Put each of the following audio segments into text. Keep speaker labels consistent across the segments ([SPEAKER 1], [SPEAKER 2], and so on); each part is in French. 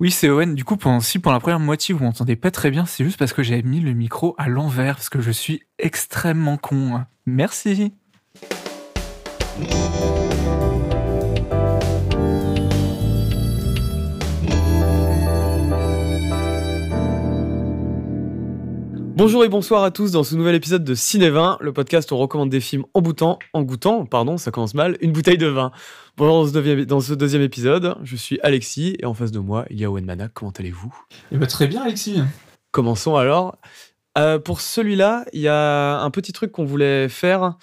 [SPEAKER 1] Oui, c'est Owen. Du coup, si pour la première moitié, vous m'entendez pas très bien, c'est juste parce que j'avais mis le micro à l'envers, parce que je suis extrêmement con. Merci.
[SPEAKER 2] Bonjour et bonsoir à tous dans ce nouvel épisode de Ciné 20, le podcast où on recommande des films en goûtant, en goûtant, pardon, ça commence mal, une bouteille de vin. Bon, dans ce, deuxième, épisode, je suis Alexis et en face de moi, il y a Owen Manak. Comment allez-vous?
[SPEAKER 1] Eh ben, très bien, Alexis.
[SPEAKER 2] Commençons alors. Euh, pour celui-là, il y a un petit truc qu'on voulait faire,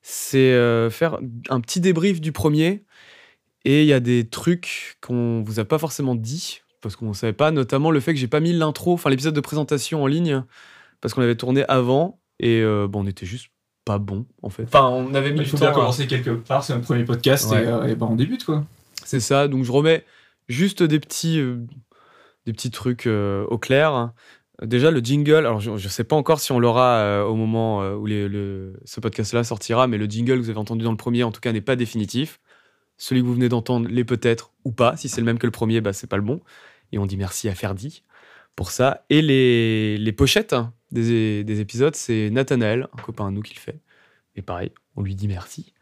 [SPEAKER 2] c'est euh, faire un petit débrief du premier. Et il y a des trucs qu'on vous a pas forcément dit, parce qu'on ne savait pas, notamment le fait que j'ai pas mis l'intro, enfin l'épisode de présentation en ligne parce qu'on avait tourné avant et euh, bon, on était juste pas bon en fait.
[SPEAKER 1] Enfin, on avait mis. Il faut bien commencer quelque part, c'est un premier podcast et, euh, ben, on débute quoi.
[SPEAKER 2] C'est ça, donc je remets juste des petits, euh, des petits trucs au clair. Déjà, le jingle, alors je ne sais pas encore si on l'aura au moment où le, ce podcast-là sortira, mais le jingle que vous avez entendu dans le premier, en tout cas, n'est pas définitif. Celui que vous venez d'entendre l'est peut-être ou pas. Si c'est le même que le premier, bah, c'est pas le bon. Et on dit merci à Ferdi pour ça. Et les, les pochettes, des, épisodes, c'est Nathanaël, un copain à nous qui le fait. Et pareil, on lui dit merci.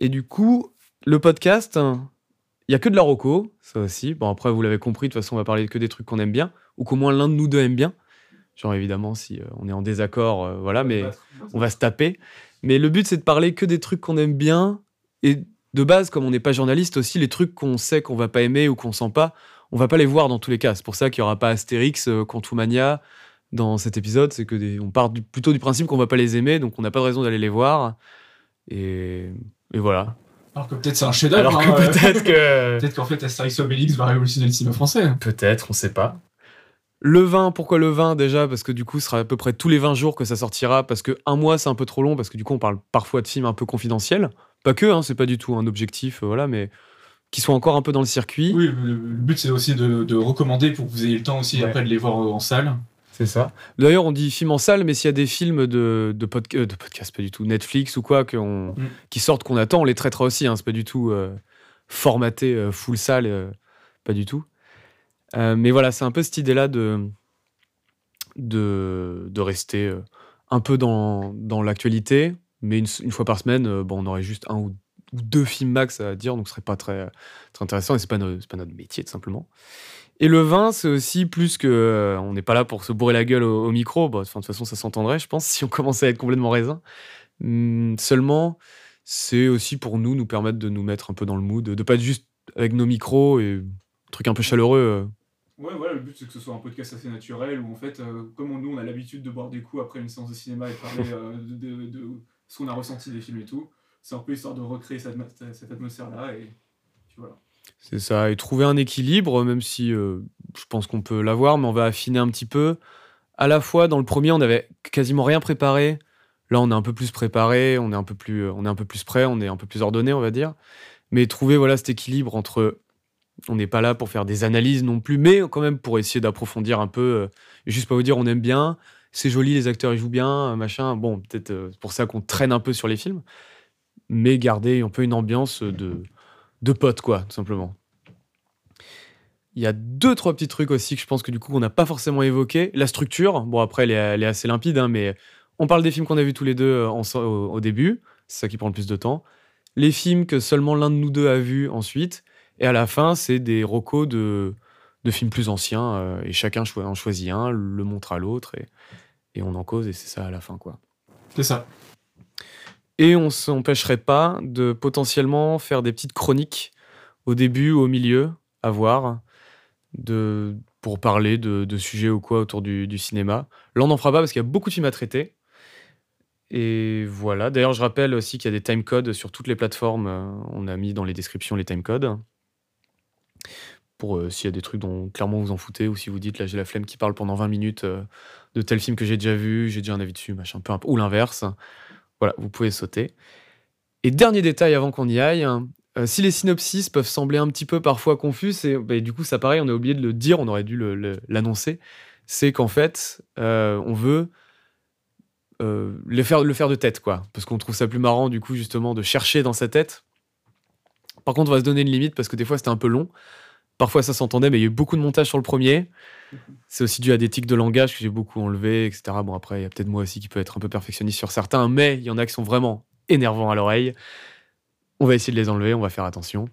[SPEAKER 2] Et du coup, le podcast, il y a que de la roco, ça aussi. Bon, après, vous l'avez compris, de toute façon, on va parler que des trucs qu'on aime bien, ou qu'au moins l'un de nous deux aime bien. Genre, évidemment, si euh, on est en désaccord, euh, voilà, mais on va se taper. Mais le but, c'est de parler que des trucs qu'on aime bien. Et de base, comme on n'est pas journaliste aussi, les trucs qu'on sait qu'on va pas aimer ou qu'on sent pas, on va pas les voir dans tous les cas. C'est pour ça qu'il y aura pas Astérix, euh, Quantumania, dans cet épisode, c'est que on part plutôt du principe qu'on va pas les aimer, donc on n'a pas de raison d'aller les voir. Et, voilà.
[SPEAKER 1] Alors que peut-être c'est un chef-d'œuvre.
[SPEAKER 2] Alors que hein, peut-être que.
[SPEAKER 1] peut-être qu'en fait Astérix Obélix va révolutionner le cinéma français.
[SPEAKER 2] Peut-être, on sait pas. Le vin, pourquoi le vin déjà? Parce que du coup, ce sera à peu près tous les 20 jours que ça sortira. Parce que un mois, c'est un peu trop long. Parce que du coup, on parle parfois de films un peu confidentiels. Pas que, hein, c'est pas du tout un objectif, euh, voilà, mais qui soient encore un peu dans le circuit.
[SPEAKER 1] Oui, le, but c'est aussi de, recommander pour que vous ayez le temps aussi après de les voir en salle.
[SPEAKER 2] C'est ça. D'ailleurs, on dit film en salle, mais s'il y a des films de, de, euh, de podcast, pas du tout, Netflix ou quoi, mm. qui sortent, qu'on attend, on les traitera aussi. Hein, c'est pas du tout euh, formaté euh, full salle, pas du tout. mais voilà, c'est un peu cette idée-là de, de, de, rester un peu dans, dans l'actualité, mais une, fois par semaine, bon, on aurait juste un ou, deux films max à dire, donc ce serait pas très, très intéressant, et c'est pas, pas notre métier, tout simplement. Et le vin, c'est aussi plus que. Euh, on n'est pas là pour se bourrer la gueule au, micro. de toute façon, ça s'entendrait, je pense, si on commençait à être complètement raisin. Hum, seulement, c'est aussi pour nous, nous permettre de nous mettre un peu dans le mood, de pas être juste avec nos micros et un truc un peu chaleureux. Euh.
[SPEAKER 1] Ouais, voilà, le but c'est que ce soit un podcast assez naturel où en fait, euh, comme nous on a l'habitude de boire des coups après une séance de cinéma et de parler de, ce qu'on a ressenti des films et tout, c'est un peu histoire de recréer cette, cette atmosphère-là et puis voilà.
[SPEAKER 2] C'est ça, et trouver un équilibre, même si euh, je pense qu'on peut l'avoir, mais on va affiner un petit peu. À la fois, dans le premier, on avait quasiment rien préparé. Là, on est un peu plus préparé, on est un peu plus, euh, on est un peu plus prêt, on est un peu plus ordonné, on va dire. Mais trouver voilà cet équilibre entre, on n'est pas là pour faire des analyses non plus, mais quand même pour essayer d'approfondir un peu. Euh, juste pas vous dire on aime bien, c'est joli, les acteurs ils jouent bien, machin. Bon, peut-être c'est pour ça qu'on traîne un peu sur les films, mais garder un peu une ambiance de de potes, quoi, tout simplement. Il y a deux, trois petits trucs aussi que je pense que du coup, on n'a pas forcément évoqué. La structure, bon, après, elle est, assez limpide, hein, mais on parle des films qu'on a vus tous les deux euh, au, début, c'est ça qui prend le plus de temps. Les films que seulement l'un de nous deux a vus ensuite. Et à la fin, c'est des recos de, de films plus anciens, euh, et chacun en choisit un, le montre à l'autre, et, et on en cause, et c'est ça à la fin, quoi.
[SPEAKER 1] C'est ça.
[SPEAKER 2] Et on s'empêcherait pas de potentiellement faire des petites chroniques au début au milieu, à voir, de, pour parler de, sujets ou quoi autour du, cinéma. Là, on n'en fera pas parce qu'il y a beaucoup de films à traiter. Et voilà. D'ailleurs, je rappelle aussi qu'il y a des timecodes sur toutes les plateformes. On a mis dans les descriptions les timecodes. Pour euh, s'il y a des trucs dont clairement vous en foutez, ou si vous dites là j'ai la flemme qui parle pendant 20 minutes euh, de tel film que j'ai déjà vu, j'ai déjà un avis dessus, machin, peu ou l'inverse. Voilà, vous pouvez sauter. Et dernier détail avant qu'on y aille, hein, euh, si les synopsis peuvent sembler un petit peu parfois confus, et bah, du coup ça pareil, on a oublié de le dire, on aurait dû l'annoncer, c'est qu'en fait, euh, on veut euh, le, faire, le faire de tête, quoi. Parce qu'on trouve ça plus marrant, du coup, justement, de chercher dans sa tête. Par contre, on va se donner une limite, parce que des fois c'était un peu long. Parfois ça s'entendait, mais il y a eu beaucoup de montage sur le premier. C'est aussi dû à des tics de langage que j'ai beaucoup enlevé, etc. Bon, après, il y a peut-être moi aussi qui peut être un peu perfectionniste sur certains, mais il y en a qui sont vraiment énervants à l'oreille. On va essayer de les enlever, on va faire attention.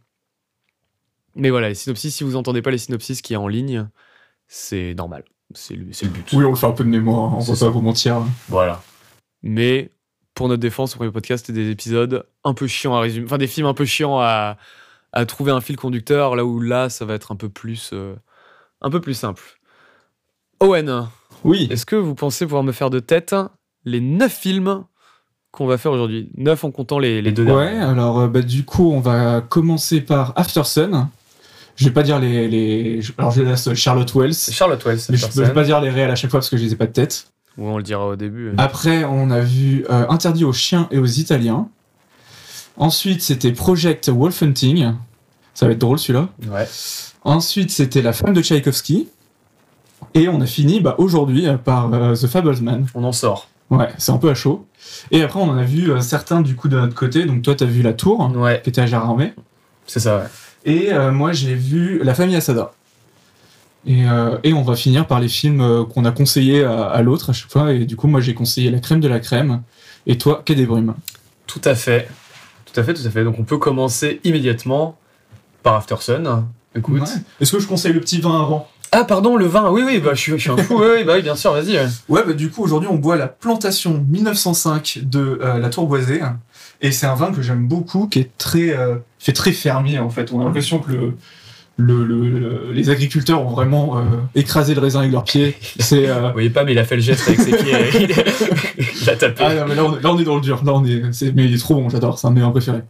[SPEAKER 2] Mais voilà, les synopsis, si vous entendez pas les synopsis qui est en ligne, c'est normal. C'est le, but.
[SPEAKER 3] Oui, on fait un peu de mémoire, on
[SPEAKER 2] C'est
[SPEAKER 3] va pas vous mentir.
[SPEAKER 2] Voilà. Mais pour notre défense, au premier podcast, c'était des épisodes un peu chiants à résumer. Enfin, des films un peu chiants à, à trouver un fil conducteur, là où là, ça va être un peu plus, euh, un peu plus simple. Owen,
[SPEAKER 3] Oui.
[SPEAKER 2] est-ce que vous pensez pouvoir me faire de tête les neuf films qu'on va faire aujourd'hui? Neuf en comptant les, les deux
[SPEAKER 3] Ouais,
[SPEAKER 2] derniers.
[SPEAKER 3] alors euh, bah, du coup, on va commencer par After Sun. Je vais pas dire les. les... Alors, je laisse Charlotte Wells.
[SPEAKER 2] Charlotte Wells,
[SPEAKER 3] Mais je peux pas dire les réels à chaque fois parce que je les ai pas de tête.
[SPEAKER 2] Ou on le dira au début.
[SPEAKER 3] Après, on a vu euh, Interdit aux chiens et aux Italiens. Ensuite, c'était Project Wolf Hunting. Ça va être drôle celui-là.
[SPEAKER 2] Ouais.
[SPEAKER 3] Ensuite, c'était La femme de Tchaïkovski. Et on a fini bah, aujourd'hui euh, par euh, The Fablesman.
[SPEAKER 2] On en sort.
[SPEAKER 3] Ouais, c'est un peu à chaud. Et après, on en a vu euh, certains du coup de notre côté. Donc, toi, t'as vu La Tour,
[SPEAKER 2] Ouais,
[SPEAKER 3] qui était à Gérardmer.
[SPEAKER 2] c'est ça, ouais.
[SPEAKER 3] Et euh, moi, j'ai vu La famille Asada. Et, et on va finir par les films qu'on a conseillés à, à l'autre à chaque fois. Et du coup, moi, j'ai conseillé La crème de la crème. Et toi, Quai des brumes.
[SPEAKER 2] Tout à fait. Tout à fait, tout à fait. Donc on peut commencer immédiatement par After Sun. Écoute.
[SPEAKER 3] Ouais. Est-ce que je conseille le petit vin avant?
[SPEAKER 2] Ah, pardon, le vin. Oui, oui, bah, je, suis, je suis un fou. oui, oui, bah, oui, bien sûr, vas-y. ouais.
[SPEAKER 3] Ouais, bah du coup, aujourd'hui, on boit la plantation 1905 de euh, la Tour Boisée. Et c'est un vin que j'aime beaucoup, qui est très, euh, fait très fermier, en fait. On a l'impression que le, le, le- le- les agriculteurs ont vraiment euh, écrasé le raisin avec leurs pieds. C'est... euh,
[SPEAKER 2] Vous voyez pas, mais il a fait le geste avec ses pieds. il, est- a tapé.
[SPEAKER 3] Ah non, mais là on, là, on est dans le dur. Là, on est, c'est- mais il est trop bon, j'adore, c'est un de mes vins préférés.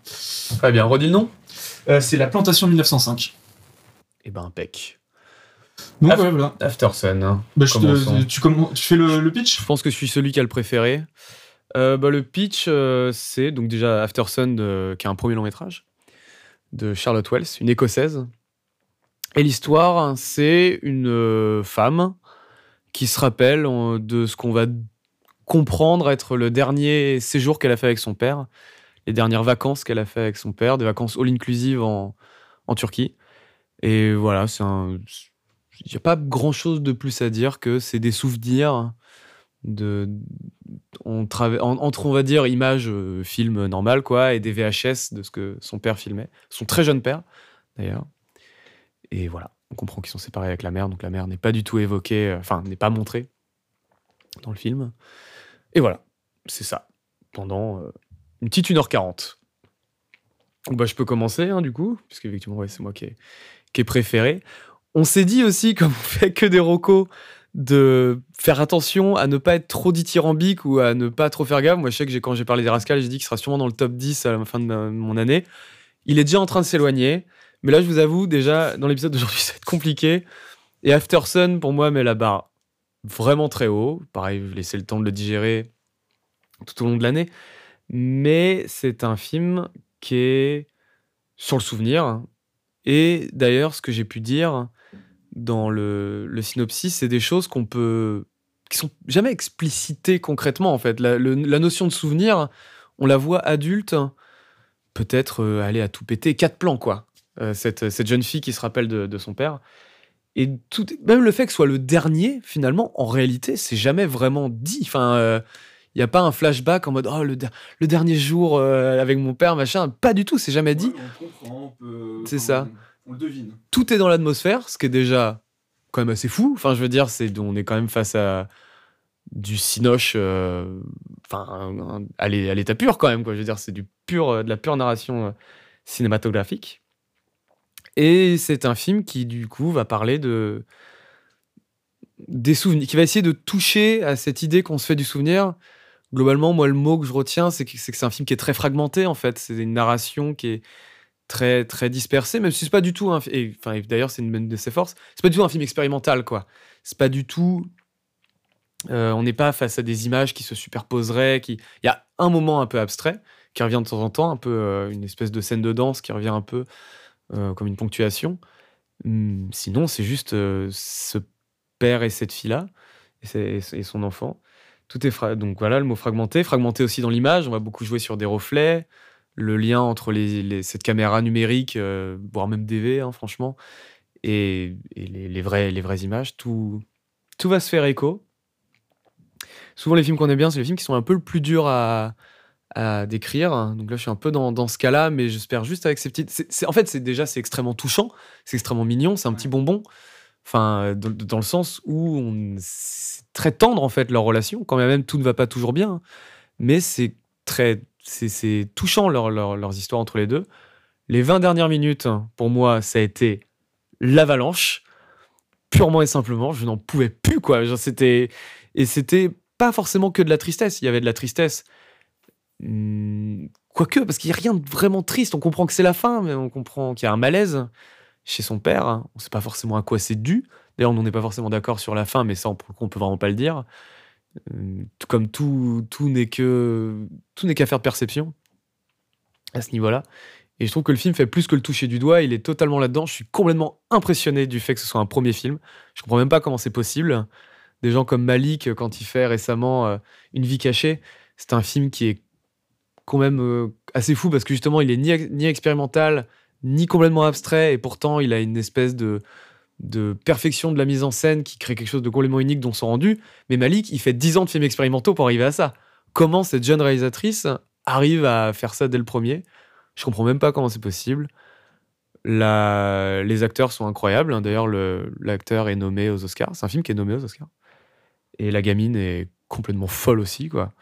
[SPEAKER 2] Très bien, redis le nom
[SPEAKER 3] Euh, c'est la plantation 1905.
[SPEAKER 2] Eh ben, impec.
[SPEAKER 3] Donc,
[SPEAKER 2] Ah,
[SPEAKER 3] ouais, voilà.
[SPEAKER 2] After Sun. hein.
[SPEAKER 3] Bah, je te- tu, fais le, le pitch?
[SPEAKER 2] Je pense que je suis celui qui a le préféré. Euh, bah, le pitch, euh, c'est donc déjà After Sun, de- qui est un premier long métrage de Charlotte Wells, une écossaise. Et l'histoire, c'est une euh, femme qui se rappelle euh, de ce qu'on va comprendre être le dernier séjour qu'elle a fait avec son père, les dernières vacances qu'elle a fait avec son père, des vacances all-inclusive en, en Turquie. Et voilà, c'est un. Il n'y a pas grand chose de plus à dire que c'est des souvenirs de on entre on va dire images euh, film normal quoi et des VHS de ce que son père filmait. Son très jeune père d'ailleurs. Et voilà on comprend qu'ils sont séparés avec la mère donc la mère n'est pas du tout évoquée euh, enfin n'est pas montrée dans le film. Et voilà c'est ça. Pendant euh, une petite 1h40 bah, je peux commencer hein, du coup puisque effectivement ouais, c'est moi qui ai, qui ai préféré on s'est dit aussi comme on fait que des rocos de faire attention à ne pas être trop dithyrambique ou à ne pas trop faire gaffe. Moi, je sais que quand j'ai parlé des Rascals, j'ai dit qu'il sera sûrement dans le top 10 à la fin de mon année. Il est déjà en train de s'éloigner. Mais là, je vous avoue, déjà, dans l'épisode d'aujourd'hui, ça va être compliqué. Et After Sun, pour moi, met la barre vraiment très haut. Pareil, laisser le temps de le digérer tout au long de l'année. Mais c'est un film qui est sur le souvenir. Et d'ailleurs, ce que j'ai pu dire dans le, le synopsis, c'est des choses qu'on peut qui sont jamais explicitées concrètement en fait. La, le- la notion de souvenir, on la voit adulte, peut-être euh, aller à tout péter, quatre plans quoi. Euh, cette, cette jeune fille qui se rappelle de, de son père. Et tout, même le fait que ce soit le dernier, finalement, en réalité, c'est jamais vraiment dit. Enfin, il n'y a pas un flashback en mode oh le, le dernier jour euh, avec mon père machin. Pas du tout, c'est jamais dit. C'est ça.
[SPEAKER 3] On, le devine.
[SPEAKER 2] tout est dans l'atmosphère, ce qui est déjà quand même assez fou. Enfin, je veux dire, c'est on est quand même face à du cinoche, euh, à l'é- à l'état pur quand même. Je veux dire, c'est du pur, euh, de la pure narration euh, cinématographique. Et c'est un film qui, du coup, va parler de des souvenirs, qui va essayer de toucher à cette idée qu'on se fait du souvenir. Globalement, moi, le mot que je retiens, c'est que c'est un film qui est très fragmenté, en fait. C'est une narration qui est très très dispersée, même si c'est pas du tout un enfin et d'ailleurs c'est une de ses forces. C'est pas du tout un film expérimental, quoi. C'est pas du tout. euh, on n'est pas face à des images qui se superposeraient. Qui, il y a un moment un peu abstrait qui revient de temps en temps, un peu euh, une espèce de scène de danse qui revient un peu euh, comme une ponctuation. Hum, sinon, c'est juste ce père et cette fille-là et, son enfant. Tout est donc voilà le mot fragmenté, fragmenté aussi dans l'image. On va beaucoup jouer sur des reflets, le lien entre les, les- cette caméra numérique, euh, voire même DV, hein, franchement, et, les, les, vraies, les vraies images, tout, tout va se faire écho. Souvent, les films qu'on aime bien, c'est les films qui sont un peu le plus durs à, à décrire. Donc là, je suis un peu dans, dans ce cas-là, mais j'espère juste avec ces petites. c'est en fait, c'est déjà c'est extrêmement touchant, c'est extrêmement mignon, c'est un petit bonbon. Enfin, dans, dans le sens où c'est très tendre en fait leur relation, quand même tout ne va pas toujours bien, mais c'est très, c'est touchant leur, leur, leurs histoires entre les deux. Les 20 dernières minutes, pour moi, ça a été l'avalanche, purement et simplement. Je n'en pouvais plus, quoi. C'était et c'était pas forcément que de la tristesse. Il y avait de la tristesse, hmm, quoique, parce qu'il n'y a rien de vraiment triste. On comprend que c'est la fin, mais on comprend qu'il y a un malaise chez son père. On ne sait pas forcément à quoi c'est dû. D'ailleurs, on n'est pas forcément d'accord sur la fin, mais ça, on, ne peut vraiment pas le dire. Euh, comme tout, tout n'est que tout n'est qu'affaire de perception à ce niveau-là. Et je trouve que le film fait plus que le toucher du doigt. Il est totalement là-dedans. Je suis complètement impressionné du fait que ce soit un premier film. Je comprends même pas comment c'est possible. Des gens comme Malik, quand il fait récemment euh, Une vie cachée, c'est un film qui est quand même euh, assez fou parce que justement, il est ni, ni expérimental, ni complètement abstrait. Et pourtant, il a une espèce de, de perfection de la mise en scène qui crée quelque chose de complètement unique dont sont rendus. Mais Malik, il fait 10 ans de films expérimentaux pour arriver à ça. Comment cette jeune réalisatrice arrive à faire ça dès le premier? Je comprends même pas comment c'est possible. Les acteurs sont incroyables. Hein. D'ailleurs, l'acteur est nommé aux Oscars. C'est un film qui est nommé aux Oscars. Et la gamine est complètement folle aussi, quoi.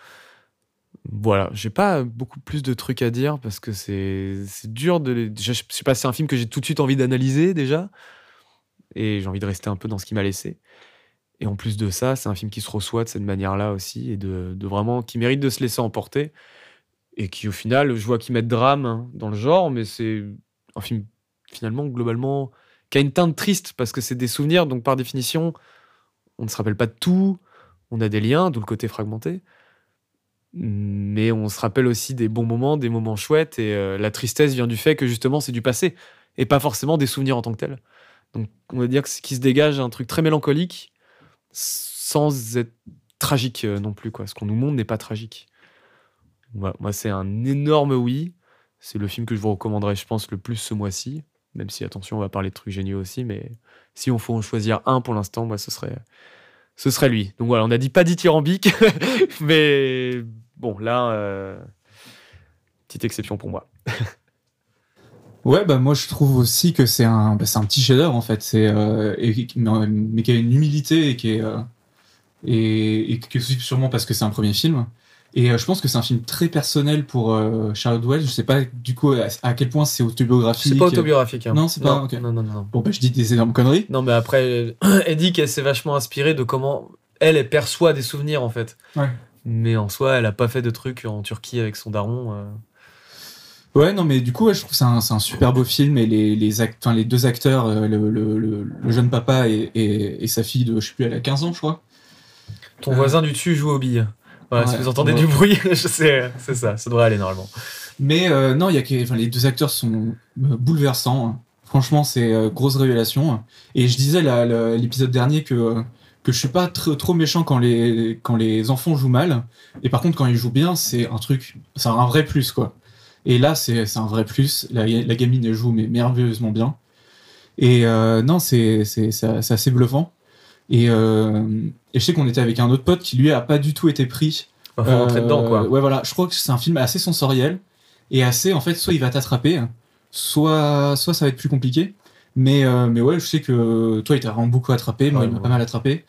[SPEAKER 2] Voilà, j'ai pas beaucoup plus de trucs à dire parce que c'est dur de. Je sais pas, c'est un film que j'ai tout de suite envie d'analyser déjà. Et j'ai envie de rester un peu dans ce qui m'a laissé. Et en plus de ça, c'est un film qui se reçoit de cette manière-là aussi et de, vraiment. qui mérite de se laisser emporter et qui au final, je vois qu'ils mettent drame hein, dans le genre, mais c'est un film finalement globalement qui a une teinte triste parce que c'est des souvenirs, donc par définition, on ne se rappelle pas de tout, on a des liens, d'où le côté fragmenté, mais on se rappelle aussi des bons moments, des moments chouettes, et euh, la tristesse vient du fait que justement c'est du passé et pas forcément des souvenirs en tant que tels. Donc on va dire que qui se dégage un truc très mélancolique sans être tragique euh, non plus quoi. Ce qu'on nous montre n'est pas tragique moi, c'est un énorme oui. C'est le film que je vous recommanderais, je pense, le plus ce mois-ci. Même si, attention, on va parler de trucs géniaux aussi. Mais si on faut en choisir un pour l'instant, moi, ce serait, ce serait lui. Donc voilà, on a dit pas dithyrambique. mais bon, là, euh, petite exception pour moi.
[SPEAKER 3] ouais, bah moi, je trouve aussi que c'est un, bah, un petit chef-d'œuvre, en fait. C'est, euh, mais, qui a une humilité et qui est. Euh, et, et que sûrement parce que c'est un premier film. Et euh, je pense que c'est un film très personnel pour euh, Charlotte Wells. Je sais pas du coup à, quel point c'est autobiographique.
[SPEAKER 2] C'est pas autobiographique. Hein.
[SPEAKER 3] Non, c'est pas.
[SPEAKER 2] Non, non, non,
[SPEAKER 3] Bon, bah, je dis des énormes conneries.
[SPEAKER 2] Non, mais après, elle dit qu'elle s'est vachement inspirée de comment elle, elle perçoit des souvenirs en fait.
[SPEAKER 3] Ouais.
[SPEAKER 2] Mais en soi, elle a pas fait de trucs en Turquie avec son daron. Euh.
[SPEAKER 3] Ouais, non, mais du coup, je trouve que c'est un, un, super beau film et les, les, act les deux acteurs, le, le, le, jeune papa et, et, et, sa fille de, je sais plus, elle a 15 ans, je crois.
[SPEAKER 2] Ton voisin du dessus joue aux billes si vous entendez du bruit, c'est ça, ça devrait aller normalement.
[SPEAKER 3] Mais euh, non, y a enfin, les deux acteurs sont euh, bouleversants. Hein. Franchement, c'est euh, grosse révélation. Et je disais l'épisode dernier que que je suis pas trop méchant quand les quand les enfants jouent mal. Et par contre, quand ils jouent bien, c'est un truc, c'est un vrai plus quoi. Et là, c'est un vrai plus. La, la, gamine joue mais merveilleusement bien. Et non, c'est assez bluffant. Et, euh, et, je sais qu'on était avec un autre pote qui lui a pas du tout été pris.
[SPEAKER 2] Enfin, rentrer dedans quoi.
[SPEAKER 3] Ouais voilà, je crois que c'est un film assez sensoriel et assez en fait soit il va t'attraper, soit soit ça va être plus compliqué. Mais euh, mais ouais, je sais que toi il t'a vraiment beaucoup attrapé, moi il m'a pas mal attrapé.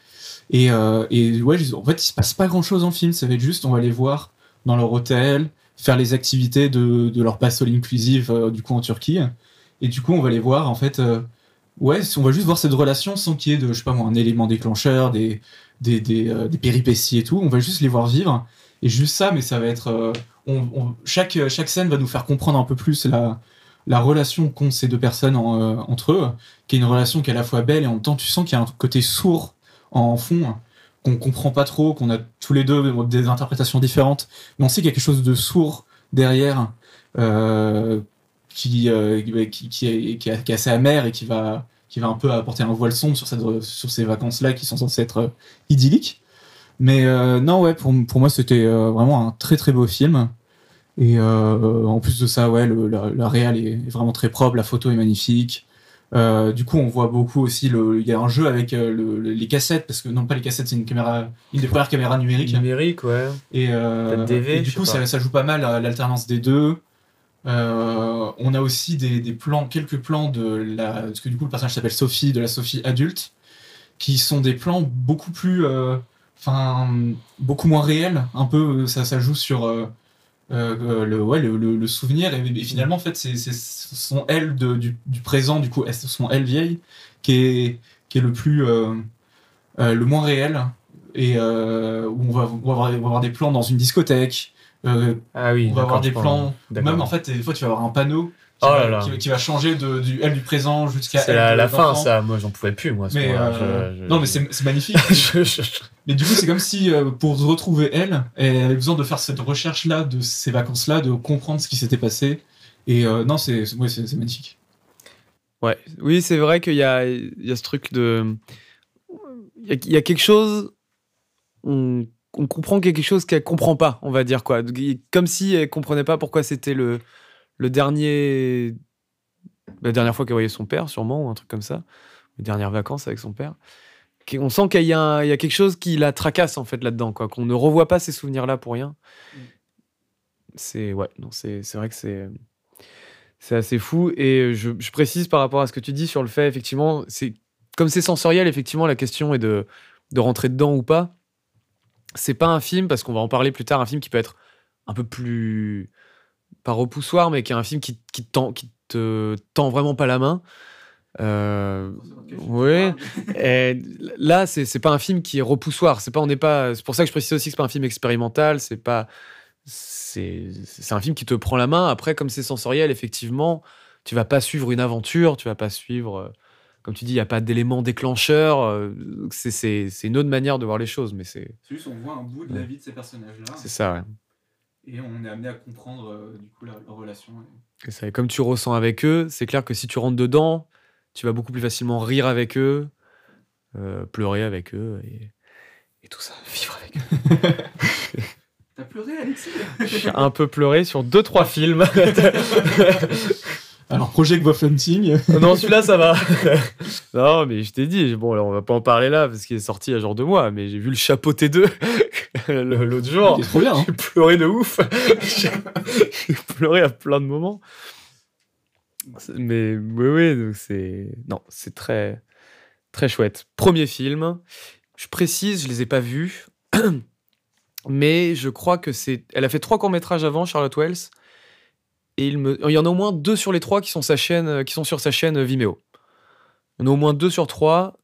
[SPEAKER 3] Et, euh, et ouais, en fait il se passe pas grand chose en film, ça va être juste on va les voir dans leur hôtel, faire les activités de, de leur passe all inclusive du coup en Turquie. Et du coup on va les voir en fait ouais, on va juste voir cette relation sans qu'il y ait de, je sais pas moi, un élément déclencheur, des, des, des, euh, péripéties et tout. On va juste les voir vivre. Et juste ça, mais ça va être. Euh, chaque, chaque scène va nous faire comprendre un peu plus la, la relation qu'ont ces deux personnes euh, entre eux, qui est une relation qui est à la fois belle et en même temps, tu sens qu'il y a un côté sourd en fond, qu'on comprend pas trop, qu'on a tous les deux des interprétations différentes, mais on sait qu'il y quelque chose de sourd derrière. Euh, qui, euh, qui, est, assez amer et qui va, qui va un peu apporter un voile sombre sur, cette, sur ces vacances-là qui sont censées être euh, idylliques. Mais non, ouais, pour, pour moi, c'était vraiment un très très beau film. Et en plus de ça, ouais, le, la, réal est, vraiment très propre, la photo est magnifique. Euh, du coup, on voit beaucoup aussi. Le, il y a un jeu avec euh, le- le- les cassettes, parce que non, pas les cassettes, c'est une caméra, une des premières caméras numériques.
[SPEAKER 2] Numérique, ouais.
[SPEAKER 3] Et, euh,
[SPEAKER 2] DV,
[SPEAKER 3] et du coup, ça, ça joue pas mal l'alternance des deux. Euh, on a aussi des, des plans, quelques plans de la. Parce que du coup, le personnage s'appelle Sophie, de la Sophie adulte, qui sont des plans beaucoup plus. Enfin, beaucoup moins réels. Un peu, ça, ça joue sur. Euh, euh, le, ouais, le, le- le souvenir et, et finalement en fait c'est c'est- ce sont elles de- du, du présent du coup sont elles vieilles qui est, qui est le plus euh, euh, le moins réel et où on va, on va avoir, on va avoir des plans dans une discothèque
[SPEAKER 2] Ah oui.
[SPEAKER 3] on va avoir des plans même en fait des fois tu vas avoir un panneau qui,
[SPEAKER 2] Oh
[SPEAKER 3] va,
[SPEAKER 2] là là.
[SPEAKER 3] qui va- qui va changer de, du elle du présent jusqu'à
[SPEAKER 2] C'est
[SPEAKER 3] elle
[SPEAKER 2] la, la fin, ça. Moi, j'en pouvais plus, moi.
[SPEAKER 3] mais euh,
[SPEAKER 2] Je- je-
[SPEAKER 3] non mais c'est c'est magnifique
[SPEAKER 2] je- je-
[SPEAKER 3] mais du coup, c'est comme si euh, pour retrouver elle, elle avait besoin de faire cette recherche-là, de ces vacances-là, de comprendre ce qui s'était passé. Et euh, non, c'est c'est- ouais, c'est- c'est magnifique.
[SPEAKER 2] Ouais, oui, c'est vrai qu'il y a, il y a ce truc de. Il y a, il y a quelque chose. On, on comprend quelque chose qu'elle comprend pas, on va dire quoi. Comme si elle comprenait pas pourquoi c'était le, le dernier. La dernière fois qu'elle voyait son père, sûrement, ou un truc comme ça. Les dernières vacances avec son père. On sent qu'il y, y a quelque chose qui la tracasse, en fait, là-dedans, quoi. Qu'on ne revoit pas ces souvenirs-là pour rien.
[SPEAKER 4] Mm.
[SPEAKER 2] C'est. Ouais, non, c'est c'est vrai que c'est. C'est assez fou. Et je, je précise par rapport à ce que tu dis sur le fait, effectivement, c'est comme c'est sensoriel, effectivement, la question est de, de rentrer dedans ou pas. C'est pas un film, parce qu'on va en parler plus tard, un film qui peut être un peu plus. Pas repoussoir, mais qui est un film qui, qui, te tend, qui te tend vraiment pas la main. Euh, et là, c'est c'est pas un film qui est repoussoir. C'est pas, on n'est pas. C'est pour ça que je précise aussi que c'est pas un film expérimental. C'est pas. C'est c'est un film qui te prend la main. Après, comme c'est sensoriel, effectivement, tu vas pas suivre une aventure. Tu vas pas suivre. euh, Comme tu dis, il y a pas d'élément déclencheur. euh, c'est une autre manière de voir les choses, mais c'est
[SPEAKER 4] C'est juste, on voit un bout de la vie de ces personnages-là.
[SPEAKER 2] c'est ça. Ouais.
[SPEAKER 4] Et on est amené à comprendre euh, du coup la- leur relation.
[SPEAKER 2] Et ça, et comme tu ressens avec eux, c'est clair que si tu rentres dedans, tu vas beaucoup plus facilement rire avec eux, euh, pleurer avec eux et, et tout ça, vivre avec eux.
[SPEAKER 4] T'as pleuré, Alexis?
[SPEAKER 2] J'ai un peu pleuré sur deux trois films.
[SPEAKER 3] Alors, Project Wolf Hunting,
[SPEAKER 2] non, celui-là ça va. non, mais je t'ai dit, bon, alors, on va pas en parler là parce qu'il est sorti il y a genre deux mois, mais j'ai vu le Chapeau T2 le- l'autre jour.
[SPEAKER 3] il est trop bien. hein.
[SPEAKER 2] J'ai pleuré de ouf. J'ai pleuré à plein de moments. C'est- Mais oui, oui, donc c'est non, c'est très très chouette. Premier film. Je précise, je les ai pas vus, mais je crois que c'est. Elle a fait trois courts métrages avant, Charlotte Wells, et il y en a au moins deux sur les trois qui sont euh, sur sa chaîne Vimeo. Il y en a au moins deux sur trois,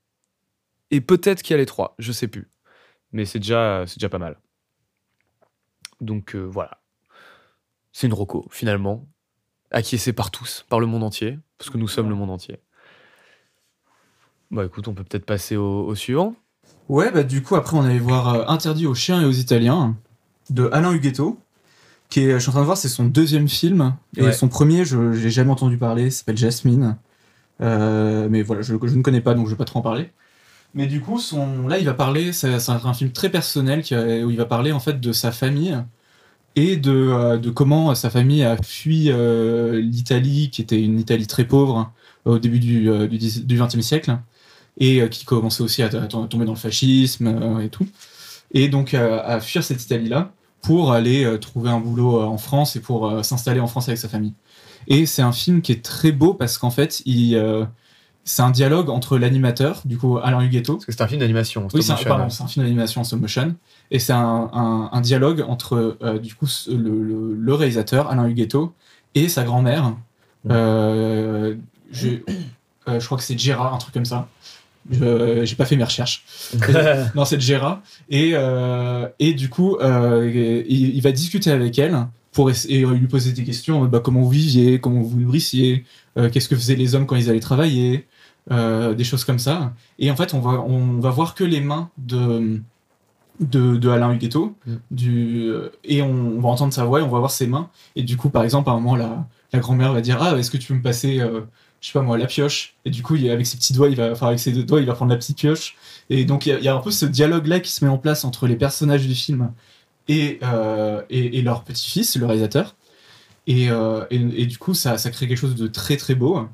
[SPEAKER 2] et peut-être qu'il y a les trois, je sais plus, mais c'est déjà, pas mal. Donc euh, voilà. C'est une roco, finalement, acquiescée par tous, par le monde entier, parce que nous sommes le monde entier. Bah écoute, on peut peut-être passer au, suivant.
[SPEAKER 3] Ouais, bah du coup, après, on allait voir euh, Interdit aux chiens et aux Italiens de Alain Huguetto, qui est, je suis en train de voir, c'est son deuxième film. Et
[SPEAKER 2] Ouais.
[SPEAKER 3] son premier, je n'ai jamais entendu parler, s'appelle Jasmine. Euh, mais voilà, je, je ne connais pas, donc je ne vais pas trop en parler. Mais du coup, son, là, il va parler, c'est un film très personnel qui a- où il va parler en fait de sa famille et de, euh, de comment sa famille a fui euh, l'Italie, qui était une Italie très pauvre au début du, euh, du, du XXe siècle, et euh, qui commençait aussi à, à tomber dans le fascisme euh, et tout. Et donc euh, à fuir cette Italie-là pour aller euh, trouver un boulot euh, en France et pour euh, s'installer en France avec sa famille. Et c'est un film qui est très beau parce qu'en fait, il, euh, c'est un dialogue entre l'animateur, du coup Alain Huguetto,
[SPEAKER 2] Parce que c'est un film d'animation.
[SPEAKER 3] oui, c'est un, pardon, c'est un film d'animation en stop motion. Et c'est un, un- un dialogue entre, euh, du coup, le, le- le réalisateur, Alain Huguetto, et sa grand-mère. Euh, je, euh, je crois que c'est Gérard, un truc comme ça. Je J'ai pas fait mes recherches. non, c'est Gérard. Et, euh, et du coup, euh, il, il va discuter avec elle pour lui poser des questions. Bah, comment vous viviez, comment vous vous nourrissiez, euh, qu'est-ce que faisaient les hommes quand ils allaient travailler, euh, des choses comme ça. Et en fait, on va, on va voir que les mains de, de, de Alain Huguetto.
[SPEAKER 2] Mm.
[SPEAKER 3] Du, euh, et on, on va entendre sa voix et on va voir ses mains. Et du coup, par exemple, à un moment, la, la grand-mère va dire Ah, est-ce que tu peux me passer, euh, je sais pas moi, la pioche Et du coup, avec ses petits doigts, il va, enfin, avec ses deux doigts, il va prendre la petite pioche. Et donc, il y a- un peu ce dialogue-là qui se met en place entre les personnages du film et, euh, et, leur petit-fils, le réalisateur. Et, euh, et, et du coup, ça, ça crée quelque chose de très très beau.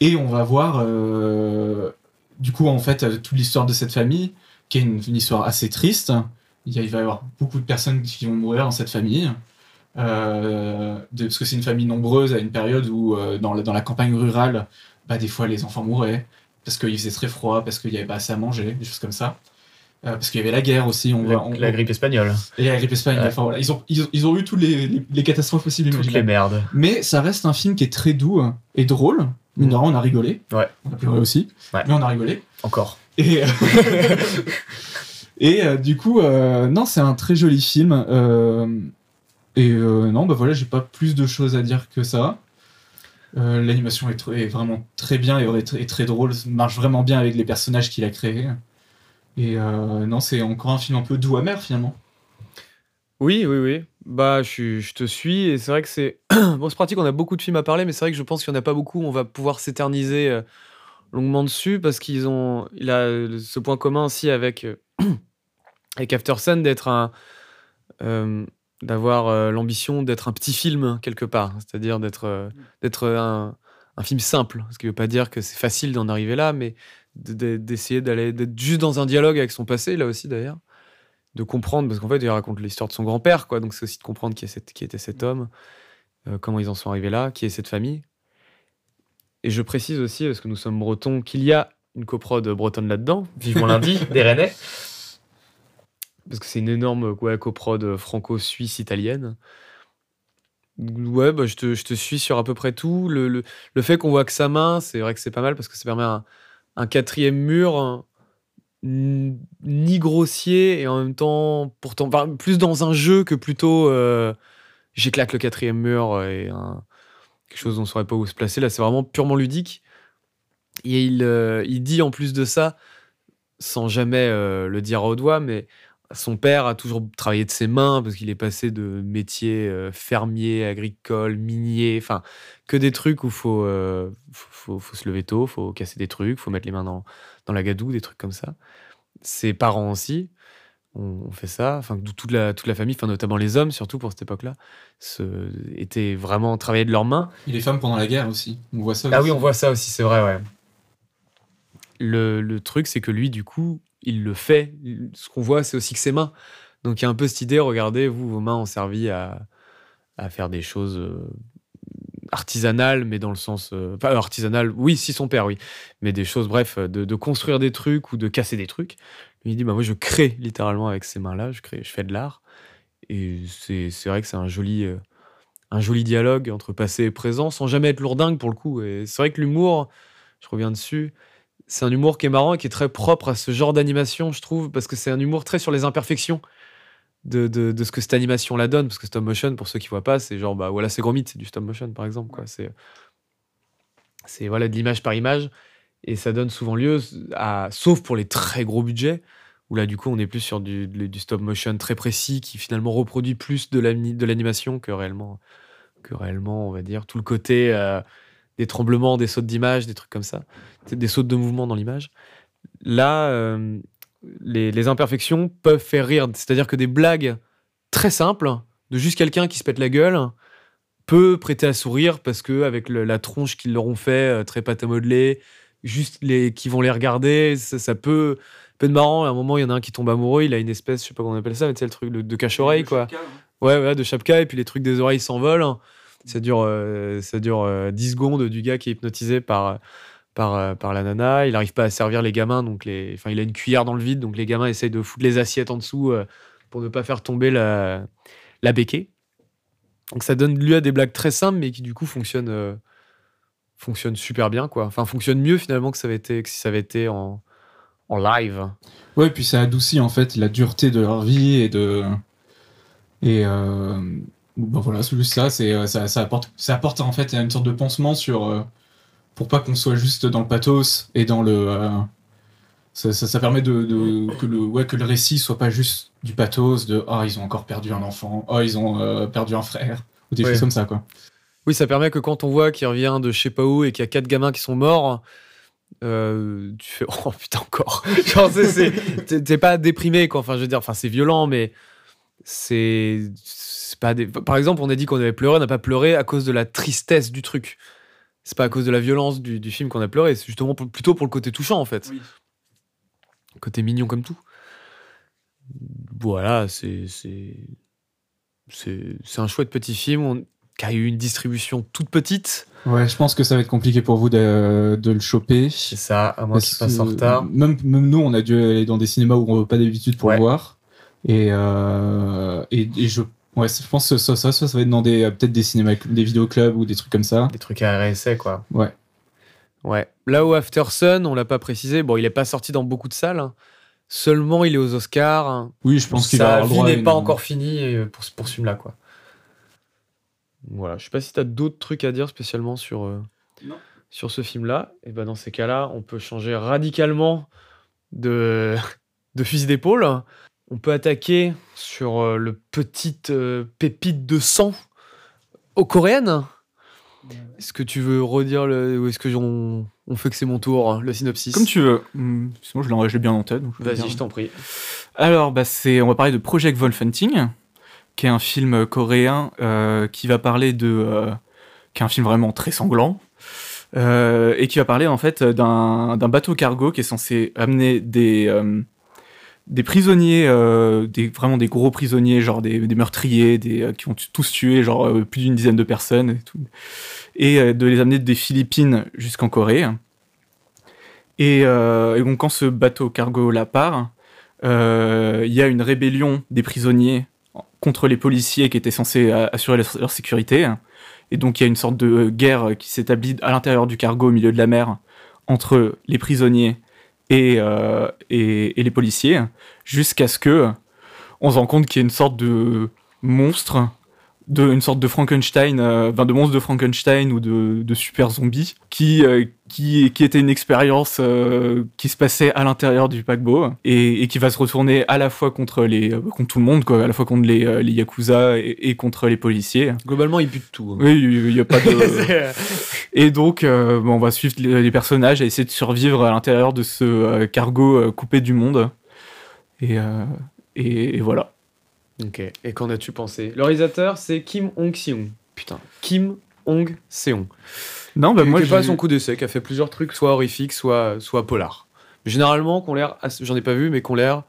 [SPEAKER 3] Et on va voir, euh, du coup, en fait, toute l'histoire de cette famille, qui est une, histoire assez triste. Il, va y avoir beaucoup de personnes qui vont mourir dans cette famille. Euh, de, parce que c'est une famille nombreuse à une période où, euh, dans, la, dans la campagne rurale, bah, des fois les enfants mouraient, parce qu'il faisait très froid, parce qu'il n'y avait pas assez à manger, des choses comme ça. Euh, parce qu'il y avait la guerre aussi. On
[SPEAKER 2] la,
[SPEAKER 3] on,
[SPEAKER 2] la grippe espagnole.
[SPEAKER 3] Et la grippe espagnole. Enfin, voilà. ils, ont, ils, ont, ils, ont, eu toutes les, les, catastrophes possibles.
[SPEAKER 2] Toutes les merdes.
[SPEAKER 3] Mais ça reste un film qui est très doux et drôle. Mmh. on a rigolé.
[SPEAKER 2] Ouais.
[SPEAKER 3] On a pleuré aussi.
[SPEAKER 2] Ouais.
[SPEAKER 3] Mais on a rigolé.
[SPEAKER 2] Encore.
[SPEAKER 3] Et, et euh, du coup, euh, non, c'est un très joli film. Euh, et non, bah voilà, j'ai pas plus de choses à dire que ça. L'animation est, vraiment très bien et, très drôle, marche vraiment bien avec les personnages qu'il a créés. Et non, c'est encore un film un peu doux amer finalement.
[SPEAKER 2] Oui, oui, oui. Bah, je, te suis et c'est vrai que c'est bon, c'est pratique. On a beaucoup de films à parler, mais c'est vrai que je pense qu'il y en a pas beaucoup. On va pouvoir s'éterniser longuement dessus parce qu'ils ont, il a ce point commun aussi avec avec After d'être un, euh, d'avoir euh, l'ambition d'être un petit film quelque part, c'est-à-dire d'être euh, d'être un, un, film simple, ce qui veut pas dire que c'est facile d'en arriver là, mais d'essayer d'aller d'être juste dans un dialogue avec son passé là aussi d'ailleurs, de comprendre parce qu'en fait il raconte l'histoire de son grand-père quoi, donc c'est aussi de comprendre qui, est cette, qui était cet homme, comment ils en sont arrivés là, qui est cette famille. Et je précise aussi, parce que nous sommes bretons, qu'il y a une coprode bretonne là-dedans, vivement lundi, des Rennais parce que c'est une énorme ouais, coprode franco-suisse italienne. Ouais, bah, je, te, je, te, suis sur à peu près tout. Le, le, le fait qu'on voit que sa main, c'est vrai que c'est pas mal parce que ça permet un, un quatrième mur ni grossier et en même temps, pourtant, plus dans un jeu que plutôt euh, j'éclate le quatrième mur et un, quelque chose dont on saurait pas où se placer. Là, c'est vraiment purement ludique. Et il, euh, il dit en plus de ça, sans jamais euh, le dire au doigt, mais son père a toujours travaillé de ses mains parce qu'il est passé de métier euh, fermier, agricole, minier, enfin que des trucs où il euh, faut, faut, se lever tôt, faut casser des trucs, faut mettre les mains dans, dans la gadoue, des trucs comme ça. Ses parents aussi ont fait ça, enfin toute la, toute la famille, enfin notamment les hommes surtout pour cette époque-là, étaient vraiment travaillés de leurs mains.
[SPEAKER 3] Et les femmes pendant la guerre aussi, on voit ça.
[SPEAKER 2] Ah oui, on voit ça aussi, c'est vrai, ouais. Le, le truc, c'est que lui, du coup, il le fait. Ce qu'on voit, c'est aussi que ses mains. Donc il y a un peu cette idée, regardez, vous, vos mains ont servi à, à faire des choses euh, artisanales, mais dans le sens... Euh, pas artisanales, oui, si son père, oui. Mais des choses, bref, de, construire des trucs ou de casser des trucs. Il dit, bah, moi, je crée littéralement avec ces mains-là, je, crée, je fais de l'art. Et c'est vrai que c'est un joli... Euh, un joli dialogue entre passé et présent, sans jamais être lourdingue pour le coup. Et c'est vrai que l'humour, je reviens dessus, c'est un humour qui est marrant et qui est très propre à ce genre d'animation, je trouve, parce que c'est un humour très sur les imperfections de, de, ce que cette animation la donne. Parce que stop motion, pour ceux qui voient pas, c'est genre, bah voilà, c'est Gromit, c'est du stop motion par exemple. C'est, voilà, de l'image par image. Et ça donne souvent lieu à, sauf pour les très gros budgets, où là, du coup, on est plus sur du, du stop motion très précis qui finalement reproduit plus de, l'animation que réellement, que réellement, on va dire, tout le côté. Euh, des tremblements, des sautes d'image, des trucs comme ça, des sautes de mouvement dans l'image. Là, euh, les, imperfections peuvent faire rire. C'est-à-dire que des blagues très simples, de juste quelqu'un qui se pète la gueule, peut prêter à sourire parce que avec la tronche qu'ils leur ont fait, euh, très pâte à modeler, juste les qui vont les regarder, ça, peut, peut être marrant. À un moment, il y en a un qui tombe amoureux, il a une espèce, je sais pas comment on appelle ça, mais tu sais, le truc de, cache-oreille, quoi. Hein. Ouais, ouais, de chapka, et puis les trucs des oreilles s'envolent. Ça dure, euh, ça dure 10 euh, secondes du gars qui est hypnotisé par, par, euh, la nana. Il n'arrive pas à servir les gamins, donc les, enfin, il a une cuillère dans le vide, donc les gamins essayent de foutre les assiettes en dessous pour ne pas faire tomber la, la béquée. Donc ça donne lieu à des blagues très simples, mais qui du coup fonctionnent, fonctionnent super bien, quoi. Enfin, fonctionnent mieux finalement que, ça avait été, si ça avait été en, en live.
[SPEAKER 3] Ouais, puis ça adoucit en fait la dureté de leur vie et de. Et Bon voilà, ça, c'est, euh, ça, ça, apporte, ça apporte en fait une sorte de pansement sur. Euh, pour pas qu'on soit juste dans le pathos et dans le. Euh, ça, ça, permet de, de, que, le, ouais, que le récit soit pas juste du pathos de Ah, ils ont encore perdu un enfant, Ah, ils ont perdu un frère, ou des choses comme ça, quoi.
[SPEAKER 2] Oui, ça permet que quand on voit qu'il revient de je sais pas où et qu'il y a quatre gamins qui sont morts, tu fais oh putain encore t'es pas déprimé quoi enfin je veux dire enfin c'est violent mais c'est pas Par exemple, on a dit qu'on avait pleuré, on n'a pas pleuré à cause de la tristesse du truc. c'est pas à cause de la violence du, du film qu'on a pleuré, c'est justement pour- plutôt pour le côté touchant en fait.
[SPEAKER 1] Oui.
[SPEAKER 2] Côté mignon comme tout. Voilà, c'est. C'est un chouette petit film on- qui a eu une distribution toute petite.
[SPEAKER 5] Ouais, je pense que ça va être compliqué pour vous de, de le choper.
[SPEAKER 2] C'est ça, à moins qu'il passe en retard.
[SPEAKER 5] Même, même nous, on a dû aller dans des cinémas où on n'a pas d'habitude pour
[SPEAKER 2] Ouais.
[SPEAKER 5] le voir. Et, euh, et, et je, ouais, je pense que ça, ça, ça, ça va être dans des, peut-être des cinémas, des vidéoclubs ou des trucs comme ça.
[SPEAKER 2] Des trucs à RSA, quoi.
[SPEAKER 5] Ouais.
[SPEAKER 2] Ouais. Là où After Sun, on l'a pas précisé, bon, il est pas sorti dans beaucoup de salles. hein. Seulement, il est aux Oscars. hein.
[SPEAKER 5] Oui, je pense qu'il
[SPEAKER 2] Sa
[SPEAKER 5] avoir le
[SPEAKER 2] vie
[SPEAKER 5] droit à
[SPEAKER 2] n'est
[SPEAKER 5] une-
[SPEAKER 2] pas encore finie euh, pour, ce- pour ce film-là, quoi. Voilà. Je sais pas si tu as d'autres trucs à dire spécialement sur, euh,
[SPEAKER 1] Non.
[SPEAKER 2] sur ce film-là. Et ben dans ces cas-là, on peut changer radicalement de, de fusil d'épaule. On peut attaquer sur euh, le petit euh, pépite de sang aux coréennes. Est-ce que tu veux redire le, ou est-ce que on, on fait que c'est mon tour, hein, le synopsis?
[SPEAKER 3] Comme tu veux. Sinon, je l'ai je l'ai bien en tête.
[SPEAKER 2] Vas-y, je t'en prie.
[SPEAKER 3] Alors, bah, c'est, on va parler de Project Wolfenting, qui est un film coréen euh, qui va parler de, euh, qui est un film vraiment très sanglant, euh, et qui va parler en fait d'un, d'un bateau cargo qui est censé amener des, des prisonniers, euh, vraiment des gros prisonniers, genre des, meurtriers, euh, qui ont tous tué genre euh, plus d'une dizaine de personnes et de les amener des Philippines jusqu'en Corée. Et, donc quand ce bateau cargo là part, il y a une rébellion des prisonniers contre les policiers qui étaient censés assurer leur sécurité. Et donc il y a une sorte de guerre qui s'établit à l'intérieur du cargo au milieu de la mer entre les prisonniers et, euh, et, les policiers, jusqu'à ce que on se rend compte qu'il y a une sorte de monstre, de, une sorte de Frankenstein, euh, enfin, de monstre de Frankenstein ou de, de super zombie, qui, euh, qui, qui était une expérience euh, qui se passait à l'intérieur du paquebot et, et qui va se retourner à la fois contre, les, euh, contre tout le monde, quoi, à la fois contre les, les yakuza et, et contre les policiers.
[SPEAKER 2] Globalement, il bute tout. hein.
[SPEAKER 3] Oui, il n'y a pas de. Et donc, bon, on va suivre les, les personnages et essayer de survivre à l'intérieur de ce cargo coupé du monde. Et, et, et voilà.
[SPEAKER 2] Ok, et qu'en as-tu pensé? Le réalisateur, c'est Kim Hong-seong. Putain, Kim Hong-seong.
[SPEAKER 3] Non, bah,
[SPEAKER 2] Qui-
[SPEAKER 3] moi,
[SPEAKER 2] qui est pas
[SPEAKER 3] j'ai-
[SPEAKER 2] son coup d'essai, qui a fait plusieurs trucs, soit horrifiques, soit, soit polar. Généralement, qu'on l'air, assez- j'en ai pas vu, mais qu'on l'air,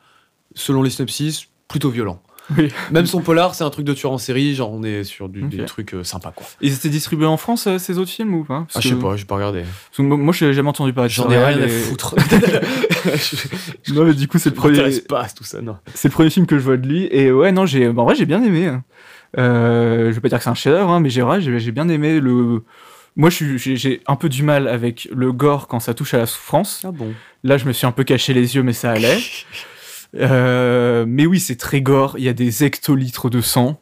[SPEAKER 2] selon les synopsis, plutôt violent.
[SPEAKER 3] Oui.
[SPEAKER 2] Même son polar, c'est un truc de tueur en série, genre on est sur du,
[SPEAKER 3] Ok.
[SPEAKER 2] des trucs euh, sympas quoi.
[SPEAKER 3] Ils étaient distribués en France, euh, ces autres films ou pas? Parce
[SPEAKER 2] Ah, je sais
[SPEAKER 3] que-
[SPEAKER 2] pas, j'ai pas regardé.
[SPEAKER 3] parce que moi, je n'ai jamais entendu parler de
[SPEAKER 2] J'en ai rien à
[SPEAKER 3] et-
[SPEAKER 2] foutre.
[SPEAKER 3] Non, mais du coup, c'est le, premier...
[SPEAKER 2] m'intéresse pas tout ça, non.
[SPEAKER 3] c'est le premier film que je vois de lui. Et ouais, non, j'ai... bah, en vrai, j'ai bien aimé. hein. Euh, je vais pas dire que c'est un chef-d'œuvre, hein, mais j'ai, ouais, j'ai, j'ai bien aimé le. Moi, je suis, j'ai, j'ai un peu du mal avec le gore quand ça touche à la souffrance.
[SPEAKER 2] Ah bon
[SPEAKER 3] Là, je me suis un peu caché les yeux, mais ça allait. Euh, mais oui, c'est très gore. Il y a des hectolitres de sang.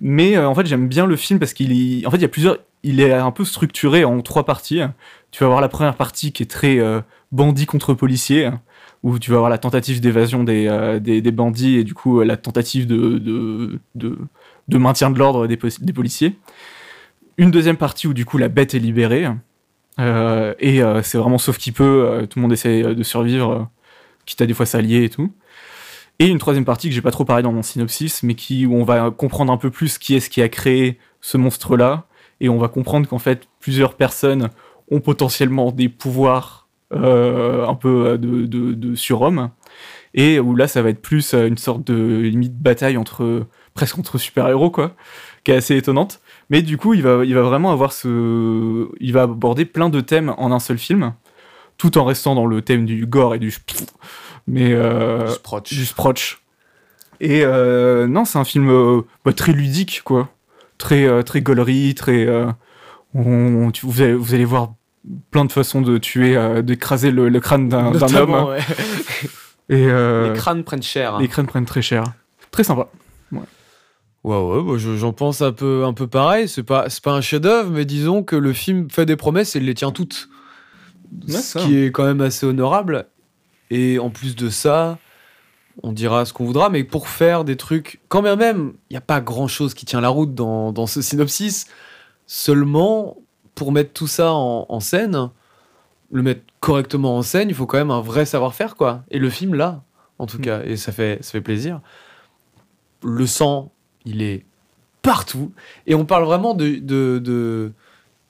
[SPEAKER 3] Mais euh, en fait, j'aime bien le film parce qu'il est... En fait, il y a plusieurs... Il est un peu structuré en trois parties. Tu vas avoir la première partie qui est très euh, bandit contre policier, où tu vas avoir la tentative d'évasion des, des, bandits et du coup la tentative de, de, de, maintien de l'ordre des, des policiers. Une deuxième partie où du coup la bête est libérée. Et c'est vraiment sauf qui peut, tout le monde essaie de survivre, quitte à des fois s'allier et tout. Et une troisième partie que j'ai pas trop parlé dans mon synopsis, mais qui où on va comprendre un peu plus qui est-ce qui a créé ce monstre-là, et on va comprendre qu'en fait plusieurs personnes ont potentiellement des pouvoirs euh, un peu euh, de, de, de surhomme, et où là ça va être plus euh, une sorte de limite bataille entre presque entre super-héros quoi, qui est assez étonnante. Mais du coup, il va, il va vraiment avoir ce. Il va aborder plein de thèmes en un seul film, tout en restant dans le thème du gore et du. Mais. euh,
[SPEAKER 2] Sprotch.
[SPEAKER 3] du Sprotch. Et euh, non, c'est un film euh, bah, très ludique, quoi. Très, euh, très gaulerie, très. euh, on- tu- vous, allez, vous allez voir plein de façons de tuer, euh, d'écraser le, le crâne d'un homme.
[SPEAKER 2] ouais.
[SPEAKER 3] Et euh,
[SPEAKER 2] Les crânes prennent cher. hein.
[SPEAKER 3] les crânes prennent très cher. Très sympa.
[SPEAKER 2] Ouais, ouais, bah, je- j'en pense un peu, un peu pareil. C'est pas, c'est pas un chef-d'œuvre, mais disons que le film fait des promesses et il les tient toutes.
[SPEAKER 3] Ouais,
[SPEAKER 2] ce
[SPEAKER 3] ça.
[SPEAKER 2] qui est quand même assez honorable. Et en plus de ça, on dira ce qu'on voudra, mais pour faire des trucs, quand bien même, il n'y a pas grand-chose qui tient la route dans, dans ce synopsis. Seulement, pour mettre tout ça en, en scène, le mettre correctement en scène, il faut quand même un vrai savoir-faire, quoi. Et le film, là, en tout
[SPEAKER 3] Mm.
[SPEAKER 2] cas, et ça fait, ça fait plaisir. Le sang, il est partout. Et on parle vraiment de, de, de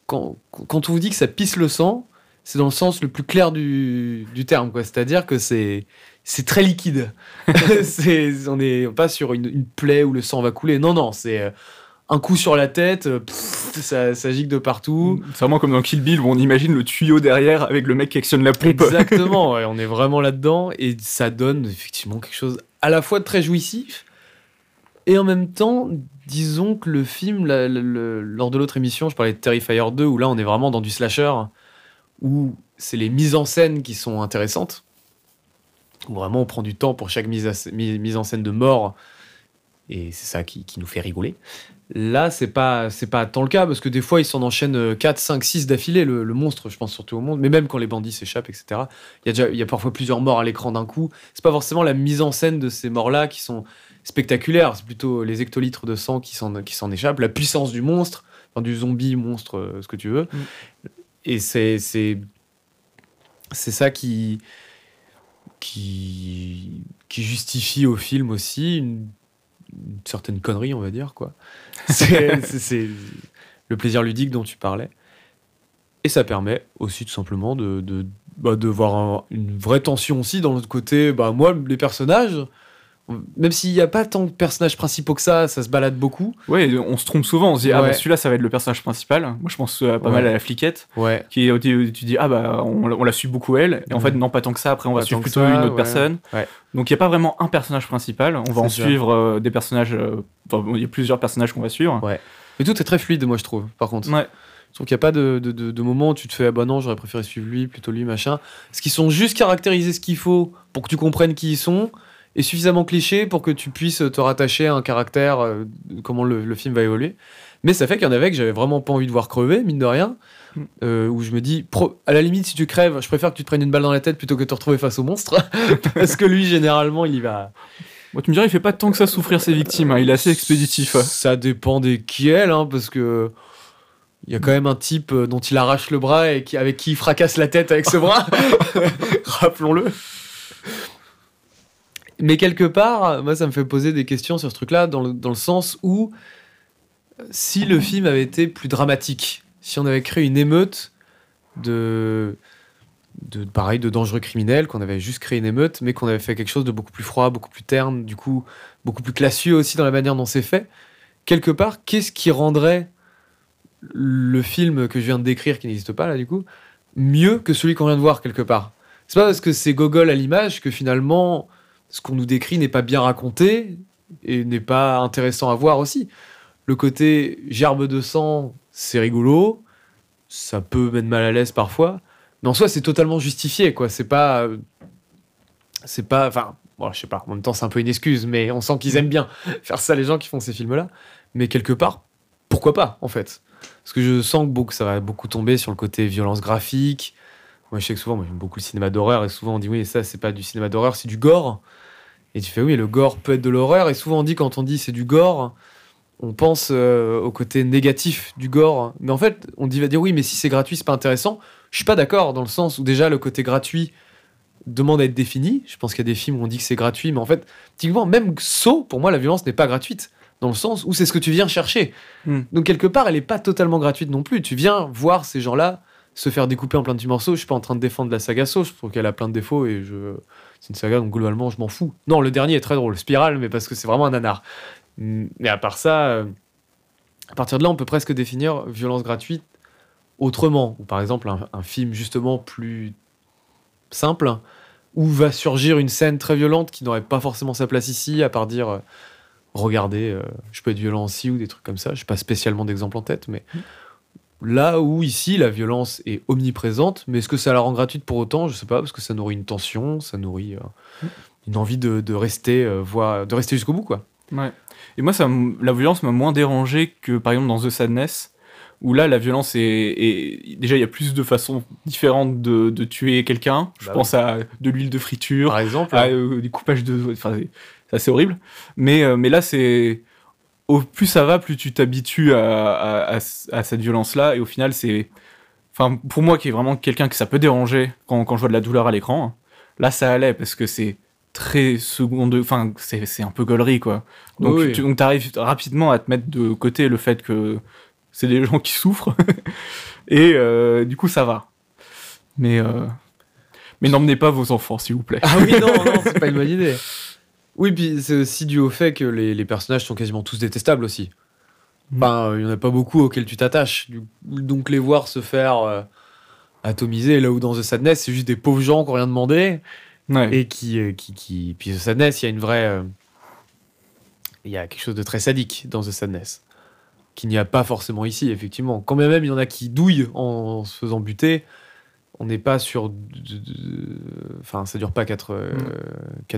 [SPEAKER 2] quand, quand on vous dit que ça pisse le sang, c'est dans le sens le plus clair du, du terme, quoi. C'est-à-dire que c'est c'est très liquide. c'est on est pas sur une, une plaie où le sang va couler. Non, non, c'est euh, un coup sur la tête, euh, pff, ça, ça gicle de partout.
[SPEAKER 3] C'est vraiment comme dans Kill Bill où on imagine le tuyau derrière avec le mec qui actionne la pompe.
[SPEAKER 2] Exactement, ouais, on est vraiment là-dedans et ça donne effectivement quelque chose à la fois de très jouissif et en même temps, disons que le film, la- la- le- lors de l'autre émission, je parlais de Terrifier 2 où là on est vraiment dans du slasher où c'est les mises en scène qui sont intéressantes. Où vraiment on prend du temps pour chaque mise, mise en scène de mort et c'est ça qui, nous fait rigoler. Là, c'est pas c'est pas tant le cas parce que des fois ils s'en enchaînent 4, 5, 6 d'affilée le, monstre, je pense surtout au monde, mais même quand les bandits s'échappent, etc. Il y a y a parfois plusieurs morts à l'écran d'un coup. C'est pas forcément la mise en scène de ces morts-là qui sont spectaculaires, c'est plutôt les hectolitres de sang qui s'en échappent, la puissance du monstre, du zombie monstre, euh, ce que tu veux. Et c'est c'est c'est ça qui qui qui justifie au film aussi une, une certaine connerie, on va dire quoi. C'est le plaisir ludique dont tu parlais. Et ça permet aussi tout simplement de, de, bah, de voir un- une vraie tension aussi dans l'autre côté. Bah, moi, les personnages, même s'il n'y a pas tant de personnages principaux que ça, ça se balade beaucoup.
[SPEAKER 3] Ouais, on se trompe souvent, on se dit, ah
[SPEAKER 2] Ouais.
[SPEAKER 3] bah celui-là ça va être le personnage principal. Moi je pense euh, pas
[SPEAKER 2] Ouais.
[SPEAKER 3] mal à la fliquette,
[SPEAKER 2] Ouais.
[SPEAKER 3] qui tu dis, ah bah on, on la suit beaucoup elle, et en
[SPEAKER 2] Ouais.
[SPEAKER 3] fait non, pas tant que ça, après on va suivre plutôt
[SPEAKER 2] ça,
[SPEAKER 3] une autre
[SPEAKER 2] ouais.
[SPEAKER 3] personne.
[SPEAKER 2] Ouais.
[SPEAKER 3] Donc il n'y a pas vraiment un personnage principal, on va en suivre euh, des personnages, euh, enfin il y a plusieurs personnages qu'on va suivre.
[SPEAKER 2] Mais tout est très fluide, moi, je trouve, par contre.
[SPEAKER 3] Ouais.
[SPEAKER 2] Je trouve qu'il n'y a pas de, de, de- de moment où tu te fais, ah bah non, j'aurais préféré suivre lui, plutôt lui, machin. Parce qu'ils sont juste caractérisés ce qu'il faut pour que tu comprennes qui ils sont, et suffisamment clichés pour que tu puisses te rattacher à un caractère, euh, comment le, le film va évoluer. Mais ça fait qu'il y en avait que j'avais vraiment pas envie de voir crever, mine de rien.
[SPEAKER 3] Mm.
[SPEAKER 2] euh, où je me dis, pro- à la limite, si tu crèves, je préfère que tu te prennes une balle dans la tête plutôt que de te retrouver face au monstre. Parce que lui, généralement, il y va.
[SPEAKER 3] Moi tu me dirais, il fait pas tant que ça souffrir ses victimes, hein, il est assez expéditif.
[SPEAKER 2] Ça dépend des qui elle, hein, parce que il y a quand même un type euh, dont il arrache le bras et qui, avec qui il fracasse la tête avec ce bras. Rappelons-le. Mais quelque part, moi, ça me fait poser des questions sur ce truc-là, dans le, dans le sens où, si le film avait été plus dramatique, si on avait créé une émeute de, de pareil, de dangereux criminels, qu'on avait juste créé une émeute, mais qu'on avait fait quelque chose de beaucoup plus froid, beaucoup plus terne, du coup, beaucoup plus classieux aussi dans la manière dont c'est fait, quelque part, qu'est-ce qui rendrait le film que je viens de décrire, qui n'existe pas là du coup, mieux que celui qu'on vient de voir quelque part? C'est pas parce que c'est Gogol à l'image que finalement ce qu'on nous décrit n'est pas bien raconté et n'est pas intéressant à voir aussi. Le côté gerbe de sang, c'est rigolo, ça peut mettre mal à l'aise parfois, mais en soi c'est totalement justifié quoi. C'est pas, c'est pas, enfin, je sais pas. En même temps c'est un peu une excuse, mais on sent qu'ils aiment bien faire ça les gens qui font ces films là. Mais quelque part, pourquoi pas en fait? Parce que je sens que ça va beaucoup tomber sur le côté violence graphique. Moi je sais que souvent, moi j'aime beaucoup le cinéma d'horreur et souvent on dit oui ça c'est pas du cinéma d'horreur, c'est du gore. Et tu fais oui le gore peut être de l'horreur et souvent on dit quand on dit c'est du gore, on pense euh, au côté négatif du gore. Mais en fait on dit va dire oui mais si c'est gratuit c'est pas intéressant. Je suis pas d'accord dans le sens où déjà le côté gratuit demande à être défini. Je pense qu'il y a des films où on dit que c'est gratuit, mais en fait, typiquement, même Saw, pour moi, la violence n'est pas gratuite, dans le sens où c'est ce que tu viens chercher.
[SPEAKER 3] Hmm.
[SPEAKER 2] Donc, quelque part, elle n'est pas totalement gratuite non plus. Tu viens voir ces gens-là se faire découper en plein de petits morceaux. Je suis pas en train de défendre la saga Saw, je trouve qu'elle a plein de défauts et je... c'est une saga, donc globalement, je m'en fous. Non, le dernier est très drôle, Spiral, mais parce que c'est vraiment un nanar. Mais à part ça, euh, à partir de là, on peut presque définir violence gratuite autrement. Ou par exemple, un, film justement plus simple, où va surgir une scène très violente qui n'aurait pas forcément sa place ici, à part dire euh, regardez, euh, je peux être violent aussi, ou des trucs comme ça. Je n'ai pas spécialement d'exemple en tête, mais là où ici la violence est omniprésente, mais est-ce que ça la rend gratuite pour autant? Je sais pas, parce que ça nourrit une tension, ça nourrit euh, une envie de, de rester, euh, de rester jusqu'au bout, quoi.
[SPEAKER 3] Ouais. Et moi, ça, la violence m'a moins dérangé que par exemple dans The Sadness, où là, la violence est. est- déjà, il y a plus de façons différentes de, de tuer quelqu'un. Je
[SPEAKER 2] Bah
[SPEAKER 3] pense à de l'huile de friture,
[SPEAKER 2] Par exemple,
[SPEAKER 3] à euh, des coupages de. Enfin, c'est- assez horrible. Mais, euh, mais là, c'est. Au plus ça va, plus tu t'habitues à, à- à c- à cette violence-là. Et au final, c'est. Enfin, pour moi, qui est vraiment quelqu'un que ça peut déranger quand, quand je vois de la douleur à l'écran, là, ça allait parce que c'est très seconde. Enfin, c'est un peu gaulerie, quoi. Donc,
[SPEAKER 2] Oui.
[SPEAKER 3] tu arrives rapidement à te mettre de côté le fait que c'est des gens qui souffrent. et euh, du coup, ça va. Mais, euh, mais n'emmenez pas vos enfants, s'il vous plaît.
[SPEAKER 2] Ah oui, non, non, c'est pas une bonne idée. Oui, puis c'est aussi dû au fait que les, les personnages sont quasiment tous détestables aussi. Enfin, il y en a pas beaucoup auxquels tu t'attaches. Donc les voir se faire euh, atomiser là où dans The Sadness, c'est juste des pauvres gens qui n'ont rien demandé
[SPEAKER 3] Ouais.
[SPEAKER 2] et qui, euh, qui, qui... Puis The Sadness, il y a une vraie... euh, Il y a quelque chose de très sadique dans The Sadness. Qu'il n'y a pas forcément ici, effectivement. Quand bien même il y en a qui douillent en se faisant buter, on n'est pas sur... Enfin, ça dure pas 4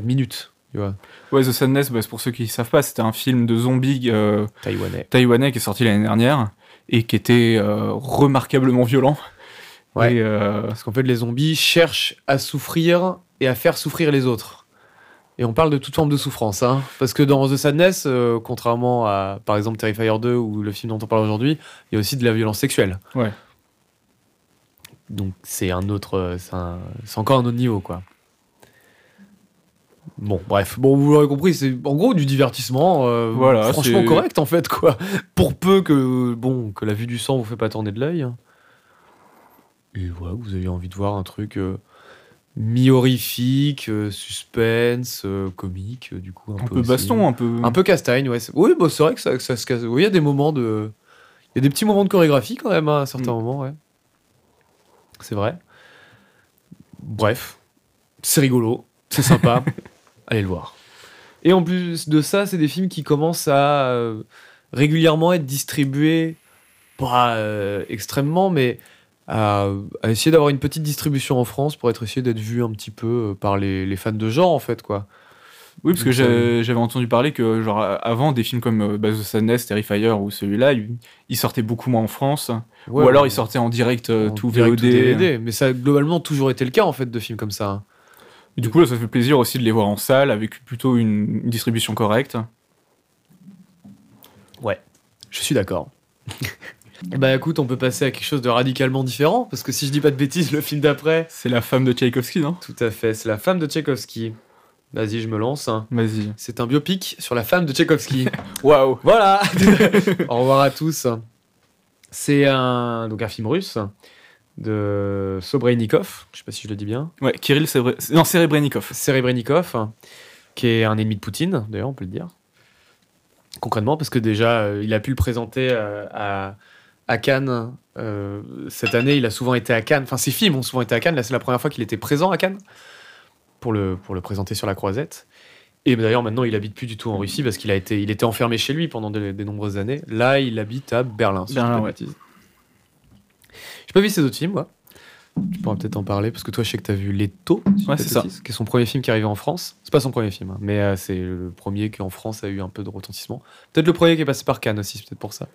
[SPEAKER 2] minutes, tu vois.
[SPEAKER 3] Ouais, The Sadness, bah, pour ceux qui ne savent pas, c'était un film de zombies euh,
[SPEAKER 2] Taïwanais.
[SPEAKER 3] taïwanais qui est sorti l'année dernière et qui était euh, remarquablement violent.
[SPEAKER 2] Ouais.
[SPEAKER 3] Et, euh,
[SPEAKER 2] Parce qu'en fait, les zombies cherchent à souffrir et à faire souffrir les autres. Et on parle de toute forme de souffrance. Hein. Parce que dans The Sadness, euh, contrairement à, par exemple, Terrifier 2 ou le film dont on parle aujourd'hui, il y a aussi de la violence sexuelle.
[SPEAKER 3] Ouais.
[SPEAKER 2] Donc c'est un autre... c'est encore un autre niveau, quoi. Bon, bref. Bon, vous l'aurez compris, c'est en gros du divertissement euh,
[SPEAKER 3] Voilà,
[SPEAKER 2] franchement
[SPEAKER 3] c'est-
[SPEAKER 2] correct, en fait, quoi. Pour peu que, bon, que la vue du sang vous fait pas tourner de l'œil. Et voilà, vous avez envie de voir un truc euh, mi-horrifique, euh, suspense, euh, comique, euh, du coup. Un,
[SPEAKER 3] un
[SPEAKER 2] peu
[SPEAKER 3] baston, un peu.
[SPEAKER 2] Un peu castagne, ouais. c'est- Oui, bah, c'est vrai que ça, que ça se casse. Oui, il y a des moments de. Il y a des petits moments de chorégraphie quand même, hein, à certains
[SPEAKER 3] Mm.
[SPEAKER 2] moments, ouais. C'est vrai. Bref, c'est rigolo, c'est sympa. Allez le voir. Et en plus de ça, c'est des films qui commencent à euh, régulièrement être distribués, pas euh, extrêmement, mais à, à essayer d'avoir une petite distribution en France pour être essayé d'être vu un petit peu euh, par les, les fans de genre, en fait, quoi.
[SPEAKER 3] Oui, parce que j'avais entendu parler que, genre, avant, des films comme bah, The Sadness, Terrifier ou celui-là, ils sortaient beaucoup moins en France.
[SPEAKER 2] Ouais,
[SPEAKER 3] ou alors ils sortaient en direct,
[SPEAKER 2] En
[SPEAKER 3] tout
[SPEAKER 2] direct
[SPEAKER 3] VOD.
[SPEAKER 2] DVD. Mais ça a globalement toujours été le cas, en fait, de films comme ça.
[SPEAKER 3] Et du coup, là, ça fait plaisir aussi de les voir en salle avec plutôt une, une distribution correcte.
[SPEAKER 2] Je suis d'accord. bah écoute, on peut passer à quelque chose de radicalement différent, parce que si je dis pas de bêtises, le film d'après,
[SPEAKER 3] C'est la femme de Tchaïkovski, non?
[SPEAKER 2] Tout à fait, c'est la femme de Tchaïkovski. Vas-y, je me lance. hein.
[SPEAKER 3] Vas-y.
[SPEAKER 2] C'est un biopic sur la femme de Tchaïkovski.
[SPEAKER 3] Waouh
[SPEAKER 2] voilà Au revoir à tous. C'est un, donc un film russe de Sobrenikov, je sais pas si je le dis bien.
[SPEAKER 3] Ouais, Kirill Sebre... Non, Serebrennikov.
[SPEAKER 2] Serebrennikov, qui est un ennemi de Poutine, d'ailleurs, on peut le dire. Concrètement, parce que déjà, euh, il a pu le présenter euh, à, à Cannes. euh, cette année, il a souvent été à Cannes. Enfin, ses films ont souvent été à Cannes. Là, c'est la première fois qu'il était présent à Cannes pour le, pour le présenter sur la croisette. Et d'ailleurs, maintenant, il habite plus du tout en Russie parce qu'il a été, il était enfermé chez lui pendant de, de nombreuses années. Là, il habite à Berlin. Si
[SPEAKER 3] Berlin, ouais.
[SPEAKER 2] J'ai pas vu ses autres films, moi. Tu pourras peut-être en parler parce que toi, je sais que tu as vu Leto, si
[SPEAKER 3] Ouais, c'est ça.
[SPEAKER 2] qui est son premier film qui est arrivé en France. C'est pas son premier film, hein, mais euh, c'est le premier qui en France a eu un peu de retentissement. Peut-être le premier qui est passé par Cannes aussi, c'est peut-être pour ça.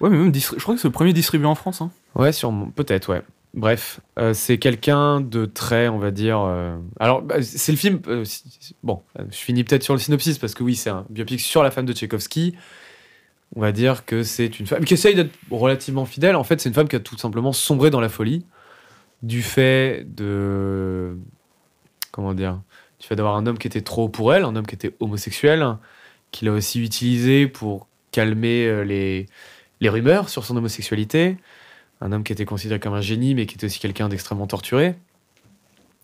[SPEAKER 3] Ouais, mais même, je crois que c'est le premier distribué en France. Hein.
[SPEAKER 2] Ouais, sûrement, peut-être, ouais. Bref, euh, c'est quelqu'un de très, on va dire. euh, Alors, bah, c'est le film. bon, je finis peut-être sur le synopsis parce que oui, c'est un biopic sur la femme de Tchaïkovski. On va dire que c'est une femme qui essaye d'être relativement fidèle. En fait, c'est une femme qui a tout simplement sombré dans la folie du fait de. Comment dire Du fait d'avoir un homme qui était trop pour elle, un homme qui était homosexuel, qu'il a aussi utilisé pour calmer euh, les, les rumeurs sur son homosexualité un homme qui était considéré comme un génie, mais qui était aussi quelqu'un d'extrêmement torturé.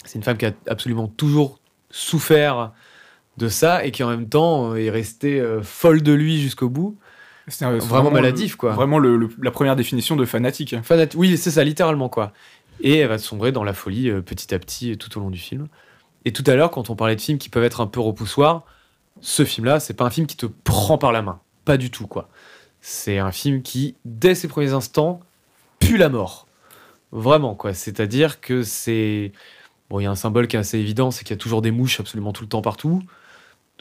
[SPEAKER 2] C'est une femme qui a absolument toujours souffert de ça et qui en même temps euh, est restée euh, folle de lui jusqu'au bout.
[SPEAKER 3] C'est
[SPEAKER 2] Vraiment maladif, quoi.
[SPEAKER 3] Vraiment le- le- la première définition de fanatique.
[SPEAKER 2] Fanat- oui, c'est ça, littéralement, quoi. Et elle va sombrer dans la folie euh, petit à petit euh, tout au long du film. Et tout à l'heure, quand on parlait de films qui peuvent être un peu repoussoirs, ce film-là, c'est pas un film qui te prend par la main. Pas du tout, quoi. C'est un film qui, dès ses premiers instants, pue la mort. Vraiment, quoi. C'est-à-dire que c'est. Bon, il y a un symbole qui est assez évident, c'est qu'il y a toujours des mouches absolument tout le temps partout.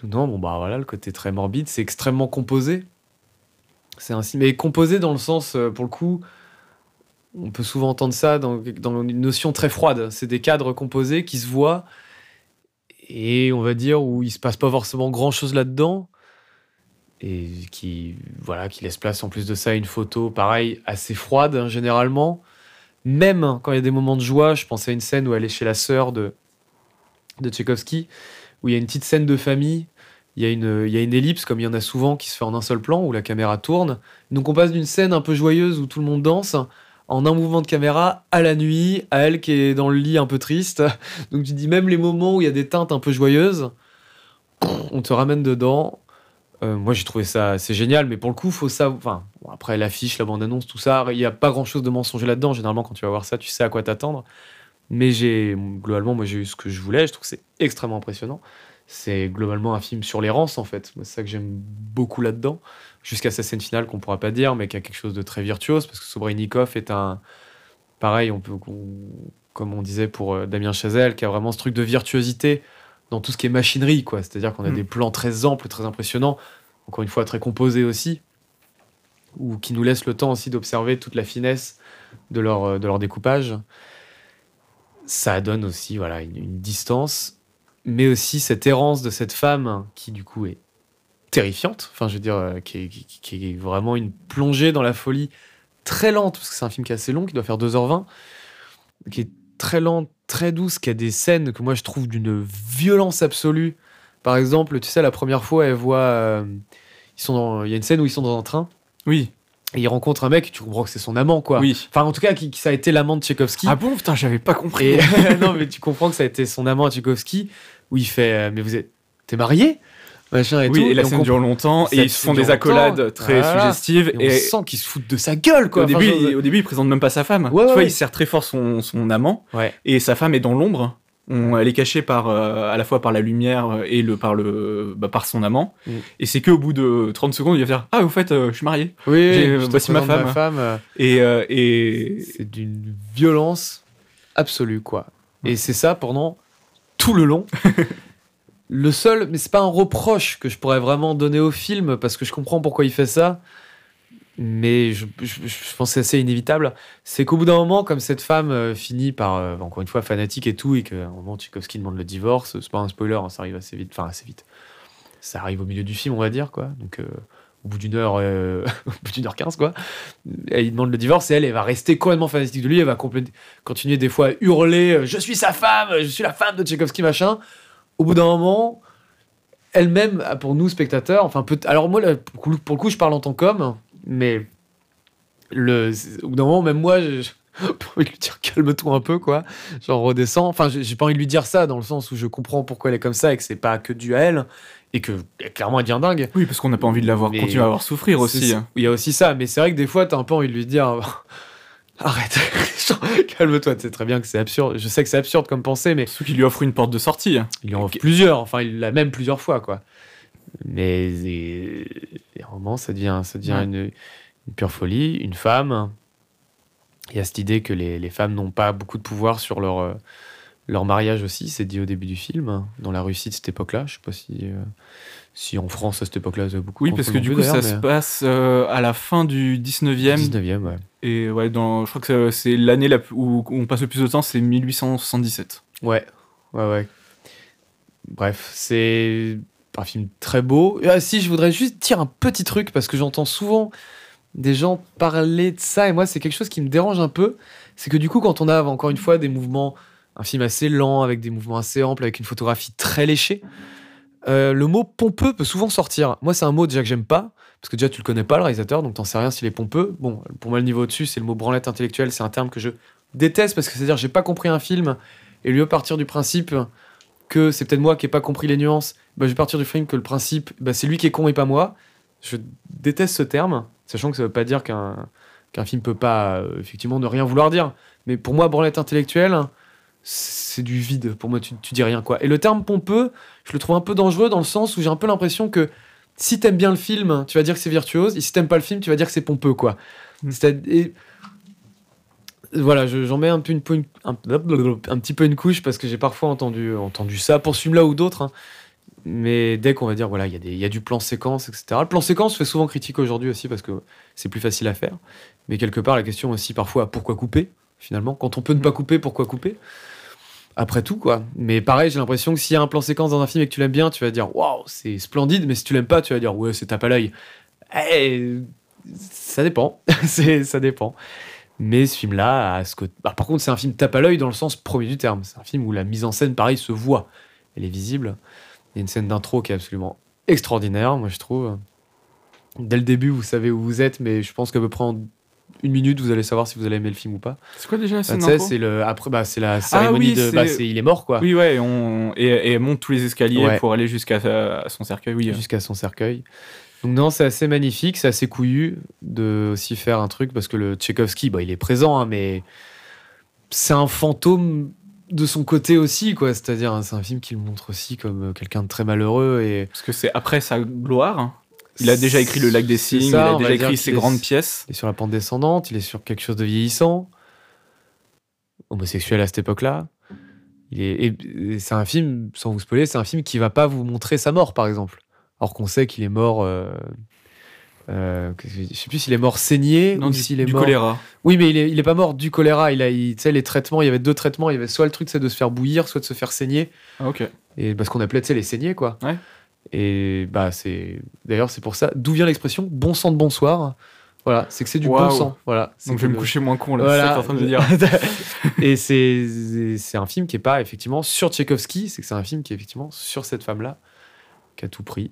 [SPEAKER 2] Non, bon, bah voilà, le côté très morbide, c'est extrêmement composé. C'est ainsi, mais composé dans le sens, euh, pour le coup, on peut souvent entendre ça dans, une notion très froide. C'est des cadres composés qui se voient et on va dire où il se passe pas forcément grand chose là-dedans et qui voilà qui laisse place en plus de ça à une photo pareil assez froide hein, généralement. Même quand il y a des moments de joie, je pense à une scène où elle est chez la sœur de de Tchaïkovski où il y a une petite scène de famille il y, a une, ellipse, comme il y en a souvent, qui se fait en un seul plan, où la caméra tourne. Donc on passe d'une scène un peu joyeuse où tout le monde danse, en un mouvement de caméra, à la nuit, à elle qui est dans le lit un peu triste. Donc tu dis même les moments où il y a des teintes un peu joyeuses, on te ramène dedans. Euh, moi j'ai trouvé ça assez génial, mais pour le coup, faut ça. Enfin, après l'affiche, la bande-annonce, tout ça, il n'y a pas grand-chose de mensonger là-dedans. Généralement, quand tu vas voir ça, tu sais à quoi t'attendre. Mais j'ai globalement, moi j'ai eu ce que je voulais. Je trouve que c'est extrêmement impressionnant c'est globalement un film sur l'errance en fait. C'est ça que j'aime beaucoup là-dedans. Jusqu'à sa scène finale qu'on pourra pas dire, mais qui a quelque chose de très virtuose parce que Sobrenikov est un. Pareil, on peut, comme on disait pour euh, Damien Chazelle, qui a vraiment ce truc de virtuosité dans tout ce qui est machinerie, quoi. C'est-à-dire qu'on a mm. des plans très amples, très impressionnants, encore une fois très composés aussi, ou qui nous laissent le temps aussi d'observer toute la finesse de leur, euh, de leur découpage. Ça donne aussi voilà, une distance mais aussi cette errance de cette femme qui du coup est terrifiante, enfin je veux dire, euh, qui est, vraiment une plongée dans la folie très lente, parce que c'est un film qui est assez long, qui doit faire 2h20, qui est très lente, très douce, qui a des scènes que moi je trouve d'une violence absolue. Par exemple, tu sais, la première fois, elle voit... Euh, ils sont il y a une scène où ils sont dans un train.
[SPEAKER 3] Oui.
[SPEAKER 2] Et il rencontre un mec, tu comprends que c'est son amant, quoi.
[SPEAKER 3] Oui.
[SPEAKER 2] Enfin, en tout cas, qui, ça a été l'amant de Tchaïkovski.
[SPEAKER 3] Ah bon, putain, j'avais pas compris.
[SPEAKER 2] non, mais tu comprends que ça a été son amant à Tchaïkovski, où il fait euh, Mais vous êtes. T'es marié?
[SPEAKER 3] Machin et oui, et la scène dure longtemps, et ils se font des accolades très suggestives.
[SPEAKER 2] Et, on sent qu'ils se foutent de sa gueule, quoi.
[SPEAKER 3] Au, début, il, au début, il présente même pas sa femme. tu vois, il sert très fort son, son amant, et sa femme est dans l'ombre elle est cachée par, euh, à la fois par la lumière et le, par, le, bah, par son amant. Mm. Et c'est qu'au bout de 30 secondes, il va faire Ah, au fait, euh, je suis marié.
[SPEAKER 2] Oui,
[SPEAKER 3] voici ma femme.
[SPEAKER 2] femme. Euh.
[SPEAKER 3] Et, et...
[SPEAKER 2] c'est d'une violence absolue, quoi. Et c'est ça pendant tout le long. le seul, mais c'est pas un reproche que je pourrais vraiment donner au film, parce que je comprends pourquoi il fait ça mais je, pense que c'est assez inévitable, c'est qu'au bout d'un moment, comme cette femme euh, finit par, euh, encore une fois, fanatique et tout, et qu'à un moment, Tchaikovsky demande le divorce, c'est pas un spoiler, hein, ça arrive assez vite, enfin assez vite. Ça arrive au milieu du film, on va dire, quoi. Donc, euh, au bout d'une heure, au bout d'une heure quinze, quoi. Il demande le divorce, et elle, elle va rester complètement fanatique de lui, elle va continuer des fois à hurler Je suis sa femme, je suis la femme de Tchaikovsky, machin. Au bout d'un moment, elle-même, pour nous, spectateurs, enfin, peut alors moi, pour le coup, je parle en tant qu'homme, mais le, au bout d'un moment, même moi, j'ai pas envie de lui dire calme-toi un peu, quoi. Genre redescends. Enfin, j'ai pas envie de lui dire ça dans le sens où je comprends pourquoi elle est comme ça et que c'est pas que dû à elle et que clairement elle devient dingue.
[SPEAKER 3] Oui, parce qu'on n'a pas envie de la voir continuer à avoir souffrir aussi. Hein.
[SPEAKER 2] Il y a aussi ça, mais c'est vrai que des fois, t'as un peu envie de lui dire arrête, calme-toi. C'est très bien que c'est absurde. Je sais que c'est absurde comme pensée, mais.
[SPEAKER 3] Surtout qu'il lui offre une porte de sortie.
[SPEAKER 2] Il lui en offre plusieurs. Enfin, il l'a même plusieurs fois, quoi. Mais les, romans, ça devient, ça devient une, pure folie. Une femme, il y a cette idée que les, les femmes n'ont pas beaucoup de pouvoir sur leur, euh, leur mariage aussi. C'est dit au début du film, dans la Russie de cette époque-là. Je sais pas si, euh, si en France, à cette époque-là, ça beaucoup.
[SPEAKER 3] Oui, parce que du coup, ça se passe euh, à la fin du 19e.
[SPEAKER 2] 19e, ouais.
[SPEAKER 3] Et ouais, dans, je crois que c'est l'année où on passe le plus de temps, c'est 1877.
[SPEAKER 2] Ouais, ouais, ouais. Bref, c'est un film très beau. Ah, si, je voudrais juste dire un petit truc parce que j'entends souvent des gens parler de ça et moi, c'est quelque chose qui me dérange un peu. C'est que du coup, quand on a encore une fois des mouvements, un film assez lent avec des mouvements assez amples, avec une photographie très léchée, euh, le mot pompeux peut souvent sortir. Moi, c'est un mot déjà que j'aime pas parce que déjà tu le connais pas le réalisateur, donc t'en sais rien s'il est pompeux. Bon, pour moi, le niveau au-dessus, c'est le mot branlette intellectuelle. C'est un terme que je déteste parce que c'est-à-dire j'ai pas compris un film et lui partir du principe que c'est peut-être moi qui n'ai pas compris les nuances, bah, je vais partir du film que le principe, bah, c'est lui qui est con et pas moi. Je déteste ce terme, sachant que ça ne veut pas dire qu'un qu'un film peut pas euh, effectivement ne rien vouloir dire. Mais pour moi, branlette intellectuelle, c'est du vide. Pour moi, tu, tu dis rien quoi. Et le terme pompeux, je le trouve un peu dangereux dans le sens où j'ai un peu l'impression que si t'aimes bien le film, tu vas dire que c'est virtuose, et si t'aimes pas le film, tu vas dire que c'est pompeux quoi. Mm. Et voilà, j'en mets un, peu une, un, un, petit peu une couche parce que j'ai parfois entendu, entendu ça pour ce film-là ou d'autres. Hein. Mais dès qu'on va dire, voilà, il y, y, a du plan séquence, etc. Le plan séquence fait souvent critique aujourd'hui aussi parce que c'est plus facile à faire. Mais quelque part, la question aussi parfois, pourquoi couper finalement? Quand on peut ne pas couper, pourquoi couper? Après tout, quoi. Mais pareil, j'ai l'impression que s'il y a un plan séquence dans un film et que tu l'aimes bien, tu vas dire, waouh, c'est splendide. Mais si tu l'aimes pas, tu vas dire, ouais, c'est tape à l'œil. Eh, ça dépend. ça dépend. Mais ce film-là, a ce que... Bah, par contre, c'est un film tape à l'œil dans le sens premier du terme. C'est un film où la mise en scène, pareil, se voit. Elle est visible. Il y a une scène d'intro qui est absolument extraordinaire, moi je trouve. Dès le début, vous savez où vous êtes, mais je pense qu'à peu près en une minute, vous allez savoir si vous allez aimer le film ou pas.
[SPEAKER 3] C'est quoi déjà la
[SPEAKER 2] Bah,
[SPEAKER 3] scène d'intro
[SPEAKER 2] c'est le après, bah, c'est la cérémonie
[SPEAKER 3] oui,
[SPEAKER 2] de, bah, c'est- il est mort quoi,
[SPEAKER 3] Oui, ouais, on... et, et elle monte tous les escaliers
[SPEAKER 2] Ouais.
[SPEAKER 3] pour aller jusqu'à sa- son cercueil, oui.
[SPEAKER 2] jusqu'à son cercueil. Donc non, c'est assez magnifique, c'est assez couillu de aussi faire un truc parce que le Tchaïkovski, bah, il est présent, hein, mais c'est un fantôme de son côté aussi, quoi. C'est-à-dire, hein, c'est un film qui le montre aussi comme euh, quelqu'un de très malheureux et
[SPEAKER 3] Parce que c'est après sa gloire. Il a déjà écrit Le Lac des Cygnes,
[SPEAKER 2] ça,
[SPEAKER 3] il a déjà écrit ses
[SPEAKER 2] est-
[SPEAKER 3] grandes pièces.
[SPEAKER 2] Il est sur la pente descendante, il est sur quelque chose de vieillissant, homosexuel à cette époque-là. Il est, et- et c'est un film, sans vous spoiler, c'est un film qui va pas vous montrer sa mort, par exemple. Alors qu'on sait qu'il est mort. euh, euh, je sais plus s'il est mort saigné
[SPEAKER 3] Non,
[SPEAKER 2] ou s'il est
[SPEAKER 3] du
[SPEAKER 2] mort.
[SPEAKER 3] choléra.
[SPEAKER 2] Oui, mais il est, il est pas mort du choléra. Il a, il- tu sais, les traitements. Il y avait deux traitements. Il y avait soit le truc, c'est de se faire bouillir, soit de se faire saigner.
[SPEAKER 3] Ah, ok.
[SPEAKER 2] Et parce qu'on appelait, les saignées, quoi.
[SPEAKER 3] Ouais.
[SPEAKER 2] Et bah, c'est. D'ailleurs, c'est pour ça. D'où vient l'expression bon sang de bonsoir Voilà, c'est que c'est du bon sang. Voilà.
[SPEAKER 3] Donc je vais me coucher moins con là,
[SPEAKER 2] Voilà.
[SPEAKER 3] c'est en train de dire.
[SPEAKER 2] et c'est c'est un film qui est pas effectivement sur Tchaïkovski, c'est que c'est un film qui est effectivement sur cette femme-là, qui a tout pris.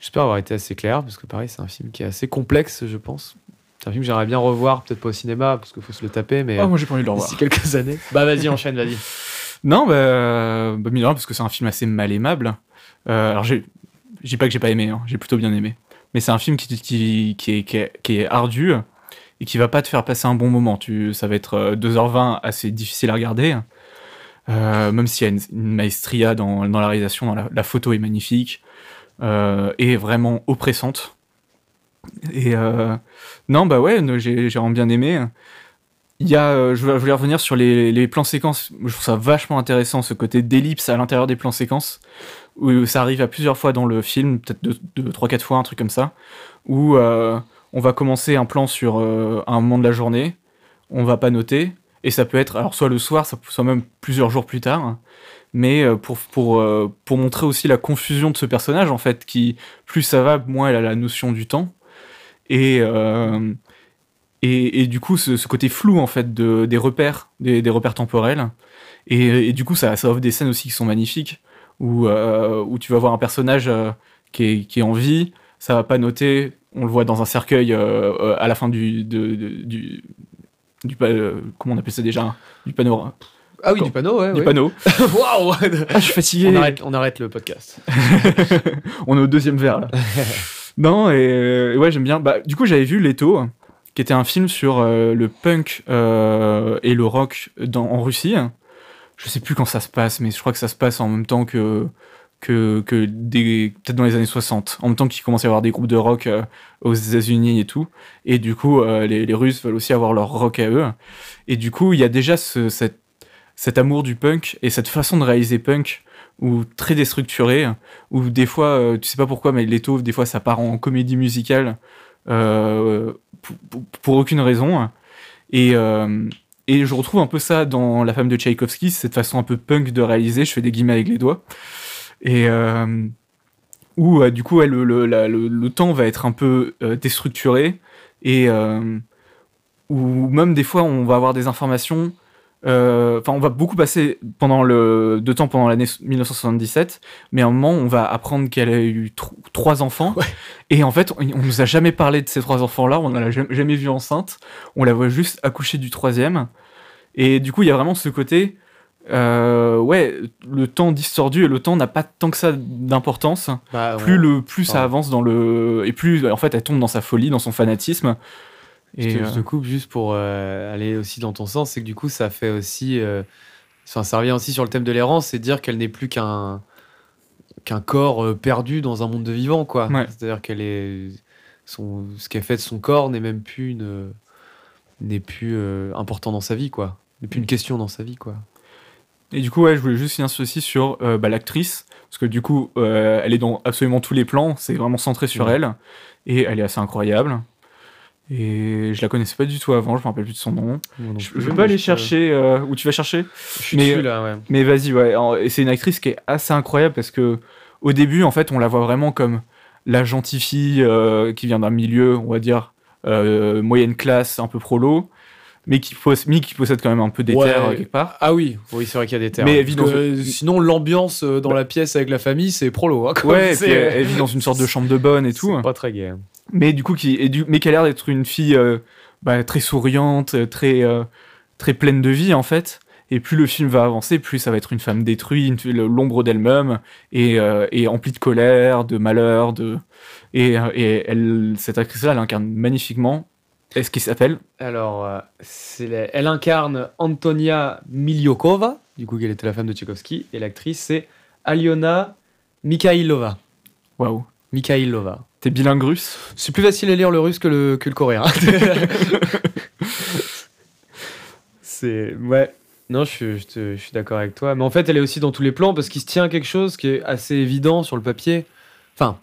[SPEAKER 2] J'espère avoir été assez clair, parce que pareil, c'est un film qui est assez complexe, je pense. C'est un film que j'aimerais bien revoir, peut-être pas au cinéma, parce qu'il faut se le taper, mais
[SPEAKER 3] Ah, moi j'ai pas envie de le revoir.
[SPEAKER 2] d'ici quelques années. Bah vas-y, enchaîne, vas-y.
[SPEAKER 3] Non, bah, bah mine de rien, parce que c'est un film assez mal aimable. Euh, alors, j'ai- je dis pas que j'ai pas aimé, hein, j'ai plutôt bien aimé. Mais c'est un film qui, qui, qui, est, qui, est, qui est ardu et qui va pas te faire passer un bon moment. Tu, ça va être euh, 2h20 assez difficile à regarder. Euh, même s'il y a une, une maestria dans, dans la réalisation, dans la, la photo est magnifique euh, et vraiment oppressante. Et euh, non, bah ouais, j'ai vraiment bien aimé. Il y a, euh, je, voulais, revenir sur les, plans séquences. Je trouve ça vachement intéressant, ce côté d'ellipse à l'intérieur des plans séquences, où ça arrive à plusieurs fois dans le film, peut-être deux, deux, trois, quatre fois, un truc comme ça, où euh, on va commencer un plan sur euh, un moment de la journée, on va pas noter, et ça peut être alors soit le soir, soit même plusieurs jours plus tard, mais euh, pour, pour, euh, pour montrer aussi la confusion de ce personnage, en fait, qui, plus ça va, moins elle a la notion du temps. Et, euh, et, et du coup, ce, côté flou, en fait, de, des repères, des, repères temporels. Et, du coup, ça, ça offre des scènes aussi qui sont magnifiques, où, où tu vas voir un personnage qui, est, qui est en vie, ça va pas noter, on le voit dans un cercueil à la fin du, du, du comment on appelle ça déjà Du panneau.
[SPEAKER 2] Ah oui,
[SPEAKER 3] Quand-
[SPEAKER 2] du panneau, ouais.
[SPEAKER 3] Du
[SPEAKER 2] ouais.
[SPEAKER 3] panneau.
[SPEAKER 2] Waouh
[SPEAKER 3] Ah, je suis fatigué.
[SPEAKER 2] on, arrête, on arrête le podcast.
[SPEAKER 3] on est au deuxième verre là. non, et, euh, ouais, j'aime bien. Bah, du coup, j'avais vu Leto, qui était un film sur euh, le punk euh, et le rock dans, en Russie. Je sais plus quand ça se passe, mais je crois que ça se passe en même temps que que, que des peut-être dans les années 60, en même temps qu'il commence à y avoir des groupes de rock euh, aux États-Unis et tout. Et du coup, les, les Russes veulent aussi avoir leur rock à eux. Et du coup, il y a déjà ce, cette, cet amour du punk et cette façon de réaliser punk ou très déstructuré, où des fois, euh, tu sais pas pourquoi, mais Leto, des fois, ça part en comédie musicale euh, pour, aucune raison. Et, euh, et je retrouve un peu ça dans La femme de Tchaïkovski, cette façon un peu punk de réaliser, je fais des guillemets avec les doigts. Et où, du coup, le, le, le- le temps va être un peu déstructuré, et où même des fois, on va avoir des informations Enfin, on va beaucoup passer pendant le, de temps pendant l'année 1977, mais à un moment, on va apprendre qu'elle a eu tr- trois enfants.
[SPEAKER 2] Ouais.
[SPEAKER 3] Et en fait, on, on nous a jamais parlé de ces trois enfants-là, on ne l'a jamais, jamais vue enceinte. On la voit juste accoucher du troisième. Et du coup, il y a vraiment ce côté. euh, ouais, le temps distordu et le temps n'a pas tant que ça d'importance.
[SPEAKER 2] Bah,
[SPEAKER 3] Plus le plus ça avance dans le et plus en fait elle tombe dans sa folie, dans son fanatisme.
[SPEAKER 2] Je
[SPEAKER 3] Et
[SPEAKER 2] te,
[SPEAKER 3] euh,
[SPEAKER 2] je te coupe juste pour euh, aller aussi dans ton sens, c'est que du coup, ça fait aussi. euh, enfin, ça revient aussi sur le thème de l'errance, c'est dire qu'elle n'est plus qu'un qu'un corps euh, perdu dans un monde de vivants, quoi.
[SPEAKER 3] Ouais.
[SPEAKER 2] C'est-à-dire qu'elle est. Son, ce qu'elle fait de son corps n'est même plus une n'est plus euh, important dans sa vie, quoi. N'est plus une question dans sa vie, quoi.
[SPEAKER 3] Et du coup, ouais, je voulais juste finir ceci sur bah, l'actrice, parce que du coup, elle est dans absolument tous les plans, c'est vraiment centré sur
[SPEAKER 2] Ouais.
[SPEAKER 3] elle, et elle est assez incroyable. Et je la connaissais pas du tout avant, je me rappelle plus de son nom. Je,
[SPEAKER 2] mais
[SPEAKER 3] peux aller chercher euh, où tu vas chercher,
[SPEAKER 2] Je suis
[SPEAKER 3] mais-
[SPEAKER 2] dessus, là, ouais.
[SPEAKER 3] mais vas-y, ouais. Et c'est une actrice qui est assez incroyable parce que au début, en fait, on la voit vraiment comme la gentille fille euh, qui vient d'un milieu, on va dire, euh, moyenne classe, un peu prolo. Mais qui, possède, mais qui possède quand même un peu des
[SPEAKER 2] Ouais.
[SPEAKER 3] terres euh, quelque part.
[SPEAKER 2] Ah oui, oui, c'est vrai qu'il y a des terres.
[SPEAKER 3] Mais vit dans
[SPEAKER 2] sinon, l'ambiance euh, dans la pièce avec la famille, c'est prolo. Hein.
[SPEAKER 3] Ouais, et
[SPEAKER 2] C'est-
[SPEAKER 3] puis elle, elle vit dans une sorte de chambre de bonne et tout.
[SPEAKER 2] Pas très gay. hein.
[SPEAKER 3] mais du coup qui du mais qui a l'air d'être une fille euh, bah, très souriante euh, très euh, très pleine de vie en fait et plus le film va avancer plus ça va être une femme détruite l'ombre d'elle-même et, euh, et emplie de colère de malheur de et, euh, et elle cette actrice là elle incarne magnifiquement est-ce qu'il s'appelle
[SPEAKER 2] Alors, euh, c'est la- elle incarne Antonia Miliokova, du coup, elle était la femme de Tchaïkovski, et l'actrice, c'est Aliona Mikhailova.
[SPEAKER 3] waouh
[SPEAKER 2] Mikhailova.
[SPEAKER 3] t'es bilingue russe
[SPEAKER 2] C'est plus facile à lire le russe que le, que le coréen. c'est. Ouais. Non, je, suis- je te- je suis d'accord avec toi. Mais en fait, elle est aussi dans tous les plans parce qu'il se tient quelque chose qui est assez évident sur le papier. Enfin,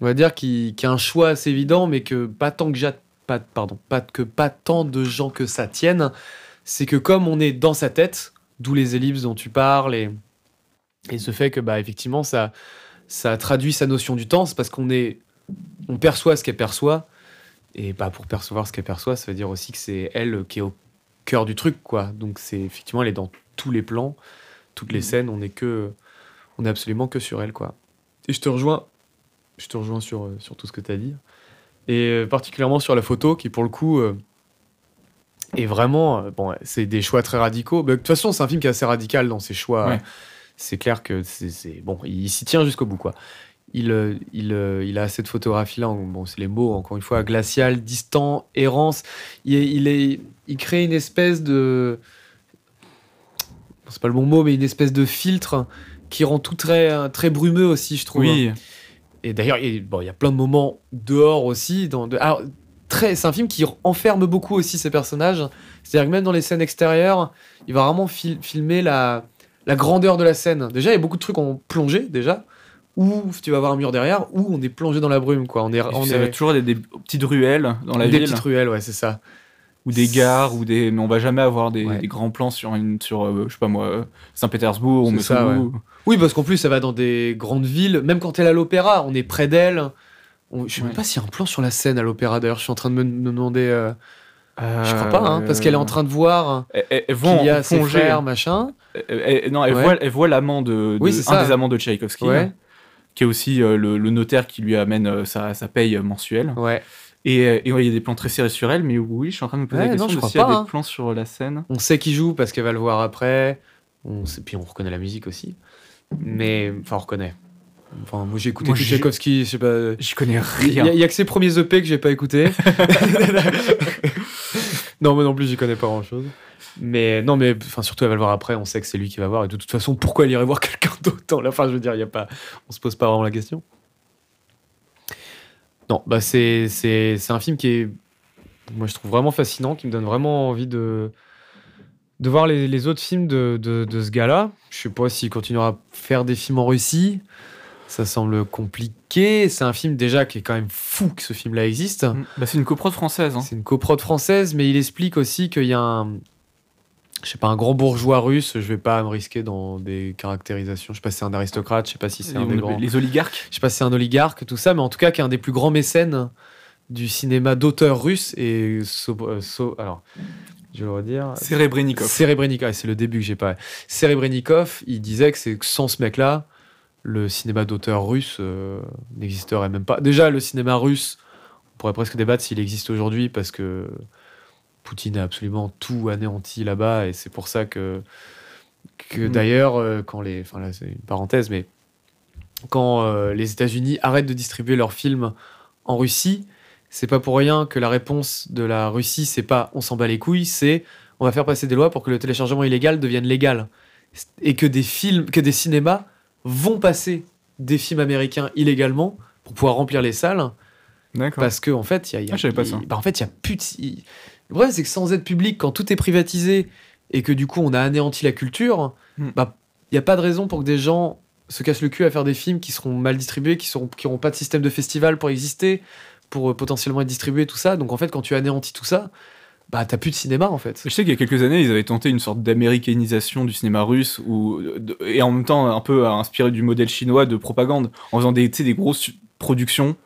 [SPEAKER 2] on va dire qu'il qu'il y a un choix assez évident, mais que pas tant que j'a- pas, pardon, pas que pas tant de gens que ça tienne. C'est que comme on est dans sa tête, d'où les ellipses dont tu parles et, et ce fait que bah effectivement ça ça traduit sa notion du temps, c'est parce qu'on est on perçoit ce qu'elle perçoit. Et bah, pour percevoir ce qu'elle perçoit, ça veut dire aussi que c'est elle qui est au cœur du truc, quoi. Donc c'est effectivement, elle est dans tous les plans, toutes les scènes, on est que, on est absolument que sur elle, quoi. Et je te rejoins, je te rejoins sur, euh, sur tout ce que tu as dit. Et euh, particulièrement sur la photo, qui pour le coup euh, est vraiment, euh, bon, c'est des choix très radicaux. De toute façon, c'est un film qui est assez radical dans ses choix.
[SPEAKER 3] Ouais.
[SPEAKER 2] C'est clair que c'est bon, il s'y tient jusqu'au bout, quoi il, il, il a cette photographie-là, bon, c'est les mots, encore une fois, glacial, distant, errance. Il, il, est, il crée une espèce de. C'est pas le bon mot, mais une espèce de filtre qui rend tout très, très brumeux aussi, je trouve.
[SPEAKER 3] oui
[SPEAKER 2] Et d'ailleurs, il, bon, y a plein de moments dehors aussi. Dans, de- alors, très, c'est un film qui enferme beaucoup aussi ses personnages. C'est-à-dire que même dans les scènes extérieures, il va vraiment fil- filmer la, la grandeur de la scène. Déjà, il y a beaucoup de trucs en plongée, déjà, où tu vas voir un mur derrière, où on est plongé dans la brume, quoi. On est, on est
[SPEAKER 3] toujours des, des petites ruelles dans la
[SPEAKER 2] des
[SPEAKER 3] ville
[SPEAKER 2] petites ruelles, ouais, c'est ça.
[SPEAKER 3] Ou des gares ou des mais on va jamais avoir des,
[SPEAKER 2] Ouais.
[SPEAKER 3] des grands plans sur une sur euh, je sais pas moi Saint-Pétersbourg ou
[SPEAKER 2] ça, Oui, parce qu'en plus, ça va dans des grandes villes. Même quand elle est à l'opéra, on est près d'elle. On- Je sais même pas s'il y a un plan sur la scène à l'opéra, d'ailleurs. Je suis en train de me, demander. euh,
[SPEAKER 3] Euh,
[SPEAKER 2] Je crois pas, hein, parce qu'elle est en train de voir
[SPEAKER 3] elle, voit
[SPEAKER 2] qu'il y
[SPEAKER 3] en
[SPEAKER 2] a ses
[SPEAKER 3] plongée.
[SPEAKER 2] frères, machin.
[SPEAKER 3] Elle- non, elle
[SPEAKER 2] Ouais.
[SPEAKER 3] voit, elle voit l'amant de, de-
[SPEAKER 2] Oui, c'est
[SPEAKER 3] un
[SPEAKER 2] ça.
[SPEAKER 3] des amants de Tchaïkovski,
[SPEAKER 2] Ouais.
[SPEAKER 3] hein, qui est aussi euh, le, le notaire qui lui amène euh, sa, sa paye mensuelle.
[SPEAKER 2] Ouais.
[SPEAKER 3] Et, euh, et ouais, il y a des plans très serrés sur elle, mais oui, je suis en train de me poser
[SPEAKER 2] Ouais,
[SPEAKER 3] la
[SPEAKER 2] non,
[SPEAKER 3] question
[SPEAKER 2] je
[SPEAKER 3] de s'il y a
[SPEAKER 2] pas,
[SPEAKER 3] des
[SPEAKER 2] hein.
[SPEAKER 3] plans sur la scène.
[SPEAKER 2] On sait qui joue parce qu'elle va le voir après. On sait, puis on reconnaît la musique aussi. Mais, enfin, on reconnaît. Enfin, moi j'ai écouté Tchaïkovski, je sais pas.
[SPEAKER 3] J'y connais rien.
[SPEAKER 2] il y a que ses premiers EP que j'ai pas écoutés. non, moi non plus, j'y connais pas grand chose. Mais non, mais enfin, surtout, elle va le voir après. On sait que c'est lui qui va voir. Et de toute façon, pourquoi elle irait voir quelqu'un d'autre dans la fin? Je veux dire, il y a pas, on se pose pas vraiment la question. Non, bah c'est c'est c'est un film qui est, moi je trouve vraiment fascinant, qui me donne vraiment envie de de voir les, les autres films de, de, de ce gars-là. Je sais pas s'il continuera à faire des films en Russie. Ça semble compliqué. C'est un film déjà qui est quand même fou que ce film-là existe.
[SPEAKER 3] Mm. Bah, c'est une coprode française. hein.
[SPEAKER 2] C'est une coprode française, mais il explique aussi qu'il y a un, je sais pas, un grand bourgeois russe. Je vais pas me risquer dans des caractérisations. Je sais pas si c'est un aristocrate. Je sais pas si c'est un des grands.
[SPEAKER 3] les oligarques?
[SPEAKER 2] Je sais pas si c'est un oligarque, tout ça, mais en tout cas, qui est un des plus grands mécènes du cinéma d'auteur russe et so- euh, so- alors, je vais le redire.
[SPEAKER 3] Serebrennikov.
[SPEAKER 2] Serebrennikov, c'est le début que j'ai pas. Serebrennikov, il disait que sans ce mec-là, le cinéma d'auteur russe euh, n'existerait même pas. Déjà, le cinéma russe, on pourrait presque débattre s'il existe aujourd'hui parce que Poutine a absolument tout anéanti là-bas et c'est pour ça que, que
[SPEAKER 3] Mm.
[SPEAKER 2] d'ailleurs, euh, quand les. Enfin là, c'est une parenthèse, mais quand euh, les États-Unis arrêtent de distribuer leurs films en Russie, c'est pas pour rien que la réponse de la Russie, c'est pas on s'en bat les couilles, c'est on va faire passer des lois pour que le téléchargement illégal devienne légal. Et que des films, que des cinémas vont passer des films américains illégalement pour pouvoir remplir les salles.
[SPEAKER 3] D'accord.
[SPEAKER 2] Parce qu'en en fait, il y a, y a-
[SPEAKER 3] Ah, je savais pas ça.
[SPEAKER 2] il- bah, en fait, il y a plus de. Le problème, c'est que sans aide publique, quand tout est privatisé et que du coup, on a anéanti la culture,
[SPEAKER 3] Hmm.
[SPEAKER 2] bah, il n'y a pas de raison pour que des gens se cassent le cul à faire des films qui seront mal distribués, qui n'auront qui auront pas de système de festival pour exister, pour euh, potentiellement être distribués, tout ça. Donc en fait, quand tu anéantis tout ça, bah t'as plus de cinéma en fait.
[SPEAKER 3] Je sais qu'il y a quelques années, ils avaient tenté une sorte d'américanisation du cinéma russe ou et en même temps un peu inspiré du modèle chinois de propagande en faisant des grosses productions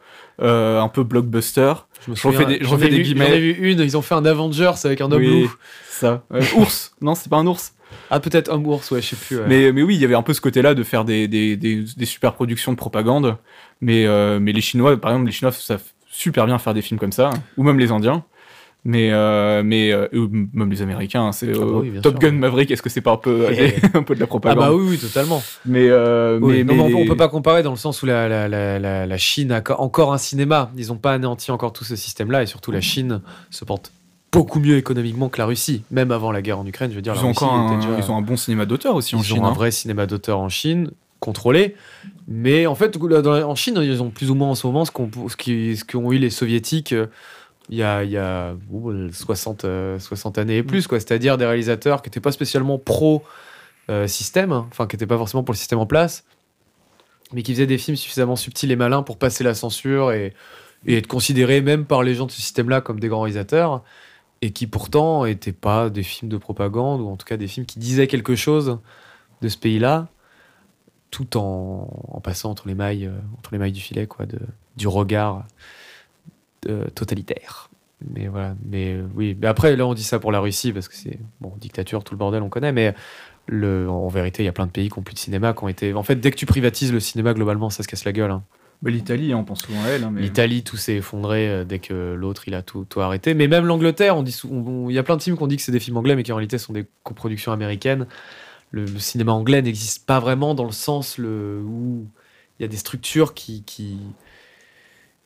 [SPEAKER 3] euh, un peu blockbuster.
[SPEAKER 2] Je me
[SPEAKER 3] Je refais des- je refais des
[SPEAKER 2] vu-
[SPEAKER 3] guillemets.
[SPEAKER 2] J'en ai vu une, ils ont fait un Avengers avec un homme
[SPEAKER 3] Oui,
[SPEAKER 2] loup.
[SPEAKER 3] Ça. Euh, ours Non, c'est pas un ours.
[SPEAKER 2] Ah, peut-être homme ours, ouais, je sais plus. ouais.
[SPEAKER 3] Mais, mais oui, il y avait un peu ce côté-là de faire des, des, des, des super productions de propagande. Mais, euh, mais les Chinois, par exemple, les Chinois savent super bien faire des films comme ça, ou même les Indiens. Mais, euh, mais euh, même les Américains, hein, c'est
[SPEAKER 2] Ah bah
[SPEAKER 3] euh,
[SPEAKER 2] oui,
[SPEAKER 3] Top
[SPEAKER 2] sûr,
[SPEAKER 3] Gun
[SPEAKER 2] ouais.
[SPEAKER 3] Maverick, est-ce que c'est pas un peu,
[SPEAKER 2] Eh.
[SPEAKER 3] un peu de la
[SPEAKER 2] Ah
[SPEAKER 3] propagande
[SPEAKER 2] bah oui, oui, totalement.
[SPEAKER 3] Mais,
[SPEAKER 2] Oui,
[SPEAKER 3] mais,
[SPEAKER 2] non,
[SPEAKER 3] mais
[SPEAKER 2] mais on, peut pas comparer dans le sens où la, la, la, Chine a co- encore un cinéma. Ils ont pas anéanti encore tout ce système-là et surtout la Chine se porte beaucoup mieux économiquement que la Russie, même avant la guerre en Ukraine. Je veux dire,
[SPEAKER 3] ils,
[SPEAKER 2] la
[SPEAKER 3] ont
[SPEAKER 2] Russie
[SPEAKER 3] un,
[SPEAKER 2] déjà-
[SPEAKER 3] ils ont un bon cinéma d'auteur aussi en
[SPEAKER 2] ils
[SPEAKER 3] Chine.
[SPEAKER 2] ont un
[SPEAKER 3] hein.
[SPEAKER 2] vrai cinéma d'auteur en Chine contrôlé. Mais en fait, en Chine, ils ont plus ou moins en ce moment ce qu'ont qu'ont eu les soviétiques il y a, y a ouh, 60, euh, 60 années et plus, quoi. C'est-à-dire des réalisateurs qui n'étaient pas spécialement pro-système, enfin, qui n'étaient pas forcément pour le système en place, mais qui faisaient des films suffisamment subtils et malins pour passer la censure et, et être considérés même par les gens de ce système-là comme des grands réalisateurs, et qui pourtant n'étaient pas des films de propagande, ou en tout cas des films qui disaient quelque chose de ce pays-là, tout en, en passant entre les mailles, euh, entre les mailles du filet, quoi, de, du regard euh, totalitaire. Mais voilà, mais euh, oui. Mais après, là, on dit ça pour la Russie parce que c'est bon, dictature, tout le bordel, on connaît. Mais le, en vérité, il y a plein de pays qui ont plus de cinéma, qui ont été. En fait, dès que tu privatises le cinéma, globalement, ça se casse la gueule. hein.
[SPEAKER 3] Bah, L'Italie, on pense souvent à elle. hein, mais...
[SPEAKER 2] L'Italie, tout s'est effondré euh, dès que l'autre il a tout, tout arrêté. Mais même l'Angleterre, on dit il y a plein de films qu'on dit que c'est des films anglais, mais qui en réalité sont des coproductions américaines. Le, le cinéma anglais n'existe pas vraiment dans le sens le, où il y a des structures qui, qui,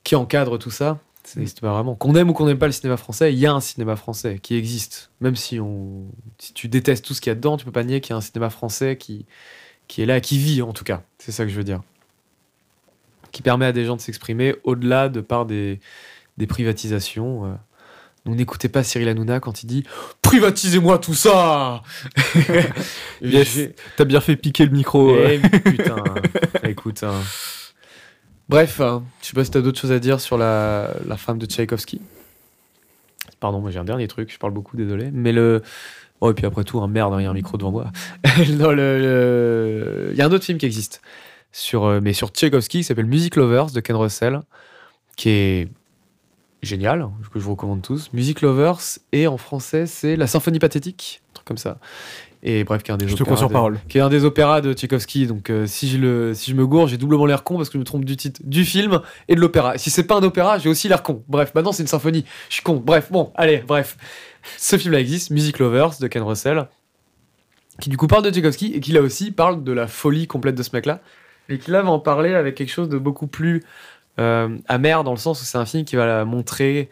[SPEAKER 2] qui encadrent tout ça. N'existe pas vraiment. Qu'on aime ou qu'on n'aime pas le cinéma français, il y a un cinéma français qui existe. Même si, on, si tu détestes tout ce qu'il y a dedans, tu peux pas nier qu'il y a un cinéma français qui, qui est là, qui vit en tout cas. C'est ça que je veux dire qui permet à des gens de s'exprimer au-delà de par des, des privatisations. euh. Donc n'écoutez pas Cyril Hanouna quand il dit Privatisez-moi tout ça
[SPEAKER 3] T'as bien fait piquer le micro. euh.
[SPEAKER 2] Eh, putain, écoute. hein. Bref, hein, je sais pas si t'as d'autres choses à dire sur la, la femme de Tchaïkovski. Pardon, j'ai un dernier truc, je parle beaucoup, désolé. Mais le. Oh, et puis après tout, un merde, hein, il y a un micro devant moi. Non, le- le- Il y a un autre film qui existe, sur, euh, mais sur Tchaïkovski, qui s'appelle Music Lovers de Ken Russell, qui est génial, que je vous recommande tous. Music Lovers, et en français, c'est La Symphonie Pathétique, un truc comme ça. Et bref, qui est un des
[SPEAKER 3] Je
[SPEAKER 2] opéras de-
[SPEAKER 3] parole.
[SPEAKER 2] qui est un des opéras de Tchaïkovski. Donc, euh, si, je le, si je me gourre, j'ai doublement l'air con parce que je me trompe du titre du film et de l'opéra. Si c'est pas un opéra, j'ai aussi l'air con. Bref, maintenant c'est une symphonie. Je suis con. Bref, bon, allez, bref. Ce film-là existe, Music Lovers de Ken Russell, qui du coup parle de Tchaïkovski et qui là aussi parle de la folie complète de ce mec-là. Et qui là va en parler avec quelque chose de beaucoup plus euh, amer dans le sens où c'est un film qui va la montrer,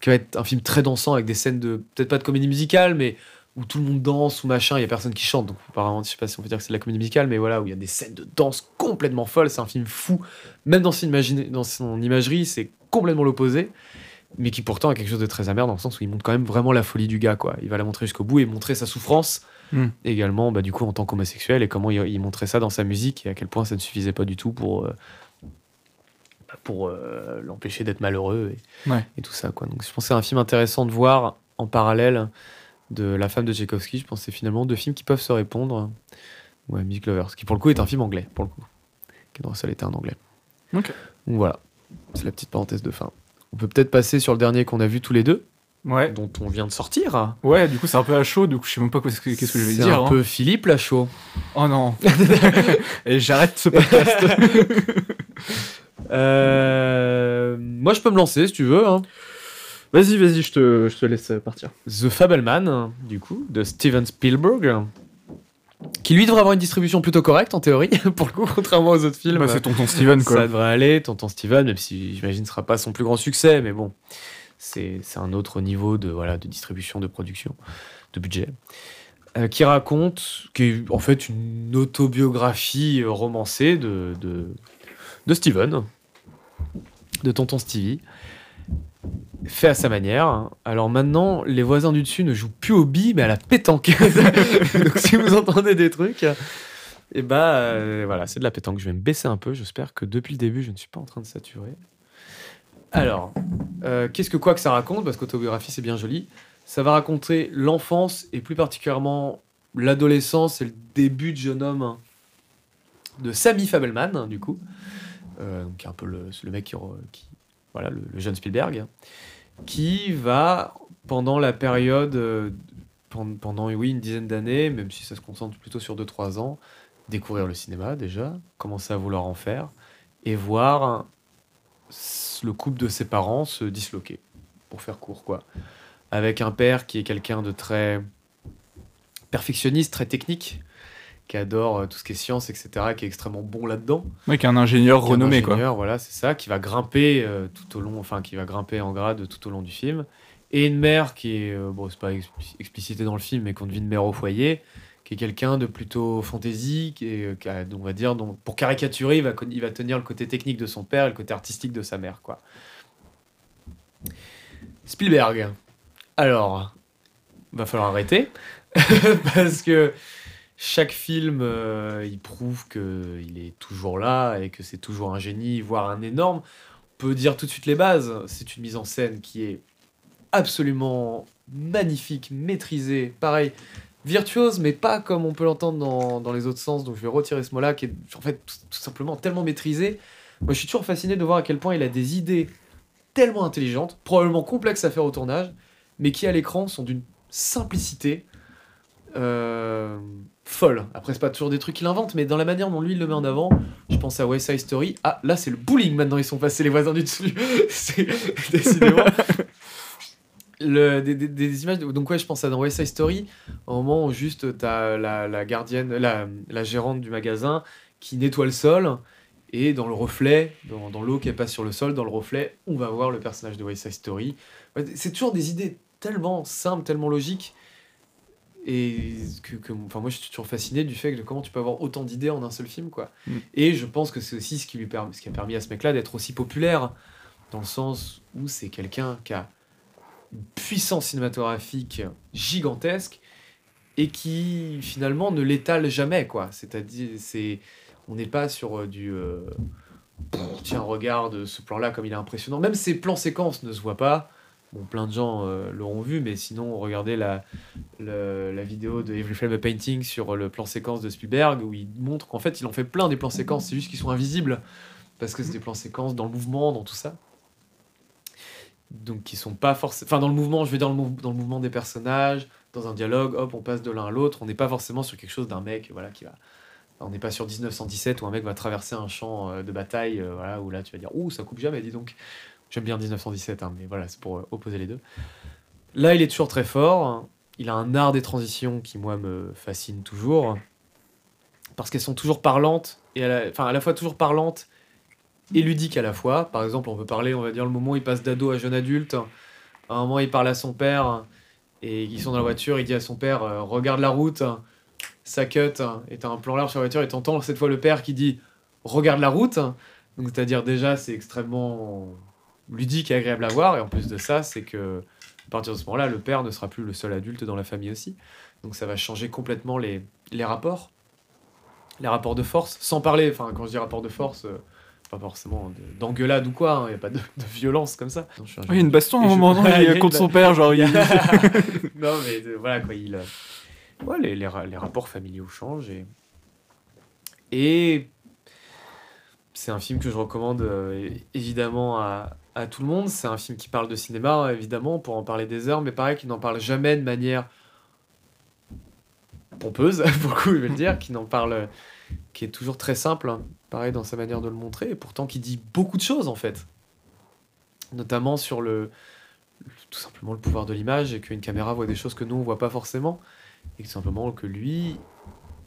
[SPEAKER 2] qui va être un film très dansant avec des scènes de, peut-être pas de comédie musicale, mais où tout le monde danse ou machin, il y a personne qui chante, donc apparemment, je sais pas si on peut dire que c'est de la comédie musicale, mais voilà, où il y a des scènes de danse complètement folles, c'est un film fou, même dans son, imagine- dans son imagerie, c'est complètement l'opposé, mais qui pourtant a quelque chose de très amer dans le sens où il montre quand même vraiment la folie du gars, quoi. Il va la montrer jusqu'au bout et montrer sa souffrance,
[SPEAKER 3] Mm.
[SPEAKER 2] également, bah, du coup, en tant qu'homosexuel, et comment il, il montrait ça dans sa musique, et à quel point ça ne suffisait pas du tout pour, euh, bah, pour euh, l'empêcher d'être malheureux et,
[SPEAKER 3] Ouais.
[SPEAKER 2] et tout ça, quoi. Donc je pense que c'est un film intéressant de voir en parallèle de La femme de Tchaïkovski. Je pense que c'est finalement deux films qui peuvent se répondre. Ouais, Music Lovers, qui pour le coup est un film anglais, pour le coup. Ken Russell était un anglais.
[SPEAKER 3] Ok.
[SPEAKER 2] Donc voilà, c'est la petite parenthèse de fin. On peut peut-être passer sur le dernier qu'on a vu tous les deux,
[SPEAKER 3] Ouais.
[SPEAKER 2] dont on vient de sortir.
[SPEAKER 3] Ouais, du coup, c'est un peu à chaud, du coup, je sais même pas qu'est-ce que, je vais
[SPEAKER 2] C'est
[SPEAKER 3] dire.
[SPEAKER 2] un
[SPEAKER 3] hein.
[SPEAKER 2] peu Philippe Lachaud.
[SPEAKER 3] Oh non. Et j'arrête ce podcast.
[SPEAKER 2] Euh, moi, je peux me lancer si tu veux. hein.
[SPEAKER 3] Vas-y, vas-y, je te, je te laisse partir.
[SPEAKER 2] The Fableman, du coup, de Steven Spielberg, qui lui devrait avoir une distribution plutôt correcte en théorie, pour le coup, contrairement aux autres films.
[SPEAKER 3] Bah, c'est tonton Steven, quoi.
[SPEAKER 2] Ça devrait aller, Tonton Steven, même si j'imagine ce sera pas son plus grand succès, mais bon, c'est c'est un autre niveau de, voilà, de distribution, de production, de budget. Euh, qui raconte, qui est en fait une autobiographie romancée de, de, de Steven, de Tonton Stevie, fait à sa manière. Alors maintenant, les voisins du dessus ne jouent plus au billes, mais à la pétanque. Donc si vous entendez des trucs, et bah euh, voilà, c'est de la pétanque. Je vais me baisser un peu. J'espère que depuis le début, je ne suis pas en train de saturer. Alors, euh, qu'est-ce que quoi que ça raconte? Parce qu'autobiographie, c'est bien joli. Ça va raconter l'enfance et plus particulièrement l'adolescence et le début de jeune homme hein, de Sammy Fabelman, hein, du coup. Euh, un peu le, mec qui, voilà, le, jeune Spielberg, qui va, pendant la période, euh, pen- pendant oui, une dizaine d'années, même si ça se concentre plutôt sur 2-3 ans, découvrir le cinéma déjà, commencer à vouloir en faire, et voir le couple de ses parents se disloquer, pour faire court, quoi. Avec un père qui est quelqu'un de très perfectionniste, très technique, qui adore euh, tout ce qui est science, etc., qui est extrêmement bon là-dedans.
[SPEAKER 3] Ouais, qui est un ingénieur
[SPEAKER 2] Qui est un
[SPEAKER 3] renommé, quoi.
[SPEAKER 2] ingénieur, Voilà, c'est ça, qui va grimper euh, tout au long, enfin, qui va grimper en grade tout au long du film. Et une mère qui est, euh, bon, c'est pas expli- explicité dans le film, mais qu'on devine mère au foyer, qui est quelqu'un de plutôt fantaisie, qui est, euh, qui a- on va dire, donc, pour caricaturer, il va, il va tenir le côté technique de son père et le côté artistique de sa mère, quoi. Spielberg. Alors, va falloir arrêter, parce que chaque film, euh, il prouve qu'il est toujours là et que c'est toujours un génie, voire un énorme. On peut dire tout de suite les bases. C'est une mise en scène qui est absolument magnifique, maîtrisée, pareil, virtuose, mais pas comme on peut l'entendre dans, dans les autres sens. Donc je vais retirer ce mot-là, qui est en fait tout, simplement tellement maîtrisé. Moi, je suis toujours fasciné de voir à quel point il a des idées tellement intelligentes, probablement complexes à faire au tournage, mais qui à l'écran sont d'une simplicité euh, folle. Après, c'est pas toujours des trucs qu'il invente, mais dans la manière dont lui il le met en avant, je pense à West Side Story. Ah, là, c'est le bowling maintenant, ils sont passés les voisins du dessus. c'est décidément. Le, des, images, donc ouais, je pense à dans West Side Story, au moment où juste t'as la, la gardienne, la, la gérante du magasin qui nettoie le sol, et dans le reflet, dans, l'eau qui passe sur le sol, dans le reflet, on va voir le personnage de West Side Story. C'est toujours des idées tellement simples, tellement logiques, et que, que- enfin moi je suis toujours fasciné du fait de comment tu peux avoir autant d'idées en un seul film quoi.
[SPEAKER 3] Mm.
[SPEAKER 2] et je pense que c'est aussi ce qui lui permet ce qui a permis à ce mec là d'être aussi populaire dans le sens où c'est quelqu'un qui a une puissance cinématographique gigantesque et qui finalement ne l'étale jamais quoi. C'est-à-dire c'est on n'est pas sur euh, du euh, tiens regarde ce plan là comme il est impressionnant même ses plans séquences ne se voient pas plein de gens euh, l'auront vu mais sinon regardez la la vidéo de Every Frame a Painting sur le plan séquence de Spielberg où il montre qu'en fait il en fait plein des plans séquences, c'est juste qu'ils sont invisibles parce que c'est des plans séquences dans le mouvement, dans tout ça. Donc qui sont pas forcément. Enfin, dans le mouvement, je mou- dans le mouvement des personnages, dans un dialogue, hop, on passe de l'un à l'autre, on n'est pas forcément sur quelque chose d'un mec voilà, qui va. On n'est pas sur 1917 où un mec va traverser un champ euh, de bataille, euh, voilà, où là tu vas dire, ouh, ça coupe jamais, dis donc. J'aime bien 1917, hein, mais voilà, c'est pour euh, opposer les deux. Là, il est toujours très fort. Il a un art des transitions qui, moi, me fascine toujours. Parce qu'elles sont toujours parlantes, et à la, enfin, à la fois toujours parlantes et ludiques à la fois. Par exemple, on peut parler, on va dire, le moment où il passe d'ado à jeune adulte. À un moment, il parle à son père, et ils sont dans la voiture, il dit à son père euh, Regarde la route, ça cut, et t'as un plan large sur la voiture, et t'entends cette fois le père qui dit Regarde la route. Donc, c'est-à-dire, déjà, c'est extrêmement ludique et agréable à voir, et en plus de ça, c'est que à partir de ce moment-là, le père ne sera plus le seul adulte dans la famille aussi. Donc ça va changer complètement les, les rapports, les rapports de force, sans parler, enfin quand je dis rapport de force, euh, pas forcément de- d'engueulade ou quoi, il n'y a pas de, de violence comme ça. Non, un
[SPEAKER 3] Il y a une baston à un moment,
[SPEAKER 2] Ouais,
[SPEAKER 3] il contre son père, genre, il...
[SPEAKER 2] non, mais de- voilà quoi, il. euh, Ouais, les, les, les rapports familiaux changent et. Et. C'est un film que je recommande euh, évidemment à, à tout le monde. C'est un film qui parle de cinéma, évidemment, pour en parler des heures, mais pareil, qui n'en parle jamais de manière pompeuse, pour le coup, je vais le dire, qui n'en parle. qui est toujours très simple, pareil, dans sa manière de le montrer, et pourtant qui dit beaucoup de choses, en fait. Notamment sur le, tout simplement le pouvoir de l'image et qu'une caméra voit des choses que nous on voit pas forcément et que simplement que lui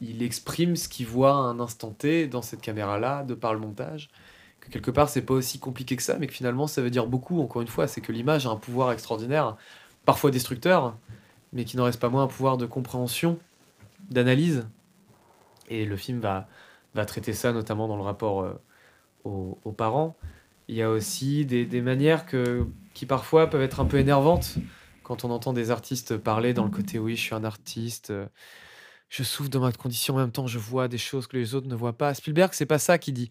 [SPEAKER 2] il exprime ce qu'il voit à un instant T dans cette caméra là de par le montage que quelque part c'est pas aussi compliqué que ça mais que finalement ça veut dire beaucoup encore une fois c'est que l'image a un pouvoir extraordinaire parfois destructeur mais qui n'en reste pas moins un pouvoir de compréhension d'analyse. Et le film va traiter ça notamment dans le rapport euh, aux, parents. Il y a aussi des, manières qui parfois peuvent être un peu énervantes quand on entend des artistes parler dans le côté oui, je suis un artiste, euh, je souffre de ma condition, en même temps je vois des choses que les autres ne voient pas. Spielberg, c'est pas ça qu'il dit.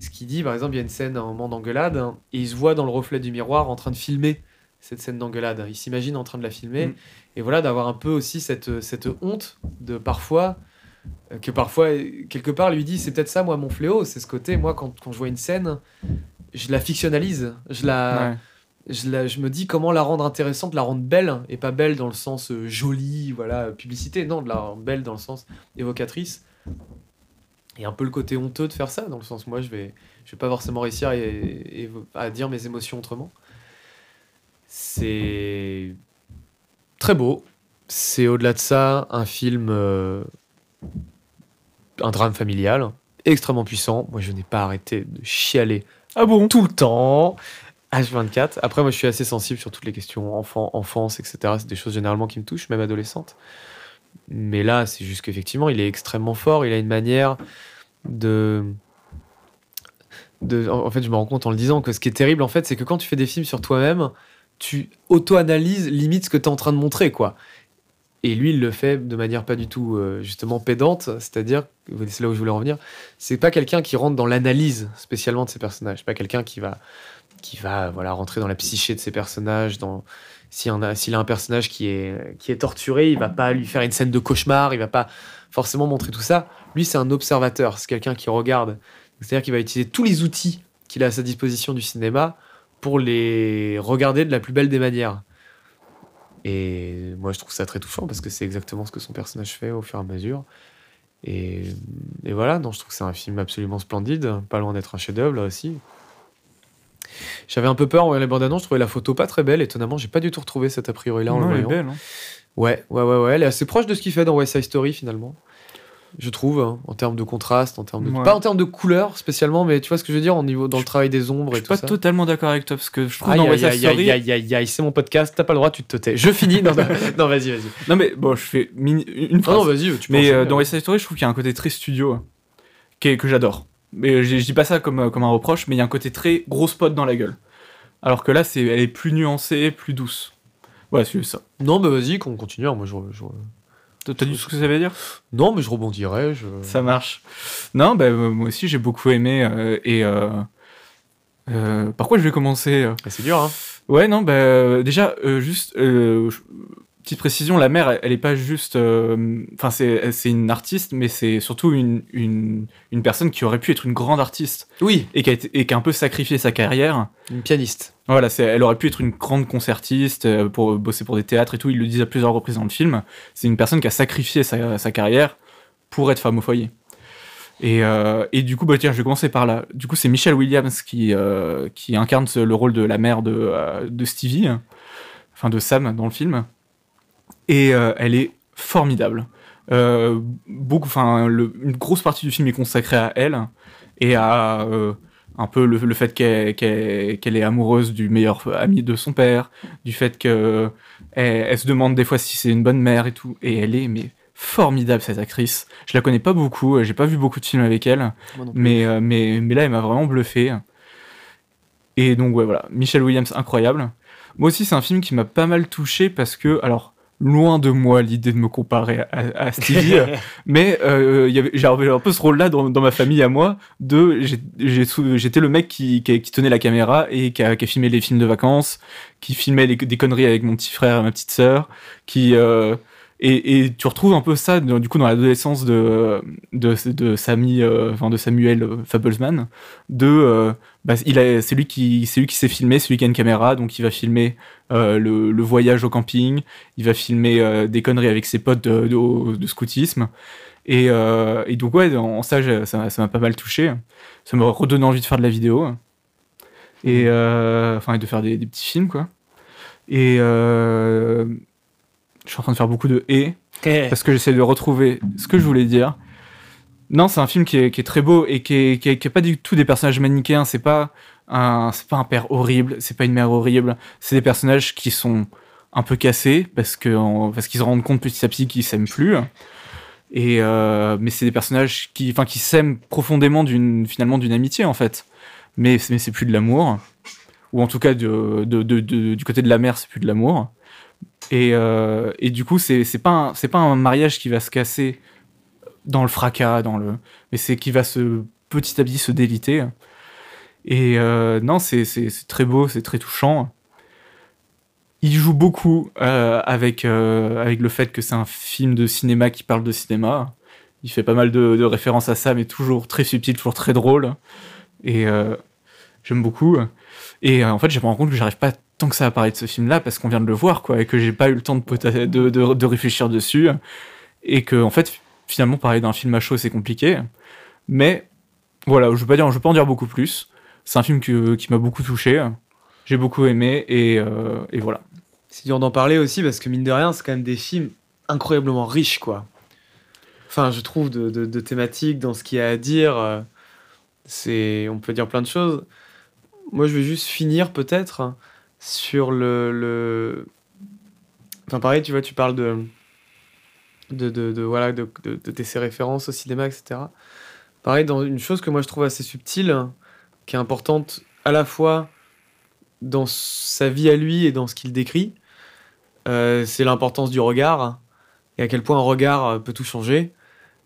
[SPEAKER 2] Ce qu'il dit, par exemple, il y a une scène, un moment d'engueulade, hein, et il se voit dans le reflet du miroir en train de filmer cette scène d'engueulade. Il s'imagine en train de la filmer,
[SPEAKER 3] Mm.
[SPEAKER 2] et voilà, d'avoir un peu aussi cette, cette honte de parfois euh, que parfois, quelque part, lui dit, c'est peut-être ça, moi, mon fléau, c'est ce côté, moi, quand, quand je vois une scène, je la fictionnalise. Je la,
[SPEAKER 3] Ouais.
[SPEAKER 2] Je, la- je me dis comment la rendre intéressante, la rendre belle, et pas belle dans le sens euh, jolie, voilà, publicité, non, de la rendre belle dans le sens évocatrice. Et un peu le côté honteux de faire ça, dans le sens, moi, je vais, je vais pas forcément réussir à, à- à dire mes émotions autrement. C'est très beau. C'est au-delà de ça un film, euh, un drame familial, extrêmement puissant. Moi, je n'ai pas arrêté de chialer
[SPEAKER 3] Ah bon?
[SPEAKER 2] tout le temps. H24. Après, moi, je suis assez sensible sur toutes les questions enfant, enfance, etc. C'est des choses généralement qui me touchent, même adolescente. Mais là, c'est juste qu'effectivement, il est extrêmement fort. Il a une manière de. de... En fait, je me rends compte en le disant que ce qui est terrible, en fait, c'est que quand tu fais des films sur toi-même, tu auto-analyses limite ce que tu es en train de montrer, quoi. Et lui, il le fait de manière pas du tout, euh, justement, pédante. C'est-à-dire, c'est là où je voulais en venir, c'est pas quelqu'un qui rentre dans l'analyse spécialement de ses personnages. Pas quelqu'un qui va qui va voilà rentrer dans la psyché de ses personnages dans s'il a un personnage qui est torturé il va pas lui faire une scène de cauchemar il va pas forcément montrer tout ça. Lui c'est un observateur c'est quelqu'un qui regarde. C'est à dire qu'il va utiliser tous les outils qu'il a à sa disposition du cinéma pour les regarder de la plus belle des manières. Et moi je trouve ça très touchant parce que c'est exactement ce que son personnage fait au fur et à mesure. Et, et voilà non je trouve que c'est un film absolument splendide pas loin d'être un chef-d'œuvre là aussi j'avais un peu peur en voyant les bandes annonces, je trouvais la photo pas très belle, étonnamment, j'ai pas du tout retrouvé cet a priori là en
[SPEAKER 3] Non,
[SPEAKER 2] le
[SPEAKER 3] elle est
[SPEAKER 2] voyant.
[SPEAKER 3] belle. hein.
[SPEAKER 2] Ouais, ouais, ouais, ouais, elle est assez proche de ce qu'il fait dans West Side Story finalement. Je trouve, hein, en termes de contraste, en termes de.
[SPEAKER 3] Ouais.
[SPEAKER 2] Pas en termes de couleur spécialement, mais tu vois ce que je veux dire, au niveau, dans le travail des ombres
[SPEAKER 3] Je
[SPEAKER 2] et
[SPEAKER 3] suis
[SPEAKER 2] tout
[SPEAKER 3] pas
[SPEAKER 2] ça.
[SPEAKER 3] totalement d'accord avec toi parce que je trouve
[SPEAKER 2] Aïe,
[SPEAKER 3] dans West Side Story.
[SPEAKER 2] aïe, aïe, aïe, c'est mon podcast, t'as pas le droit, tu te tais. Je finis. Non, non, non, vas-y, vas-y.
[SPEAKER 3] Non mais bon, je fais mini- une
[SPEAKER 2] Non,
[SPEAKER 3] phrase.
[SPEAKER 2] non, vas-y, tu
[SPEAKER 3] mais
[SPEAKER 2] enchaîner,
[SPEAKER 3] euh, dans. West Side Story, je trouve qu'il y a un côté très studio hein, que j'adore. Mais je, je dis pas ça comme, euh, comme un reproche, mais il y a un côté très gros spot dans la gueule. Alors que là, c'est, elle est plus nuancée, plus douce. Ouais, c'est ça.
[SPEAKER 2] Non, mais vas-y, qu'on continue. Moi, je, je-
[SPEAKER 3] T'as t'as dit ce que ça veut dire?
[SPEAKER 2] Non, mais je rebondirai. Je...
[SPEAKER 3] Ça marche. Non, bah, euh, moi aussi j'ai beaucoup aimé. euh, et euh, euh, par quoi je vais commencer? Euh
[SPEAKER 2] Et C'est dur, hein.
[SPEAKER 3] Ouais, non, bah, euh, déjà, euh, juste, euh, je- petite précision, la mère, elle, elle est pas juste. euh, Enfin, c'est c'est une artiste, mais c'est surtout une, une, une personne qui aurait pu être une grande artiste
[SPEAKER 2] Oui,
[SPEAKER 3] et qui a, été- et qui a un peu sacrifié sa carrière.
[SPEAKER 2] une pianiste.
[SPEAKER 3] Voilà, c'est- elle aurait pu être une grande concertiste euh, pour bosser pour des théâtres et tout. Ils le disent à plusieurs reprises dans le film. C'est une personne qui a sacrifié sa, sa carrière pour être femme au foyer. Et, euh, et du coup, bah, tiens, je vais commencer par là. Du coup, c'est Michelle Williams qui, euh, qui incarne le rôle de la mère de, de Stevie, enfin de Sam dans le film. Et euh, elle est formidable. Euh, beaucoup, enfin, une grosse partie du film est consacrée à elle et à euh, un peu le, le fait qu'elle qu'elle- qu'elle est amoureuse du meilleur ami de son père, du fait que elle, elle se demande des fois si c'est une bonne mère et tout. Et elle est mais formidable cette actrice. Je la connais pas beaucoup, j'ai pas vu beaucoup de films avec elle, mais mais mais là elle m'a vraiment bluffé. Et donc ouais voilà, Michelle Williams incroyable. Moi aussi c'est un film qui m'a pas mal touché parce que alors loin de moi l'idée de me comparer à, à Stevie, mais euh, j'avais un peu ce rôle-là dans, dans ma famille à moi, de j'étais le mec qui, qui, qui tenait la caméra et qui a, qui a filmé les films de vacances, qui filmait les- des conneries avec mon petit frère et ma petite sœur, qui euh, et, et tu retrouves un peu ça dans- du coup dans l'adolescence de de, euh, enfin de Samuel Fablesman, de euh, bah, il a c'est lui qui c'est lui qui s'est filmé, celui qui a une caméra, donc il va filmer euh, le, le voyage au camping, il va filmer des conneries avec ses potes de, de, de scoutisme. Et, et donc, ouais, en ça, ça m'a ça m'a pas mal touché. Ça m'a redonné envie de faire de la vidéo. Et, euh, enfin, et de faire des, des petits films, quoi. Et euh, je suis en train de faire beaucoup de et parce que j'essaie de retrouver ce que je voulais dire. Non, c'est un film qui est, qui est très beau et qui est, qui est- qui est pas du tout des personnages manichéens. C'est pas un, c'est pas un père horrible, c'est pas une mère horrible. C'est des personnages qui sont un peu cassés parce que en- parce qu'ils se rendent compte petit à petit qu'ils s'aiment plus. Et euh, mais c'est des personnages qui, enfin, qui s'aiment profondément d'une finalement d'une amitié en fait. Mais c'est- mais c'est plus de l'amour, ou en tout cas de, de- de- de- du côté de la mère, c'est plus de l'amour. Et, euh, et du coup, c'est pas pas un mariage qui va se casser dans le fracas, dans le, mais c'est qui va se petit à petit se déliter. Et euh, non, c'est très beau, c'est très touchant. Il joue beaucoup euh, avec, le fait que c'est un film de cinéma qui parle de cinéma. Il fait pas mal de, de références à ça, mais toujours très subtil, toujours très drôle. Et, j'aime beaucoup. Et en fait, je me rends compte que j'arrive pas tant que ça à parler de ce film-là parce qu'on vient de le voir, quoi, et que j'ai pas eu le temps de, réfléchir dessus. Et que, en fait, finalement, parler d'un film à chaud, c'est compliqué. Mais voilà, je veux pas dire, je veux pas en dire beaucoup plus. C'est un film qui m'a beaucoup touché. J'ai beaucoup aimé et, et voilà.
[SPEAKER 2] C'est dur d'en parler aussi parce que mine de rien, c'est quand même des films incroyablement riches, quoi. Enfin, je trouve de, de, thématiques dans ce qu'il y a à dire. Euh, c'est, on peut dire plein de choses. Moi, je vais juste finir peut-être sur le, le, Enfin, pareil, tu vois, tu parles de, de, de, de voilà, de, de, de, ses références au cinéma, etc. Pareil, dans une chose que moi je trouve assez subtile, qui est importante à la fois dans sa vie à lui et dans ce qu'il décrit, euh, c'est l'importance du regard et à quel point un regard euh, peut tout changer.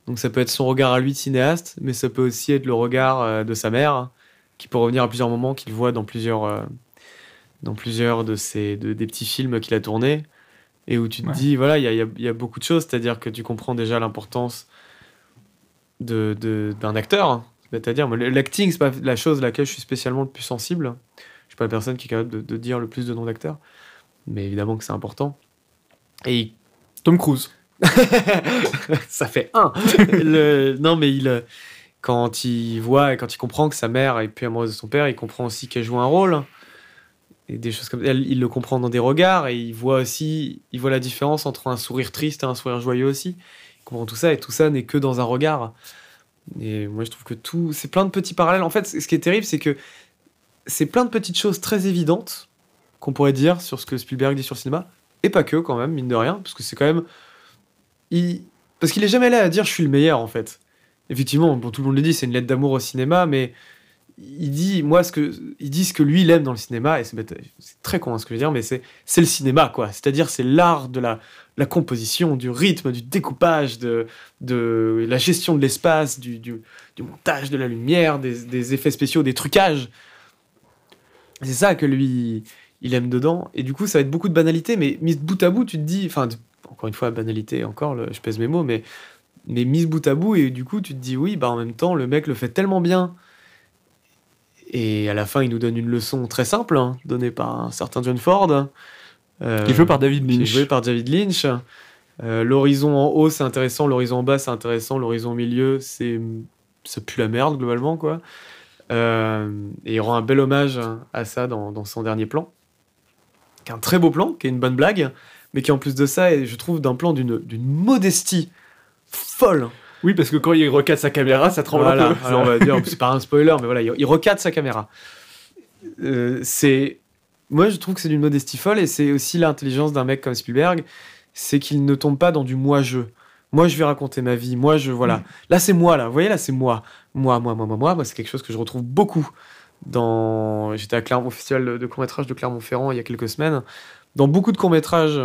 [SPEAKER 2] Donc ça peut être son regard à lui de cinéaste, mais ça peut aussi être le regard euh, de sa mère, qui peut revenir à plusieurs moments qu'il voit dans plusieurs, dans plusieurs de ces des petits films qu'il a tournés, et où tu te dis, voilà, il y a, y a, beaucoup de choses, c'est-à-dire que tu comprends déjà l'importance d'un de, d'un acteur. C'est-à-dire, l'acting, c'est pas la chose à laquelle je suis spécialement le plus sensible. Je suis pas la personne qui est capable de, de dire le plus de noms d'acteurs mais évidemment que c'est important. Et
[SPEAKER 3] Tom Cruise.
[SPEAKER 2] ça fait un. Non, mais il, quand il voit et quand il comprend que sa mère est plus amoureuse de son père, il comprend aussi qu'elle joue un rôle. Des choses comme il le comprend dans des regards et il voit aussi, il voit la différence entre un sourire triste et un sourire joyeux aussi. Il comprend tout ça et tout ça n'est que dans un regard. Et moi, je trouve que tout, c'est plein de petits parallèles. En fait, ce qui est terrible, c'est que c'est plein de petites choses très évidentes qu'on pourrait dire sur ce que Spielberg dit sur le cinéma, et pas que quand même, mine de rien, parce que c'est quand même... Il... Parce qu'il est jamais là à dire je suis le meilleur en fait. Effectivement, bon, tout le monde le dit, c'est une lettre d'amour au cinéma, mais il dit moi ce que que lui il aime dans le cinéma et c'est très con hein, ce que je veux dire mais c'est c'est le cinéma quoi c'est-à-dire c'est l'art de la la composition du rythme du découpage de de la gestion de l'espace du, du, du, montage de la lumière des, des effets spéciaux des trucages c'est ça que lui il aime dedans. Et du coup, ça va être beaucoup de banalité, mais mise bout à bout, tu te dis, enfin, encore une fois, banalité, encore, je pèse mes mots, mais, mais mise bout à bout, et du coup, tu te dis, oui, bah en même temps, le mec le fait tellement bien. Et à la fin, il nous donne une leçon très simple, hein, donnée par un certain John Ford.
[SPEAKER 3] Euh, qui est joué par David Lynch.
[SPEAKER 2] joué par David Lynch. Euh, l'horizon en haut, c'est intéressant. L'horizon en bas, c'est intéressant. L'horizon au milieu, c'est ça pue la merde, globalement, quoi. Euh, et il rend un bel hommage à ça dans, dans son dernier plan qui est un très beau plan, qui est une bonne blague, mais qui en plus de ça est, je trouve, d'un plan d'une modestie folle.
[SPEAKER 3] Oui, parce que quand il recadre sa caméra, ça tremble un peu.
[SPEAKER 2] Alors on va dire, c'est pas un spoiler, mais voilà, il, recadre sa caméra. Euh, c'est, moi, je trouve que c'est d'une modestie folle, et c'est aussi l'intelligence d'un mec comme Spielberg, c'est qu'il ne tombe pas dans du moi-je. Moi, je vais raconter ma vie. Moi, je voilà. Mm. Là, c'est moi là. Vous voyez là, c'est moi. Moi, moi, moi, moi, moi. moi c'est quelque chose que je retrouve beaucoup dans... J'étais à Clermont, au festival de court-métrage de Clermont-Ferrand il y a quelques semaines. Dans beaucoup de courts-métrages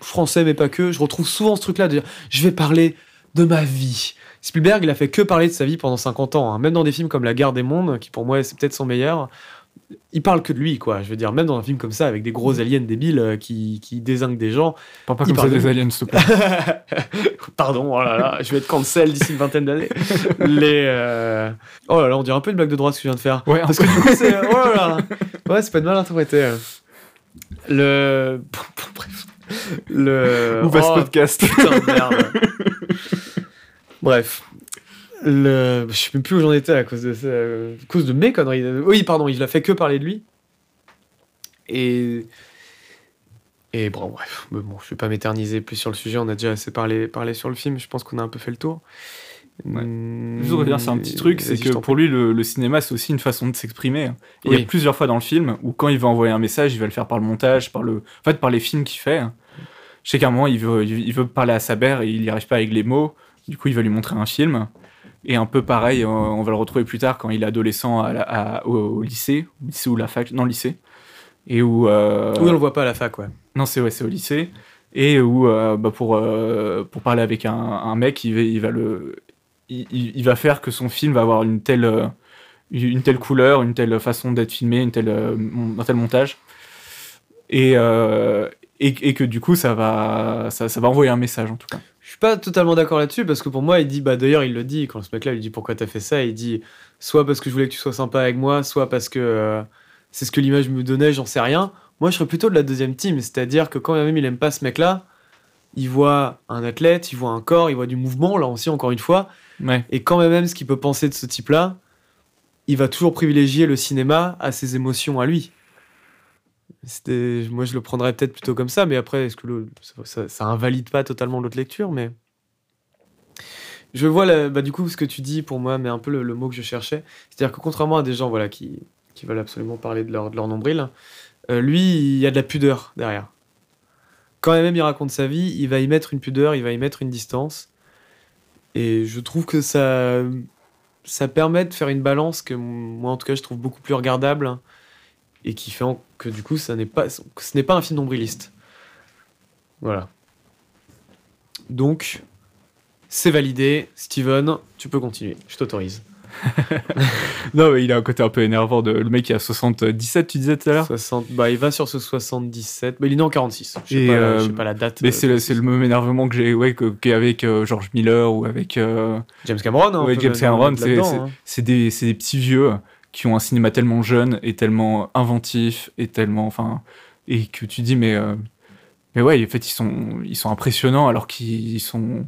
[SPEAKER 2] français, mais pas que, je retrouve souvent ce truc-là de dire je vais parler de ma vie. Spielberg, il a fait que parler de sa vie pendant 50 ans. Hein. Même dans des films comme La guerre des mondes, qui pour moi c'est peut-être son meilleur, il parle que de lui, quoi. Je veux dire, même dans un film comme ça, avec des gros aliens débiles euh, qui, qui désinguent des gens.
[SPEAKER 3] Parle pas comme ça des aliens, s'il te plaît.
[SPEAKER 2] Pardon, oh là là, je vais être cancel d'ici une vingtaine d'années. Les. Euh, oh là là, on dirait un peu une blague de droite ce que je viens de faire.
[SPEAKER 3] Ouais,
[SPEAKER 2] parce que du coup, c'est. Oh là là. Ouais, c'est pas de mal interprété. Le. Bref. Le.
[SPEAKER 3] Ce oh, podcast
[SPEAKER 2] Putain de merde. Bref le... Je sais même plus où j'en étais à cause de ça, à cause de mes conneries. Oui, pardon, il a fait que parler de lui. Et. Et bon, bref, bon, je vais pas m'éterniser plus sur le sujet, on a déjà assez parlé, parlé sur le film, je pense qu'on a un peu fait le tour.
[SPEAKER 3] Ouais. Je voudrais dire, c'est un petit truc, c'est que pour lui, le, cinéma, c'est aussi une façon de s'exprimer. Il y a plusieurs fois dans le film où, quand il va envoyer un message, il va le faire par le montage, par le, en fait, par les films qu'il fait. Je sais qu'à un moment, il veut, il veut parler à sa mère et il n'y arrive pas avec les mots. Du coup, il va lui montrer un film. Et un peu pareil, on va le retrouver plus tard quand il est adolescent au, lycée, au lycée ou la fac, non lycée, et où. Euh,
[SPEAKER 2] on le voit pas à la fac, ouais.
[SPEAKER 3] Non, c'est ouais, c'est au lycée, et où euh, bah, pour euh, pour parler avec un, un, mec, il va, il va le, il, il, va faire que son film va avoir une telle une telle couleur, une telle façon d'être filmé, une telle un tel montage, et, et, et que du coup ça va ça, ça va envoyer un message en tout cas.
[SPEAKER 2] Je suis pas totalement d'accord là-dessus parce que pour moi, il dit, bah d'ailleurs, il le dit quand ce mec-là lui dit pourquoi t'as fait ça, il dit soit parce que je voulais que tu sois sympa avec moi, soit parce que euh, c'est ce que l'image me donnait, j'en sais rien. Moi, je serais plutôt de la deuxième team, c'est-à-dire que quand même il aime pas ce mec-là, il voit un athlète, il voit un corps, il voit du mouvement, là aussi, encore une fois.
[SPEAKER 3] Ouais.
[SPEAKER 2] Et quand même ce qu'il peut penser de ce type-là, il va toujours privilégier le cinéma à ses émotions à lui. Moi, je le prendrais peut-être plutôt comme ça, mais après, ça, invalide pas totalement l'autre lecture Mais je vois, bah, du coup, ce que tu dis pour moi, mais un peu le, mot que je cherchais. C'est-à-dire que contrairement à des gens qui, veulent absolument parler de leur, nombril, euh, lui, il y a de la pudeur derrière. Quand même il raconte sa vie, il va y mettre une pudeur, il va y mettre une distance. Et je trouve que ça, ça permet de faire une balance que moi, en tout cas, je trouve beaucoup plus regardable et qui fait en- que du coup, ça n'est pas, ce n'est pas un film nombriliste. Voilà. Donc, c'est validé. Steven, tu peux continuer. Je t'autorise.
[SPEAKER 3] Non, mais il a un côté un peu énervant. De... Le mec qui a 77, tu disais tout à l'heure
[SPEAKER 2] 60, bah, il va sur ce 77. Bah, il est né en 46. Je sais pas, la-
[SPEAKER 3] euh,
[SPEAKER 2] sais pas la date.
[SPEAKER 3] Mais
[SPEAKER 2] euh,
[SPEAKER 3] c'est le, même énervement que j'ai ouais, que- qu'avec euh, George Miller ou avec. euh,
[SPEAKER 2] James Cameron. hein,
[SPEAKER 3] Ouais, James Cameron, c'est-
[SPEAKER 2] hein.
[SPEAKER 3] des, c'est des petits vieux qui ont un cinéma tellement jeune et tellement inventif et tellement. Enfin. Et que tu dis, mais. euh, mais ouais, en fait, ils sont, ils sont impressionnants alors qu'ils sont.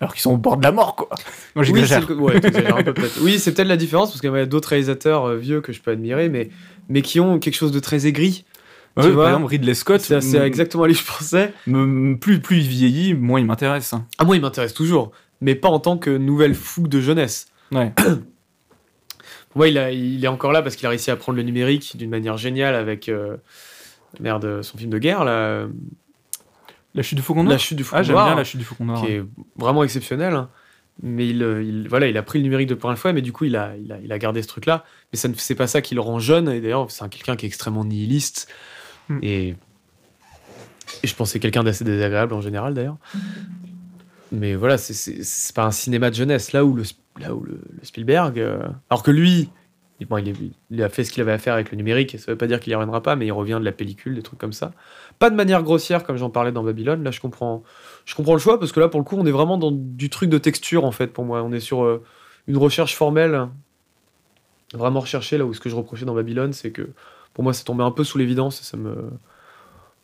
[SPEAKER 3] Alors qu'ils sont au bord de la mort, quoi. Moi,
[SPEAKER 2] Oui, c'est
[SPEAKER 3] j'exagère.
[SPEAKER 2] le- ouais, peu. Oui, c'est peut-être la différence parce qu'il y a d'autres réalisateurs euh, vieux que je peux admirer, mais, mais qui ont quelque chose de très aigri. Tu vois,
[SPEAKER 3] par exemple, Ridley Scott,
[SPEAKER 2] C'est exactement à lui que je pensais.
[SPEAKER 3] plus, plus il vieillit, moins il m'intéresse.
[SPEAKER 2] Ah, moi, il m'intéresse toujours, mais pas en tant que nouvelle fougue de jeunesse.
[SPEAKER 3] Ouais.
[SPEAKER 2] Pour moi, il, a, il est encore là parce qu'il a réussi à prendre le numérique d'une manière géniale avec euh, merde, son film de guerre, là,
[SPEAKER 3] La chute du Faucon Noir
[SPEAKER 2] La chute du Faucon
[SPEAKER 3] Ah, j'aime bien la chute du Faucon Noir.
[SPEAKER 2] qui est vraiment exceptionnel. hein. Mais il, euh, il- voilà, il a pris le numérique de première fois, mais du coup, il a, il a, il a gardé ce truc-là. Mais ça ne- c'est pas ça qui le rend jeune. Et d'ailleurs, c'est un- quelqu'un qui est extrêmement nihiliste.
[SPEAKER 3] Mm.
[SPEAKER 2] Et, et je pense que c'est quelqu'un d'assez désagréable en général, d'ailleurs. Mais voilà, c'est- c'est c'est pas un cinéma de jeunesse. Là où le, là où le, Spielberg. euh, alors que lui, bon, il a fait ce qu'il avait à faire avec le numérique, et ça veut pas dire qu'il y reviendra pas, mais il revient de la pellicule, des trucs comme ça. Pas de manière grossière, comme j'en parlais dans Babylone. Là, je comprends, je comprends le choix, parce que là, pour le coup, on est vraiment dans du truc de texture, en fait, pour moi. On est sur euh, une recherche formelle, vraiment recherchée, là où ce que je reprochais dans Babylone, c'est que pour moi, c'est tombé un peu sous l'évidence, et ça me.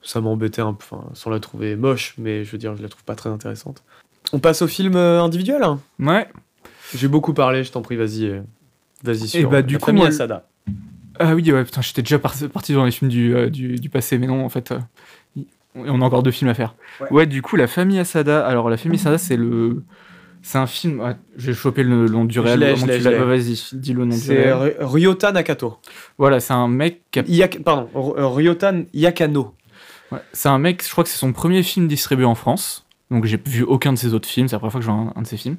[SPEAKER 2] Ça m'embêtait un peu, enfin, sans la trouver moche, mais je veux dire, je la trouve pas très intéressante. On passe au film euh, individuel. hein?
[SPEAKER 3] Ouais.
[SPEAKER 2] J'ai beaucoup parlé, je t'en prie, vas-y. euh, Vas-y, sur
[SPEAKER 3] bah, du
[SPEAKER 2] la
[SPEAKER 3] coup,
[SPEAKER 2] famille
[SPEAKER 3] moi,
[SPEAKER 2] Asada.
[SPEAKER 3] Ah oui, ouais, putain, j'étais déjà par- parti dans les films du, euh, du, du passé, mais non, en fait, euh, on a encore deux films à faire.
[SPEAKER 2] Ouais.
[SPEAKER 3] Ouais, du coup, La Famille Asada. Alors, La Famille Asada, c'est le. C'est un film. ouais, J'ai chopé le nom du réel. Vas-y, dis le nom du
[SPEAKER 2] C'est
[SPEAKER 3] réel.
[SPEAKER 2] Ry- Ryota Nakato.
[SPEAKER 3] Voilà, c'est un mec qui a-
[SPEAKER 2] Yak- pardon, Ryota Yakano.
[SPEAKER 3] ouais, c'est un mec, je crois que c'est son premier film distribué en France. Donc, j'ai vu aucun de ses autres films. C'est la première fois que je vois un, un de ses films.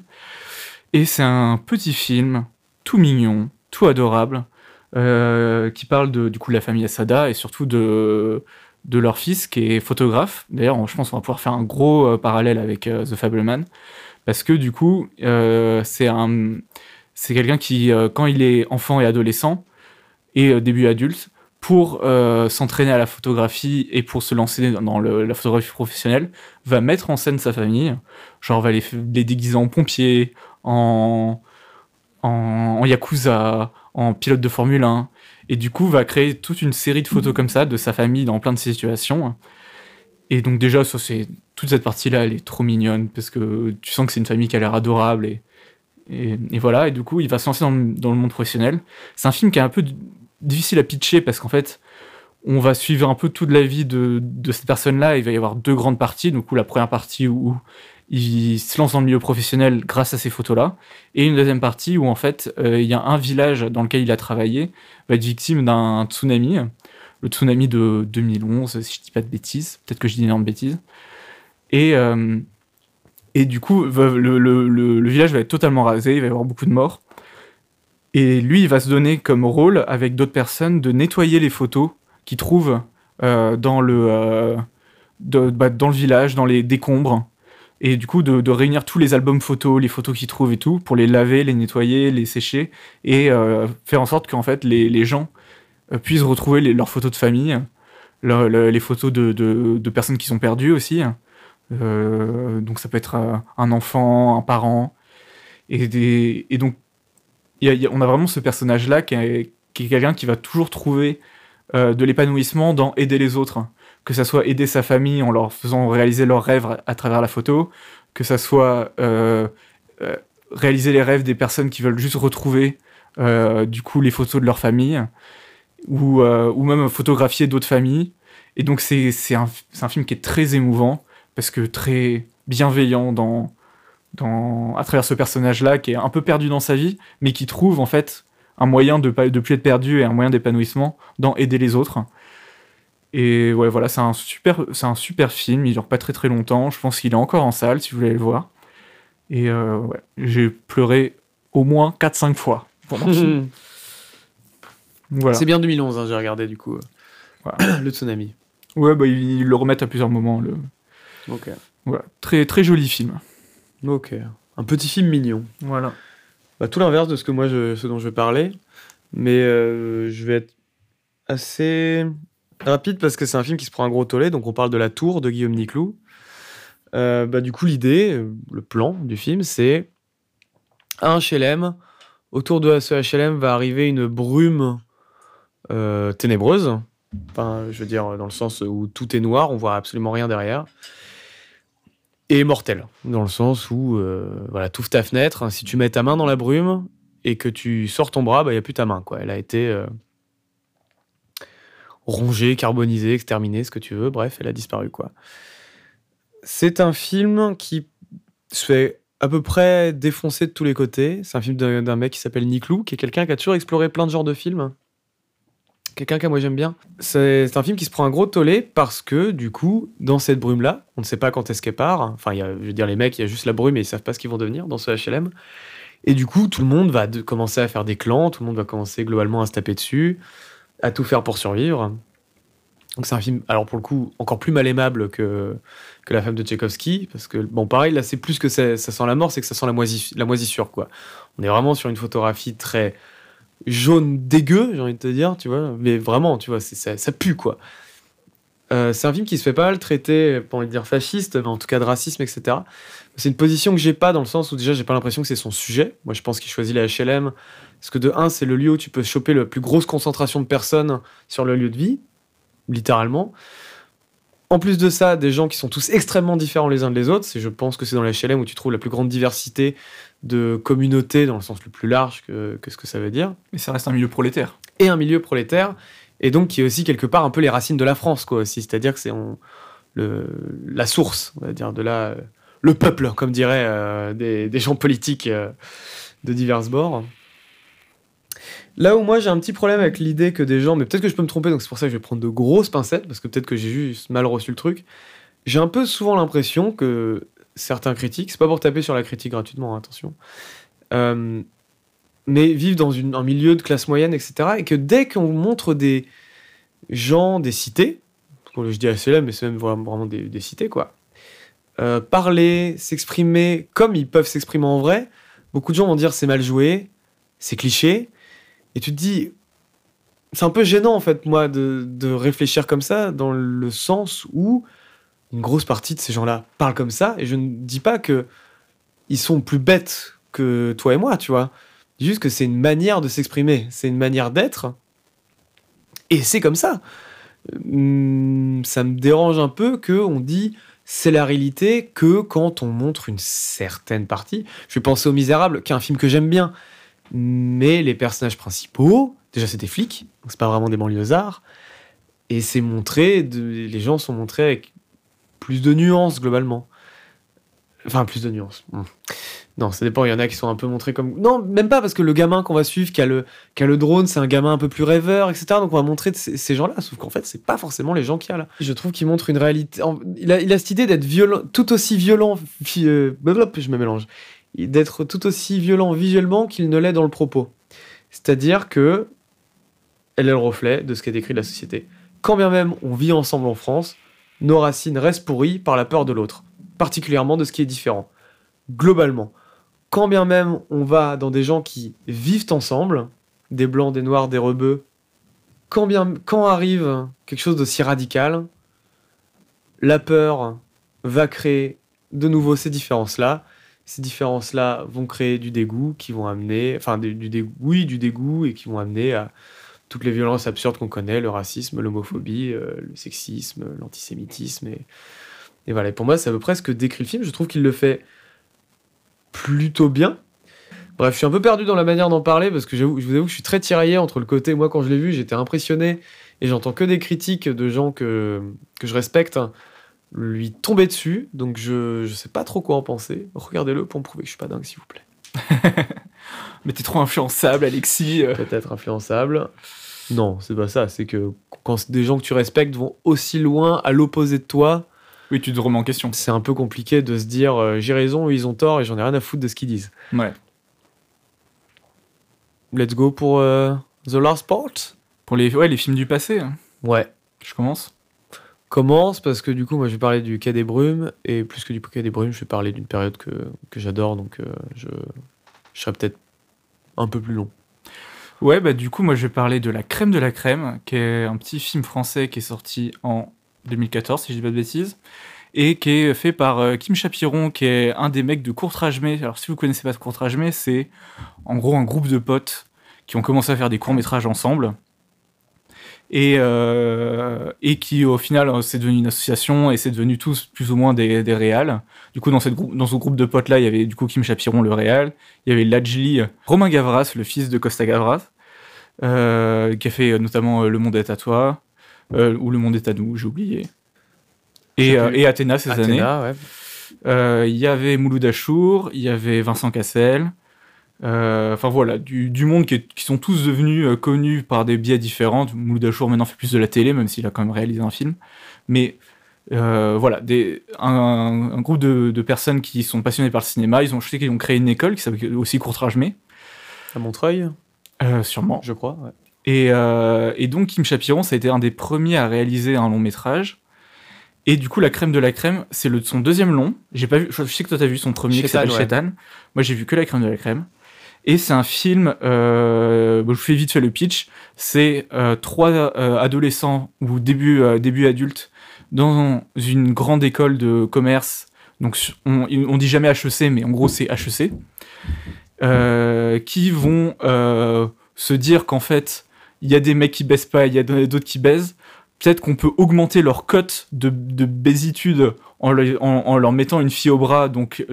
[SPEAKER 3] Et c'est un petit film, tout mignon, tout adorable, euh, qui parle de, du coup de la famille Asada et surtout de, de leur fils qui est photographe. D'ailleurs, je pense qu'on va pouvoir faire un gros euh, parallèle avec euh, The Fableman. Parce que du coup, euh, c'est un, c'est quelqu'un qui, quand il est enfant et adolescent, et début adulte, pour s'entraîner à la photographie et pour se lancer dans la photographie professionnelle, va mettre en scène sa famille. Genre, va les déguiser en pompiers, en, en, yakuza, en pilote de Formule 1. Et du coup, va créer toute une série de photos comme ça de sa famille dans plein de situations. Et donc déjà, ça, c'est toute cette partie-là, elle est trop mignonne parce que tu sens que c'est une famille qui a l'air adorable et, et, voilà. Et du coup, il va se lancer dans le, dans le monde professionnel. C'est un film qui est un peu difficile à pitcher parce qu'en fait, on va suivre un peu toute la vie de, de cette personne-là. Il va y avoir deux grandes parties. Donc, où la première partie où il se lance dans le milieu professionnel grâce à ces photos-là, et une deuxième partie où en fait euh, il y a un village dans lequel il a travaillé va être victime d'un tsunami, le tsunami de 2011, si je dis pas de bêtises, peut-être que je dis énorme bêtise. Et, euh, et du coup, le, village va être totalement rasé, il va y avoir beaucoup de morts. Et lui, il va se donner comme rôle, avec d'autres personnes, de nettoyer les photos qu'il trouve euh, dans, le, bah, dans le village, dans les décombres. Et du coup, de, réunir tous les albums photos, les photos qu'il trouve et tout, pour les laver, les nettoyer, les sécher, et euh, faire en sorte qu'en fait, les, gens euh, puissent retrouver leurs photos de famille, les photos de, personnes qui sont perdues aussi, Euh, donc ça peut être un enfant, un parent. Et, donc, on a vraiment ce personnage-là qui est, qui est quelqu'un qui va toujours trouver de l'épanouissement dans aider les autres. Que ça soit aider sa famille en leur faisant réaliser leurs rêves à travers la photo, que ça soit euh, euh, réaliser les rêves des personnes qui veulent juste retrouver euh, du coup les photos de leur famille, ou, même photographier d'autres familles. Et donc c'est un, film qui est très émouvant, parce que très bienveillant à travers ce personnage-là, qui est un peu perdu dans sa vie, mais qui trouve en fait un moyen de ne plus être perdu et un moyen d'épanouissement dans aider les autres. Et ouais, voilà, c'est un super, c'est un super film. Il dure pas très très longtemps. Je pense qu'il est encore en salle si vous voulez le voir. Et euh, ouais, j'ai pleuré au moins 4-5 fois pendant le film. Voilà.
[SPEAKER 2] C'est bien 2011, hein, j'ai regardé du coup.
[SPEAKER 3] Voilà.
[SPEAKER 2] le tsunami.
[SPEAKER 3] Ouais, bah, ils, ils le remettent à plusieurs moments. Le...
[SPEAKER 2] Ok.
[SPEAKER 3] Voilà. Très, très joli film.
[SPEAKER 2] Ok. Un petit film mignon.
[SPEAKER 3] Voilà.
[SPEAKER 2] Bah, tout l'inverse de ce que moi je, ce dont je vais parler. Mais euh, je vais être assez rapide parce que c'est un film qui se prend un gros tollé. Donc on parle de La Tour de Guillaume Niclou. Euh, bah, du coup, l'idée, euh, le plan du film, c'est un HLM. Autour de ce HLM va arriver une brume euh, ténébreuse. Enfin, je veux dire, dans le sens où tout est noir, on voit absolument rien derrière. Et mortelle, dans le sens où, euh, voilà, ouvres ta fenêtre, hein, si tu mets ta main dans la brume et que tu sors ton bras, il bah, n'y a plus ta main. Quoi. Elle a été rongée, carbonisée, exterminée, ce que tu veux. Bref, elle a disparu. quoi. C'est un film qui se fait à peu près défoncé de tous les côtés. C'est un film d'un mec qui s'appelle Niclou, qui est quelqu'un qui a toujours exploré plein de genres de films. Quelqu'un que moi j'aime bien. C'est un film qui se prend un gros tollé parce que, du coup, dans cette brume-là, on ne sait pas quand est-ce qu'elle part. Enfin, je veux dire, les mecs, il y a juste la brume et ils savent pas ce qu'ils vont devenir dans ce HLM. Et du coup, tout le monde va de- commencer à faire des clans, tout le monde va commencer globalement à se taper dessus, à tout faire pour survivre. Donc c'est un film, alors pour le coup, encore plus mal aimable que, que La femme de Tchaïkovski, parce que, bon, pareil, là, c'est plus que ça, sent la mort, c'est que ça sent la, moisi- la moisissure, quoi. On est vraiment sur une photographie très jaune dégueu, j'ai envie de te dire, tu vois, mais vraiment, tu vois, ça, ça pue, quoi. Euh, c'est un film qui se fait pas mal traiter, pas envie de dire fasciste, mais en tout cas de racisme, etc. C'est une position que j'ai pas dans le sens où déjà j'ai pas l'impression que c'est son sujet. Moi je pense qu'il choisit la HLM parce que de un c'est le lieu où tu peux choper la plus grosse concentration de personnes sur le lieu de vie, littéralement. En plus de ça, des gens qui sont tous extrêmement différents les uns des autres. C'est, je pense que c'est dans la HLM où tu trouves la plus grande diversité de communautés dans le sens le plus large que, que ce que ça veut dire
[SPEAKER 3] Mais ça reste un milieu prolétaire.
[SPEAKER 2] et un milieu prolétaire, et donc qui est aussi quelque part un peu les racines de la France, quoi, aussi. C'est-à-dire que c'est la source, on va dire, de la, le peuple, comme diraient euh, des, des gens politiques euh, de divers bords. Là où moi j'ai un petit problème avec l'idée que des gens, mais peut-être que je peux me tromper, donc c'est pour ça que je vais prendre de grosses pincettes, parce que peut-être que j'ai juste mal reçu le truc. J'ai un peu souvent l'impression que certains critiques, c'est pas pour taper sur la critique gratuitement, hein, attention, euh, mais vivent dans un milieu de classe moyenne, etc. Et que dès qu'on montre des gens des cités, je dis HLM, mais c'est même vraiment des, des cités, quoi, euh, parler, s'exprimer comme ils peuvent s'exprimer en vrai, beaucoup de gens vont dire c'est mal joué, c'est cliché, et tu te dis, c'est un peu gênant en fait, moi, de, réfléchir comme ça, dans le sens où une grosse partie de ces gens-là parlent comme ça, et je ne dis pas que ils sont plus bêtes que toi et moi, tu vois. Juste que c'est une manière de s'exprimer, c'est une manière d'être, et c'est comme ça. Hum, ça me dérange un peu que on dit c'est la réalité que quand on montre une certaine partie. Je vais penser aux Misérables, qui est un film que j'aime bien, mais les personnages principaux, déjà c'est des flics, donc c'est pas vraiment des banlieusards, et c'est montré, de, les gens sont montrés avec plus de nuances globalement. Enfin, plus de nuances. Hmm. Non, ça dépend, il y en a qui sont un peu montrés comme... Non, même pas, parce que le gamin qu'on va suivre, qui a le, qui a le drone, c'est un gamin un peu plus rêveur, etc. Donc on va montrer ces, gens-là, sauf qu'en fait, c'est pas forcément les gens qu'il y a là. Je trouve qu'il montre une réalité... Il a, cette idée d'être violent, tout aussi violent... euh, blablabla, je me mélange. D'être tout aussi violent visuellement qu'il ne l'est dans le propos. C'est-à-dire que elle est le reflet de ce qu'a décrit la société. Quand bien même on vit ensemble en France, nos racines restent pourries par la peur de l'autre, particulièrement de ce qui est différent. Globalement, quand bien même on va dans des gens qui vivent ensemble, des blancs, des noirs, des rebeux, quand bien quand arrive quelque chose d'aussi radical, la peur va créer de nouveau ces différences-là. Ces différences-là vont créer du dégoût, qui vont amener, enfin du, dégoût, oui, du dégoût, et qui vont amener à toutes les violences absurdes qu'on connaît, le racisme, l'homophobie, euh, le sexisme, l'antisémitisme. Et, voilà, pour moi, ça veut presque décrire le film. Je trouve qu'il le fait plutôt bien. Bref, je suis un peu perdu dans la manière d'en parler parce que je vous avoue que je suis très tiraillé entre le côté, moi quand je l'ai vu, j'étais impressionné et j'entends que des critiques de gens que, que je respecte hein, lui tomber dessus, donc je, je sais pas trop quoi en penser. Regardez-le pour me prouver que je suis pas dingue, s'il vous plaît.
[SPEAKER 3] Mais t'es trop influençable, Alexis. Euh.
[SPEAKER 2] Peut-être influençable. Non, c'est pas ça. C'est que quand des gens que tu respectes vont aussi loin à l'opposé de toi,
[SPEAKER 3] oui, tu te remets en question.
[SPEAKER 2] C'est un peu compliqué de se dire euh, j'ai raison, ils ont tort et j'en ai rien à foutre de ce qu'ils disent.
[SPEAKER 3] Ouais.
[SPEAKER 2] Let's go pour euh, The Last Part
[SPEAKER 3] Pour les, ouais, les films du passé. Hein.
[SPEAKER 2] Ouais.
[SPEAKER 3] Je commence
[SPEAKER 2] Commence parce que du coup, moi je vais parler du Quai des Brumes et plus que du Quai des Brumes, je vais parler d'une période que, j'adore donc euh, je, je serai peut-être un peu plus long.
[SPEAKER 3] Ouais, bah du coup, moi je vais parler de La Crème de la Crème, qui est un petit film français qui est sorti en 2014, si je dis pas de bêtises, et qui est fait par euh, Kim Chapiron, qui est un des mecs de Courtrajmé. Alors, si vous connaissez pas Courtrajmé, c'est en gros un groupe de potes qui ont commencé à faire des courts-métrages ensemble. Et, euh, et qui au final c'est devenu une association et c'est devenu tous plus ou moins des, des réals. Du coup dans, cette dans ce groupe de potes là il y avait du coup Kim Chapiron le réal, il y avait Lajli, Romain Gavras le fils de Costa Gavras, euh, qui a fait notamment Le Monde est à toi, euh, ou Le Monde est à nous, j'ai oublié. Et, euh, et, Athéna ces années. Euh, il y avait Mouloud Achour, il y avait Vincent Cassel. Enfin voilà, du, du monde qui, qui, sont tous devenus connus par des biais différents. Mouloud Achour maintenant fait plus de la télé, même s'il a quand même réalisé un film. Mais voilà, des, un, un groupe de, de, personnes qui sont passionnées par le cinéma. Ils ont, je sais qu'ils ont créé une école qui s'appelle aussi Courtrage Mai.
[SPEAKER 2] À Montreuil?
[SPEAKER 3] Sûrement.
[SPEAKER 2] Je crois, ouais.
[SPEAKER 3] Euh, et, donc Kim Chapiron, ça a été un des premiers à réaliser un long métrage. Et du coup, La Crème de la Crème, c'est son deuxième long. J'ai pas vu, je sais que toi t'as vu son premier qui s'appelle Moi j'ai vu que La Crème de la Crème. Et c'est un film, euh, je fais vite fait le pitch. C'est euh, trois euh, adolescents ou début, début adultes dans une grande école de commerce. Donc on, on dit jamais HEC, mais en gros c'est HEC. qui vont se dire qu'en fait il y a des mecs qui baissent pas, il y a d'autres qui baisent. Peut-être qu'on peut augmenter leur cote de, de baisitude en, en, leur mettant une fille au bras. Donc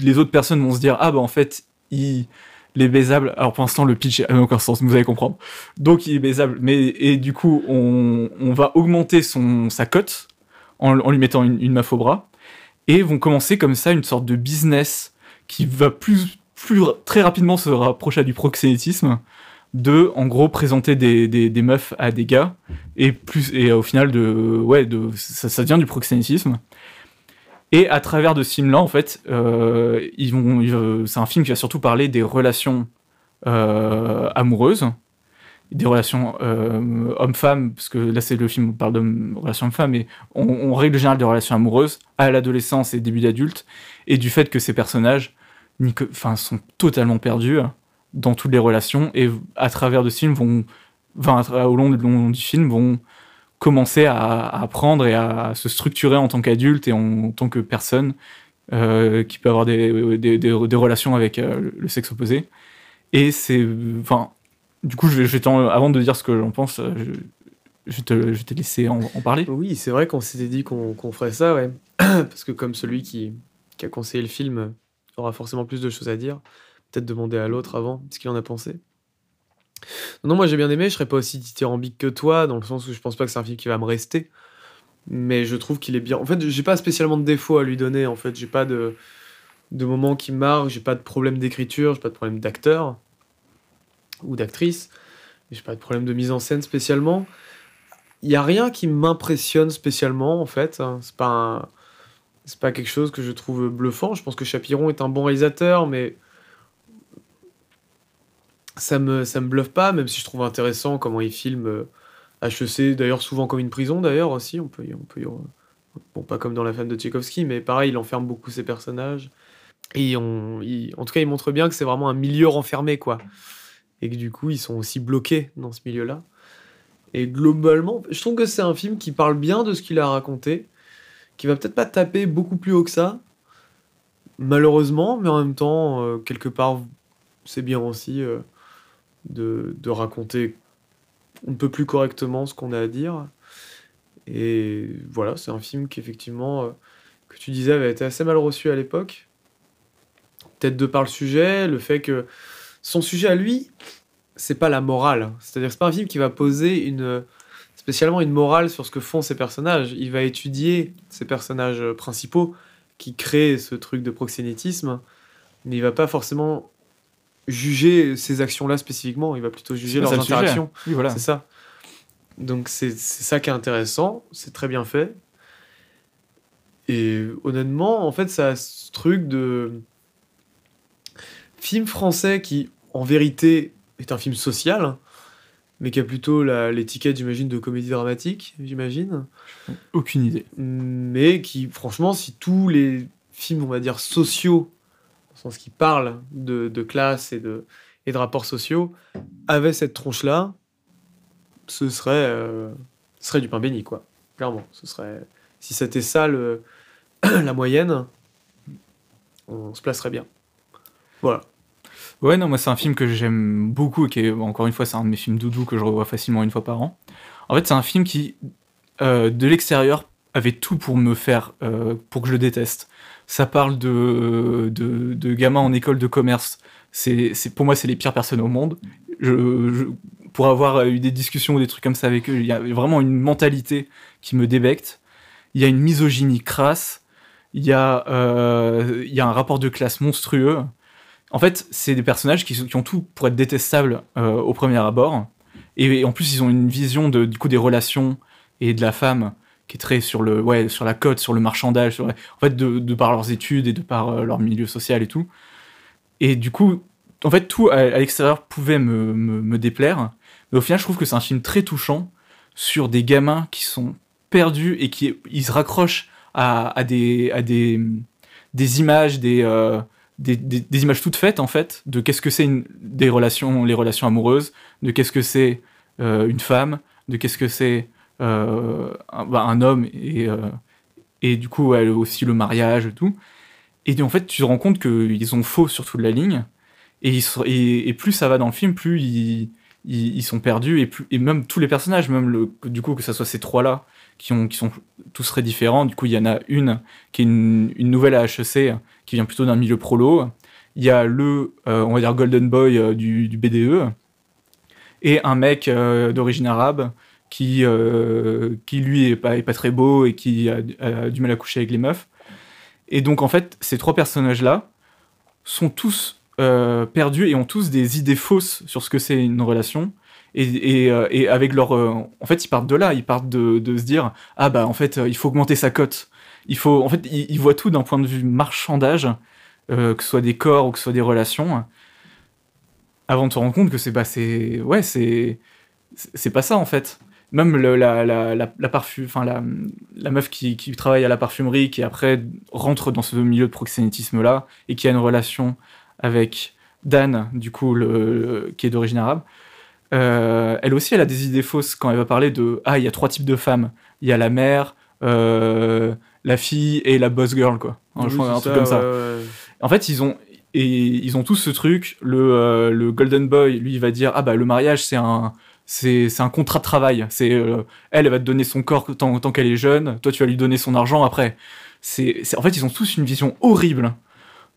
[SPEAKER 3] les autres personnes vont se dire ah bah en fait il les baisables. Alors pour l'instant le pitch n'a aucun sens, vous allez comprendre. Donc il est baisable, mais et du coup on, on va augmenter son sa cote en, lui mettant une, une meuf au bras et vont commencer comme ça une sorte de business qui va plus plus très rapidement se rapprocher du proxénétisme de en gros présenter des, des, meufs à des gars et plus et au final de ouais de ça, ça devient du proxénétisme et à travers de ce film là en fait euh, vont c'est un film qui va surtout parler des relations euh, amoureuses des relations euh, homme-femme parce que là c'est le film on parle de relations homme-femme mais on, on, règle générale des relations amoureuses à l'adolescence et début d'adulte et du fait que ces personnages sont totalement perdus dans toutes les relations et à travers de ce film vont, au long, du film vont commencer à, apprendre et à se structurer en tant qu'adulte et en, tant que personne euh, qui peut avoir des, relations avec euh, le sexe opposé. Et c'est, enfin, du coup, je je avant de dire ce que j'en pense, euh, je, je, te, je laissé en, parler.
[SPEAKER 2] Oui, c'est vrai qu'on s'était dit qu'on, ferait ça, ouais. Parce que comme celui qui a conseillé le film aura forcément plus de choses à dire peut-être demander à l'autre avant ce qu'il en a pensé. Non, moi j'ai bien aimé, je serais pas aussi dithyrambique que toi, dans le sens où je pense pas que c'est un film qui va me rester. Mais je trouve qu'il est bien. En fait, j'ai pas spécialement de défauts à lui donner, en fait. J'ai pas de, de moments qui marquent, j'ai pas de problème d'écriture, j'ai pas de problème d'acteur ou d'actrice, j'ai pas de problème de mise en scène spécialement. Il y a rien qui m'impressionne spécialement, en fait. C'est pas C'est pas quelque chose que je trouve bluffant. Je pense que Chapiron est un bon réalisateur, mais ça me, ça me bluffe pas, même si je trouve intéressant comment il filme HEC, euh, d'ailleurs souvent comme une prison d'ailleurs aussi, on peut, on peut bon pas comme dans la femme de Tchaïkovski, mais pareil, il enferme beaucoup ses personnages. Et on, en tout cas, il montre bien que c'est vraiment un milieu renfermé, quoi. Et que du coup, ils sont aussi bloqués dans ce milieu-là. Et globalement, je trouve que c'est un film qui parle bien de ce qu'il a raconté, qui va peut-être pas taper beaucoup plus haut que ça, malheureusement, mais en même temps, euh, quelque part, c'est bien aussi euh, de, raconter un peu plus correctement ce qu'on a à dire. Et voilà, c'est un film qui, effectivement, euh, que tu disais, avait été assez mal reçu à l'époque. Peut-être de par le sujet, le fait que son sujet à lui, c'est pas la morale. C'est-à-dire c'est pas un film qui va poser une, spécialement une morale sur ce que font ces personnages. Il va étudier ces personnages principaux qui créent ce truc de proxénétisme, mais il va pas forcément juger ces actions-là spécifiquement, il va plutôt juger leurs
[SPEAKER 3] le
[SPEAKER 2] interactions.
[SPEAKER 3] Oui, voilà.
[SPEAKER 2] C'est ça. Donc c'est ça qui est intéressant, c'est très bien fait. Et honnêtement, en fait, ça a ce truc de film français qui, en vérité, est un film social, mais qui a plutôt l'étiquette, j'imagine, de comédie dramatique, j'imagine.
[SPEAKER 3] Aucune idée.
[SPEAKER 2] Mais qui, franchement, si tous les films, on va dire, sociaux, sens qui parlent de, classe et de, et de rapports sociaux, avaient cette tronche-là, ce serait, euh, serait du pain béni, quoi. Clairement. Ce serait, si c'était ça le, la moyenne, on se placerait bien. Voilà.
[SPEAKER 3] Ouais, non, moi c'est un film que j'aime beaucoup et qui est, encore une fois, c'est un de mes films doudou que je revois facilement une fois par an. En fait, c'est un film qui, euh, de l'extérieur, avait tout pour me faire, euh, pour que je le déteste. Ça parle de, de, de gamins en école de commerce. C'est, pour moi, c'est les pires personnes au monde. Pour avoir eu des discussions ou des trucs comme ça avec eux, il y a vraiment une mentalité qui me débecte. Il y a une misogynie crasse. Il y a, euh, il y a un rapport de classe monstrueux. En fait, c'est des personnages qui, ont tout pour être détestables euh, au premier abord. Et, en plus, ils ont une vision du coup des relations et de la femme qui est très sur le ouais sur la cote, sur le marchandage, en fait de, par leurs études et de par euh, leur milieu social et tout. Et du coup, en fait, tout à, l'extérieur pouvait me, me, déplaire, mais au final, je trouve que c'est un film très touchant sur des gamins qui sont perdus et qui ils se raccrochent à, à des à des des images, des euh, des, des- images toutes faites en fait de qu'est-ce que c'est des relations les relations amoureuses de qu'est-ce que c'est euh, une femme de qu'est-ce que c'est un, bah, un homme et euh, et du coup ouais, aussi le mariage et tout. Et en fait tu te rends compte qu'ils ont faux sur toute la ligne. Et, et, plus ça va dans le film plus ils, ils, sont perdus et, plus, et même tous les personnages même le, du coup que ça soit ces trois là qui, qui sont tous très différents. Du coup il y en a une qui est une, nouvelle à HEC qui vient plutôt d'un milieu prolo. Il y a le, euh, on va dire, Golden Boy euh, du, BDE, et un mec euh, d'origine arabe qui, euh, qui lui est pas, est pas très beau et qui a, du mal à coucher avec les meufs. Et donc en fait, ces trois personnages-là sont tous euh, perdus et ont tous des idées fausses sur ce que c'est une relation. Et, et, euh, et avec leur, en fait, ils partent de là, ils partent de, de se dire ah bah en fait, il faut augmenter sa cote il faut en fait ils, voient tout d'un point de vue marchandage que ce soit des corps ou que ce soit des relations avant de se rendre compte que c'est bah ouais c'est pas ça en fait même le- la la la, la enfin la la meuf qui, qui travaille à la parfumerie qui après rentre dans ce milieu de proxénétisme là et qui a une relation avec Dan du coup le, le- qui est d'origine arabe euh, elle aussi elle a des idées fausses quand elle va parler de ah il y a trois types de femmes. Il y a la mère euh, la fille et la boss girl quoi. Un,
[SPEAKER 2] Oui,
[SPEAKER 3] je crois, un truc comme ça.
[SPEAKER 2] ouais.
[SPEAKER 3] en fait ils ont et ils ont tous ce truc le, euh, le golden boy lui il va dire ah bah le mariage c'est un c'est un contrat de travail. C'est euh, elle elle va te donner son corps tant, qu'elle est jeune. Toi tu vas lui donner son argent après. En fait ils ont tous une vision horrible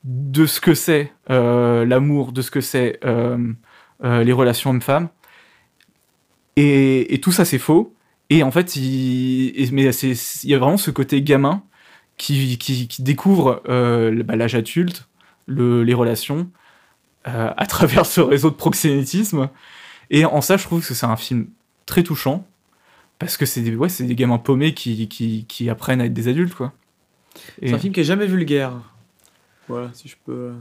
[SPEAKER 3] de ce que c'est euh, l'amour de ce que c'est euh, les relations hommes-femmes. Et, tout ça c'est faux. Et en fait il, mais il y a vraiment ce côté gamin qui, découvre bah, l'âge adulte le- les relations à travers ce réseau de proxénétisme et en ça je trouve que c'est un film très touchant parce que c'est des, ouais, des gamins paumés qui, qui, qui apprennent à être des adultes quoi et,
[SPEAKER 2] C'est un film qui est jamais vulgaire. Voilà, si je peux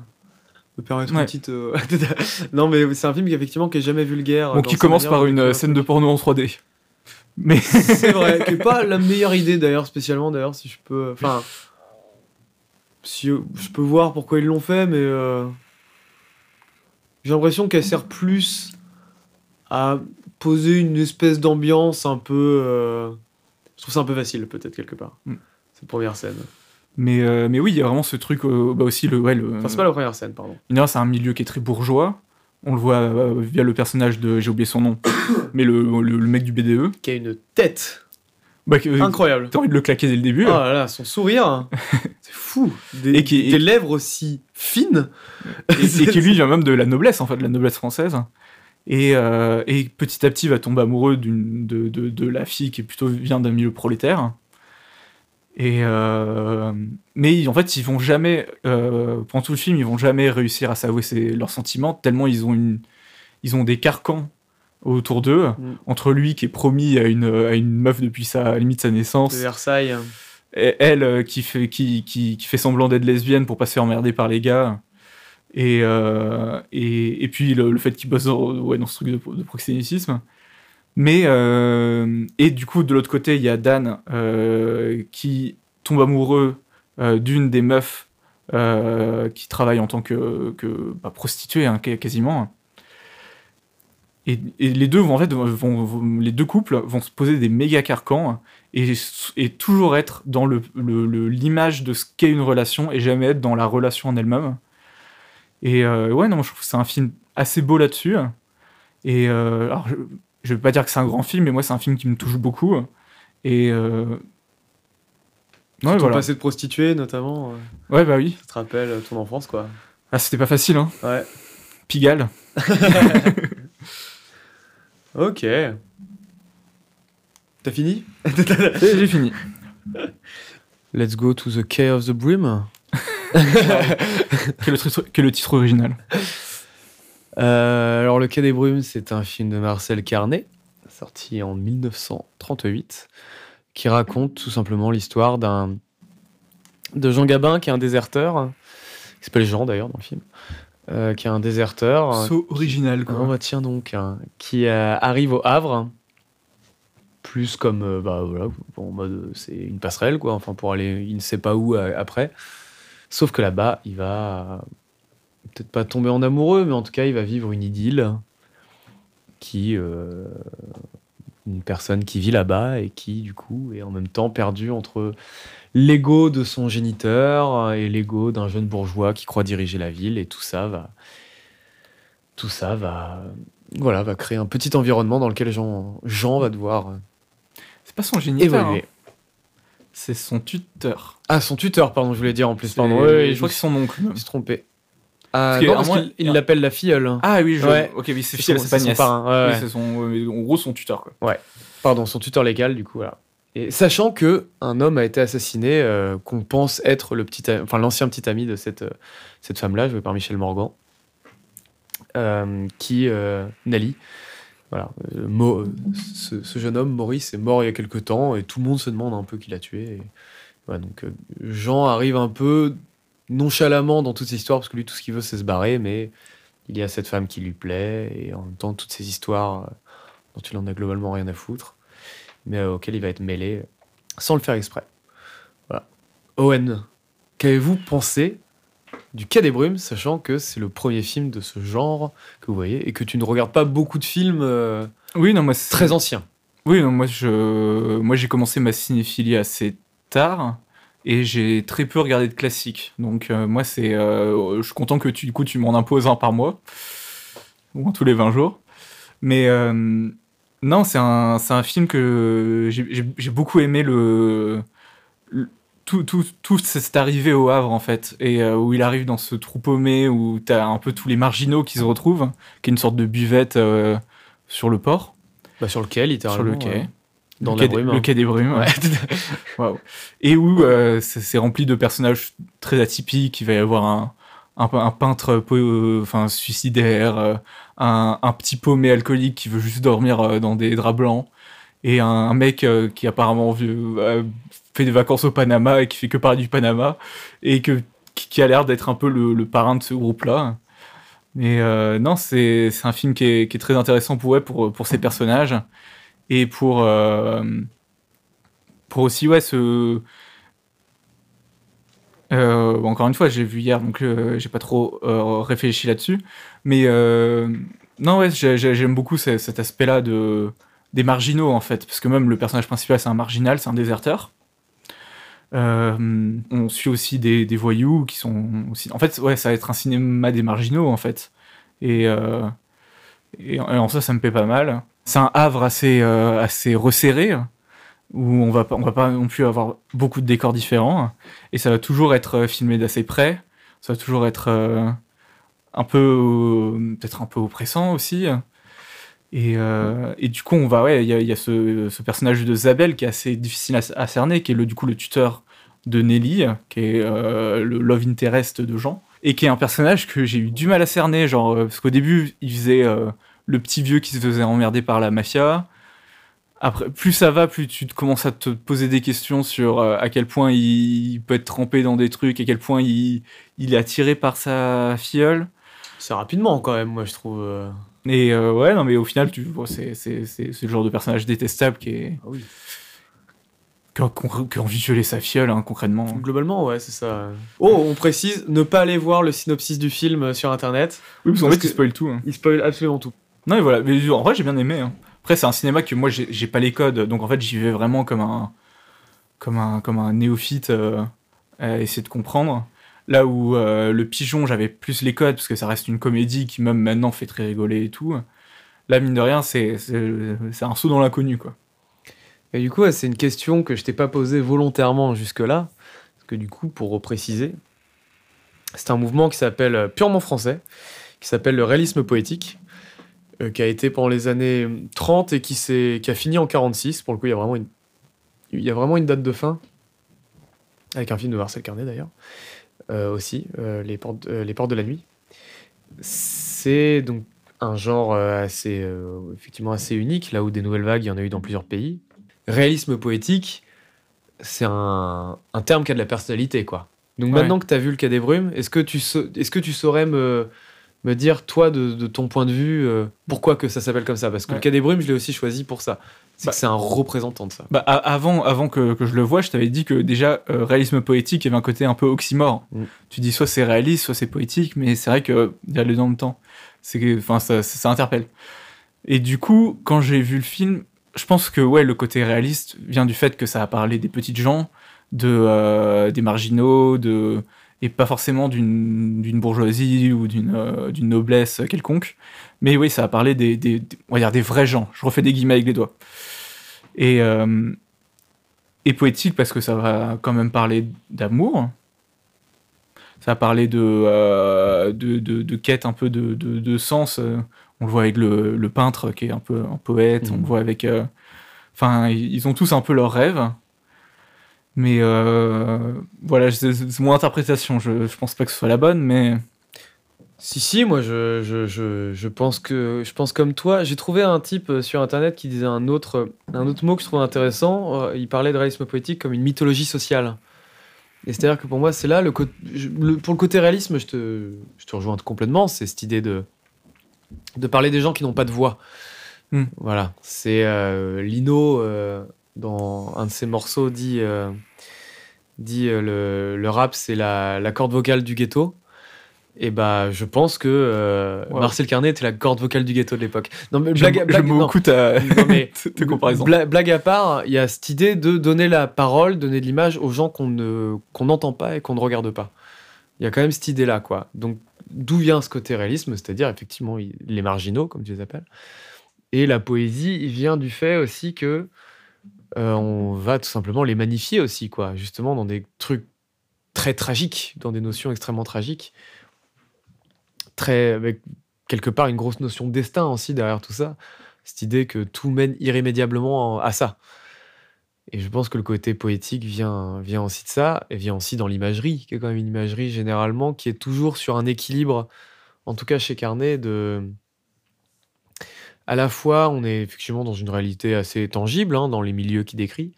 [SPEAKER 2] me permettre
[SPEAKER 3] Ouais.
[SPEAKER 2] une petite. euh, non, mais c'est un film qui effectivement qui est jamais vulgaire.
[SPEAKER 3] bon, qui commence par une euh, scène de porno en 3D mais
[SPEAKER 2] C'est vrai, qui est pas la meilleure idée d'ailleurs, spécialement d'ailleurs, si je peux. Enfin. Si, je peux voir pourquoi ils l'ont fait, mais. euh, J'ai l'impression qu'elle sert plus à poser une espèce d'ambiance un peu. euh, Je trouve ça un peu facile, peut-être, quelque part.
[SPEAKER 3] Mm.
[SPEAKER 2] Cette première scène.
[SPEAKER 3] Mais, euh, mais oui, il y a vraiment ce truc euh, bah aussi le ouais le.
[SPEAKER 2] Enfin, c'est pas la première scène, pardon.
[SPEAKER 3] C'est un milieu qui est très bourgeois. On le voit via le personnage de j'ai oublié son nom, mais le, le, le mec du BDE.
[SPEAKER 2] Qui a une tête
[SPEAKER 3] Bah, que-
[SPEAKER 2] incroyable.
[SPEAKER 3] T'as envie de le claquer dès le début.
[SPEAKER 2] Oh là là, son sourire, c'est fou. Des,
[SPEAKER 3] Et qui-
[SPEAKER 2] des lèvres aussi fines.
[SPEAKER 3] et, et qui lui vient même de la noblesse en fait, de la noblesse française. Et, euh, et petit à petit va tomber amoureux de, de, de la fille qui plutôt vient d'un milieu prolétaire. Et euh, mais en fait ils vont jamais euh, pendant tout le film ils vont jamais réussir à s'avouer leurs sentiments tellement ils ont une ils ont des carcans autour d'eux
[SPEAKER 2] Mm.
[SPEAKER 3] entre lui qui est promis à une, à une meuf depuis sa à la limite sa naissance
[SPEAKER 2] De Versailles.
[SPEAKER 3] et elle qui fait, qui, qui, qui fait semblant d'être lesbienne pour pas se faire emmerder par les gars. Et, euh, et, et puis le, fait qu'il bosse dans, ouais, dans ce truc de, de proxénétisme. Mais, euh, et du coup, de l'autre côté, il y a Dan euh, qui tombe amoureux d'une des meufs qui travaille en tant que, bah, prostituée, hein, qu- quasiment. Et, les deux vont en fait, vont, les deux couples vont se poser des méga carcans et, et toujours être dans le, le- le- l'image de ce qu'est une relation et jamais être dans la relation en elle-même. Et euh, ouais, non, je trouve que c'est un film assez beau là-dessus. Et euh, alors, je, je vais pas dire que c'est un grand film, mais moi, c'est un film qui me touche beaucoup. Et euh, ouais,
[SPEAKER 2] ton
[SPEAKER 3] voilà.
[SPEAKER 2] passé de prostituée, notamment. euh,
[SPEAKER 3] Ouais, bah oui.
[SPEAKER 2] Ça te rappelle ton enfance, quoi.
[SPEAKER 3] Ah, c'était pas facile, hein.
[SPEAKER 2] Ouais.
[SPEAKER 3] Pigalle.
[SPEAKER 2] Ok. T'as fini?
[SPEAKER 3] J'ai fini.
[SPEAKER 2] Let's go to the Cave of the Brim.
[SPEAKER 3] Est le, titre- le original
[SPEAKER 2] Euh, alors, Le Quai des Brumes, c'est un film de Marcel Carnet, sorti en 1938, qui raconte tout simplement l'histoire d'un de Jean Gabin, qui est un déserteur, qui s'appelle Jean d'ailleurs dans le film, euh, qui est un déserteur.
[SPEAKER 3] So original,
[SPEAKER 2] Ah,
[SPEAKER 3] quoi.
[SPEAKER 2] bah tiens donc, hein, qui euh, arrive au Havre, plus comme, euh, bah voilà, en mode, euh, c'est une passerelle, quoi, enfin pour aller, il ne sait pas où euh, après. Sauf que là-bas, il va peut-être pas tomber en amoureux, mais en tout cas, il va vivre une idylle qui, euh, une personne qui vit là-bas et qui, du coup, est en même temps perdue entre l'ego de son géniteur et l'ego d'un jeune bourgeois qui croit diriger la ville, et tout ça va tout ça va, voilà, va créer un petit environnement dans lequel Jean, Jean va devoir euh,
[SPEAKER 3] C'est pas son géniteur.
[SPEAKER 2] évoluer.
[SPEAKER 3] hein. C'est son tuteur.
[SPEAKER 2] Ah, son tuteur, pardon, je voulais dire en plus, pardon. Ouais, ouais,
[SPEAKER 3] je crois que c'est son oncle.
[SPEAKER 2] je me suis trompé. Ah, non, parce
[SPEAKER 3] moins-
[SPEAKER 2] il l'appelle la filleule. hein.
[SPEAKER 3] Ah oui, je...
[SPEAKER 2] Ouais.
[SPEAKER 3] ok, oui, c'est
[SPEAKER 2] son-
[SPEAKER 3] pas
[SPEAKER 2] son
[SPEAKER 3] nièce.
[SPEAKER 2] parrain, ouais,
[SPEAKER 3] Oui,
[SPEAKER 2] ouais.
[SPEAKER 3] c'est son, euh, en gros son tuteur, quoi.
[SPEAKER 2] Pardon, son tuteur légal, du coup, voilà. Et sachant que un homme a été assassiné, euh, qu'on pense être le petit, enfin l'ancien petit ami de cette, euh, cette femme-là, jouée par Michel Morgan, euh, qui, euh, Nali, voilà, euh, ce, jeune homme, Maurice, est mort il y a quelque temps, et tout le monde se demande un peu qui l'a tué. Donc euh, Jean arrive un peu nonchalamment dans toute cette histoire, parce que lui, tout ce qu'il veut, c'est se barrer, mais il y a cette femme qui lui plaît, et en même temps, toutes ces histoires euh, dont il en a globalement rien à foutre, mais auxquelles il va être mêlé sans le faire exprès. Voilà. Owen, qu'avez-vous pensé du Quai des Brumes, sachant que c'est le premier film de ce genre que vous voyez, et que tu ne regardes pas beaucoup de films euh,
[SPEAKER 3] Oui, non, moi, c'est-
[SPEAKER 2] très anciens
[SPEAKER 3] Oui, non, moi, je... moi j'ai commencé ma cinéphilie assez tard et j'ai très peu regardé de classiques. Donc, euh, moi, c'est. euh, je suis content que tu, du coup, tu m'en imposes un par mois, ou tous les 20 jours. Mais non, c'est un, c'est un film que j'ai- j'ai j'ai beaucoup aimé le. Tout, tout, tout cette arrivée au Havre, en fait, et euh, où il arrive dans ce trou paumé, où t'as un peu tous les marginaux qui se retrouvent, qui est une sorte de buvette euh, sur le port,
[SPEAKER 2] bah, sur le quai,
[SPEAKER 3] sur
[SPEAKER 2] littéralement.
[SPEAKER 3] le quai.
[SPEAKER 2] dans
[SPEAKER 3] le quai,
[SPEAKER 2] brume.
[SPEAKER 3] des-
[SPEAKER 2] hein.
[SPEAKER 3] le quai des brumes.
[SPEAKER 2] Ouais.
[SPEAKER 3] Et où euh, c'est c'est rempli de personnages très atypiques. Il va y avoir un, un, un peintre enfin, suicidaire, un, un petit paumé alcoolique qui veut juste dormir dans des draps blancs, et un, mec qui apparemment euh, des vacances au Panama et qui fait que parler du Panama, et que, qui, a l'air d'être un peu le, parrain de ce groupe-là. Mais euh, non, c'est un film qui est, qui est très intéressant pour, ouais, pour, pour ses personnages et pour, euh, pour aussi ouais, ce. Euh, encore une fois, j'ai vu hier, donc j'ai pas trop réfléchi là-dessus. Mais non, ouais, j'ai- j'ai- j'aime beaucoup ce- cet aspect-là de, des marginaux, en fait. Parce que même le personnage principal, c'est un marginal, c'est un déserteur. Euh, on suit aussi des, voyous qui sont aussi. En fait, ouais, ça va être un cinéma des marginaux, en fait. Et, euh, en ça, ça me plaît pas mal. C'est un havre assez, euh, assez resserré, où on va, on va pas non plus avoir beaucoup de décors différents. Et ça va toujours être filmé d'assez près. Ça va toujours être un peu. peut-être un peu oppressant aussi. Et, euh, et, du coup, on va, ouais, il y a, ce, personnage de Zabel qui est assez difficile à, cerner, qui est le, du coup le tuteur de Nelly, qui est euh, le love interest de Jean, et qui est un personnage que j'ai eu du mal à cerner, genre, euh, parce qu'au début, il faisait le petit vieux qui se faisait emmerder par la mafia. Après, plus ça va, plus tu commences à te poser des questions sur à quel point il, peut être trempé dans des trucs, à quel point il est attiré par sa filleule.
[SPEAKER 2] C'est rapidement quand même, moi je trouve.
[SPEAKER 3] Et euh, ouais, non, mais au final, tu vois, c'est, c'est, c'est, le genre de personnage détestable qui est. Ah oui. Qui a, envie de violer sa fiole, hein, concrètement.
[SPEAKER 2] Globalement, ouais, c'est ça. Oh, on précise, ne pas aller voir le synopsis du film euh, sur internet.
[SPEAKER 3] Oui, parce qu'en fait, il spoil tout. Hein.
[SPEAKER 2] Il spoil absolument tout.
[SPEAKER 3] Non, mais voilà, mais en vrai, j'ai bien aimé. Hein. Après, c'est un cinéma que moi, j'ai, j'ai pas les codes, donc en fait, j'y vais vraiment comme un, comme un, comme un néophyte euh, à essayer de comprendre. Là où euh, le pigeon, j'avais plus les codes, parce que ça reste une comédie qui même maintenant fait très rigoler et tout. Là, mine de rien, c'est un saut dans l'inconnu, quoi.
[SPEAKER 2] Et du coup, c'est une question que je t'ai pas posée volontairement jusque-là. Parce que du coup, pour repréciser, c'est un mouvement qui s'appelle euh, purement français, qui s'appelle le réalisme poétique, euh, qui a été pendant les années 30 et qui, qui a fini en 46. Pour le coup, y a vraiment une, il y a vraiment une date de fin, avec un film de Marcel Carnet d'ailleurs. Euh, aussi, euh, les, portes, euh, les portes de la nuit. C'est donc un genre assez, effectivement assez unique, là où des nouvelles vagues, il y en a eu dans plusieurs pays. Réalisme poétique, c'est un, un, terme qui a de la personnalité, quoi. Donc maintenant que tu as vu le cas des brumes, est-ce que, tu est-ce que tu saurais me, me dire, toi, de, ton point de vue, pourquoi que ça s'appelle comme ça? Parce que le cas des brumes, je l'ai aussi choisi pour ça. Bah, c'est un représentant de ça.
[SPEAKER 3] Bah, avant, avant que, que, je le vois, je t'avais dit que déjà, euh, réalisme poétique avait un côté un peu oxymore. Mm. Tu dis soit c'est réaliste, soit c'est poétique, mais c'est vrai qu'il y a le dans le temps. Enfin, ça, ça, interpelle. Et du coup, quand j'ai vu le film, je pense que ouais, le côté réaliste vient du fait que ça a parlé des petites gens, de, euh, des marginaux, de, et pas forcément d'une bourgeoisie ou d'une euh, d'une noblesse quelconque. Mais oui, ça a parlé des, des, on va dire des vrais gens. Je refais des guillemets avec les doigts. Et, euh, et poétique parce que ça va quand même parler d'amour. Ça va parler de, euh, de, de, quête un peu de, de, sens. On le voit avec le, le, peintre qui est un peu un poète. On le mmh. voit avec. Euh, enfin, ils ont tous un peu leurs rêves. Mais voilà, c'est mon interprétation. Je, je pense pas que ce soit la bonne, mais
[SPEAKER 2] si, si, moi je, je, je, je, pense que je pense comme toi. J'ai trouvé un type euh, sur internet qui disait un autre, un autre mot que je trouve intéressant. Euh, il parlait de réalisme poétique comme une mythologie sociale. Et c'est-à-dire que pour moi, c'est là, le, pour le côté réalisme, je te, je te rejoins complètement. C'est cette idée de, de parler des gens qui n'ont pas de voix. Hmm. Voilà. C'est euh, Lino, dans un de ses morceaux, dit, dit le, le rap, c'est la, la corde vocale du ghetto. Et bah, je pense que euh, Marcel Carnet était la corde vocale du ghetto de l'époque.
[SPEAKER 3] Non, mais blague, blague, ta, comparaison.
[SPEAKER 2] Blague, à part, il y a cette idée de donner la parole, donner de l'image aux gens qu'on ne qu'on n'entend pas et qu'on ne regarde pas. Il y a quand même cette idée-là, quoi. Donc, d'où vient ce côté réalisme? C'est-à-dire, effectivement, les marginaux, comme tu les appelles. Et la poésie, il vient du fait aussi que euh, on va tout simplement les magnifier aussi, quoi. Justement, dans des trucs très tragiques, dans des notions extrêmement tragiques avec quelque part une grosse notion de destin aussi derrière tout ça. Cette idée que tout mène irrémédiablement à ça. Et je pense que le côté poétique vient, vient aussi de ça, et vient aussi dans l'imagerie, qui est quand même une imagerie généralement qui est toujours sur un équilibre, en tout cas chez Carnet, de. À la fois, on est effectivement dans une réalité assez tangible, hein, dans les milieux qu'il décrit,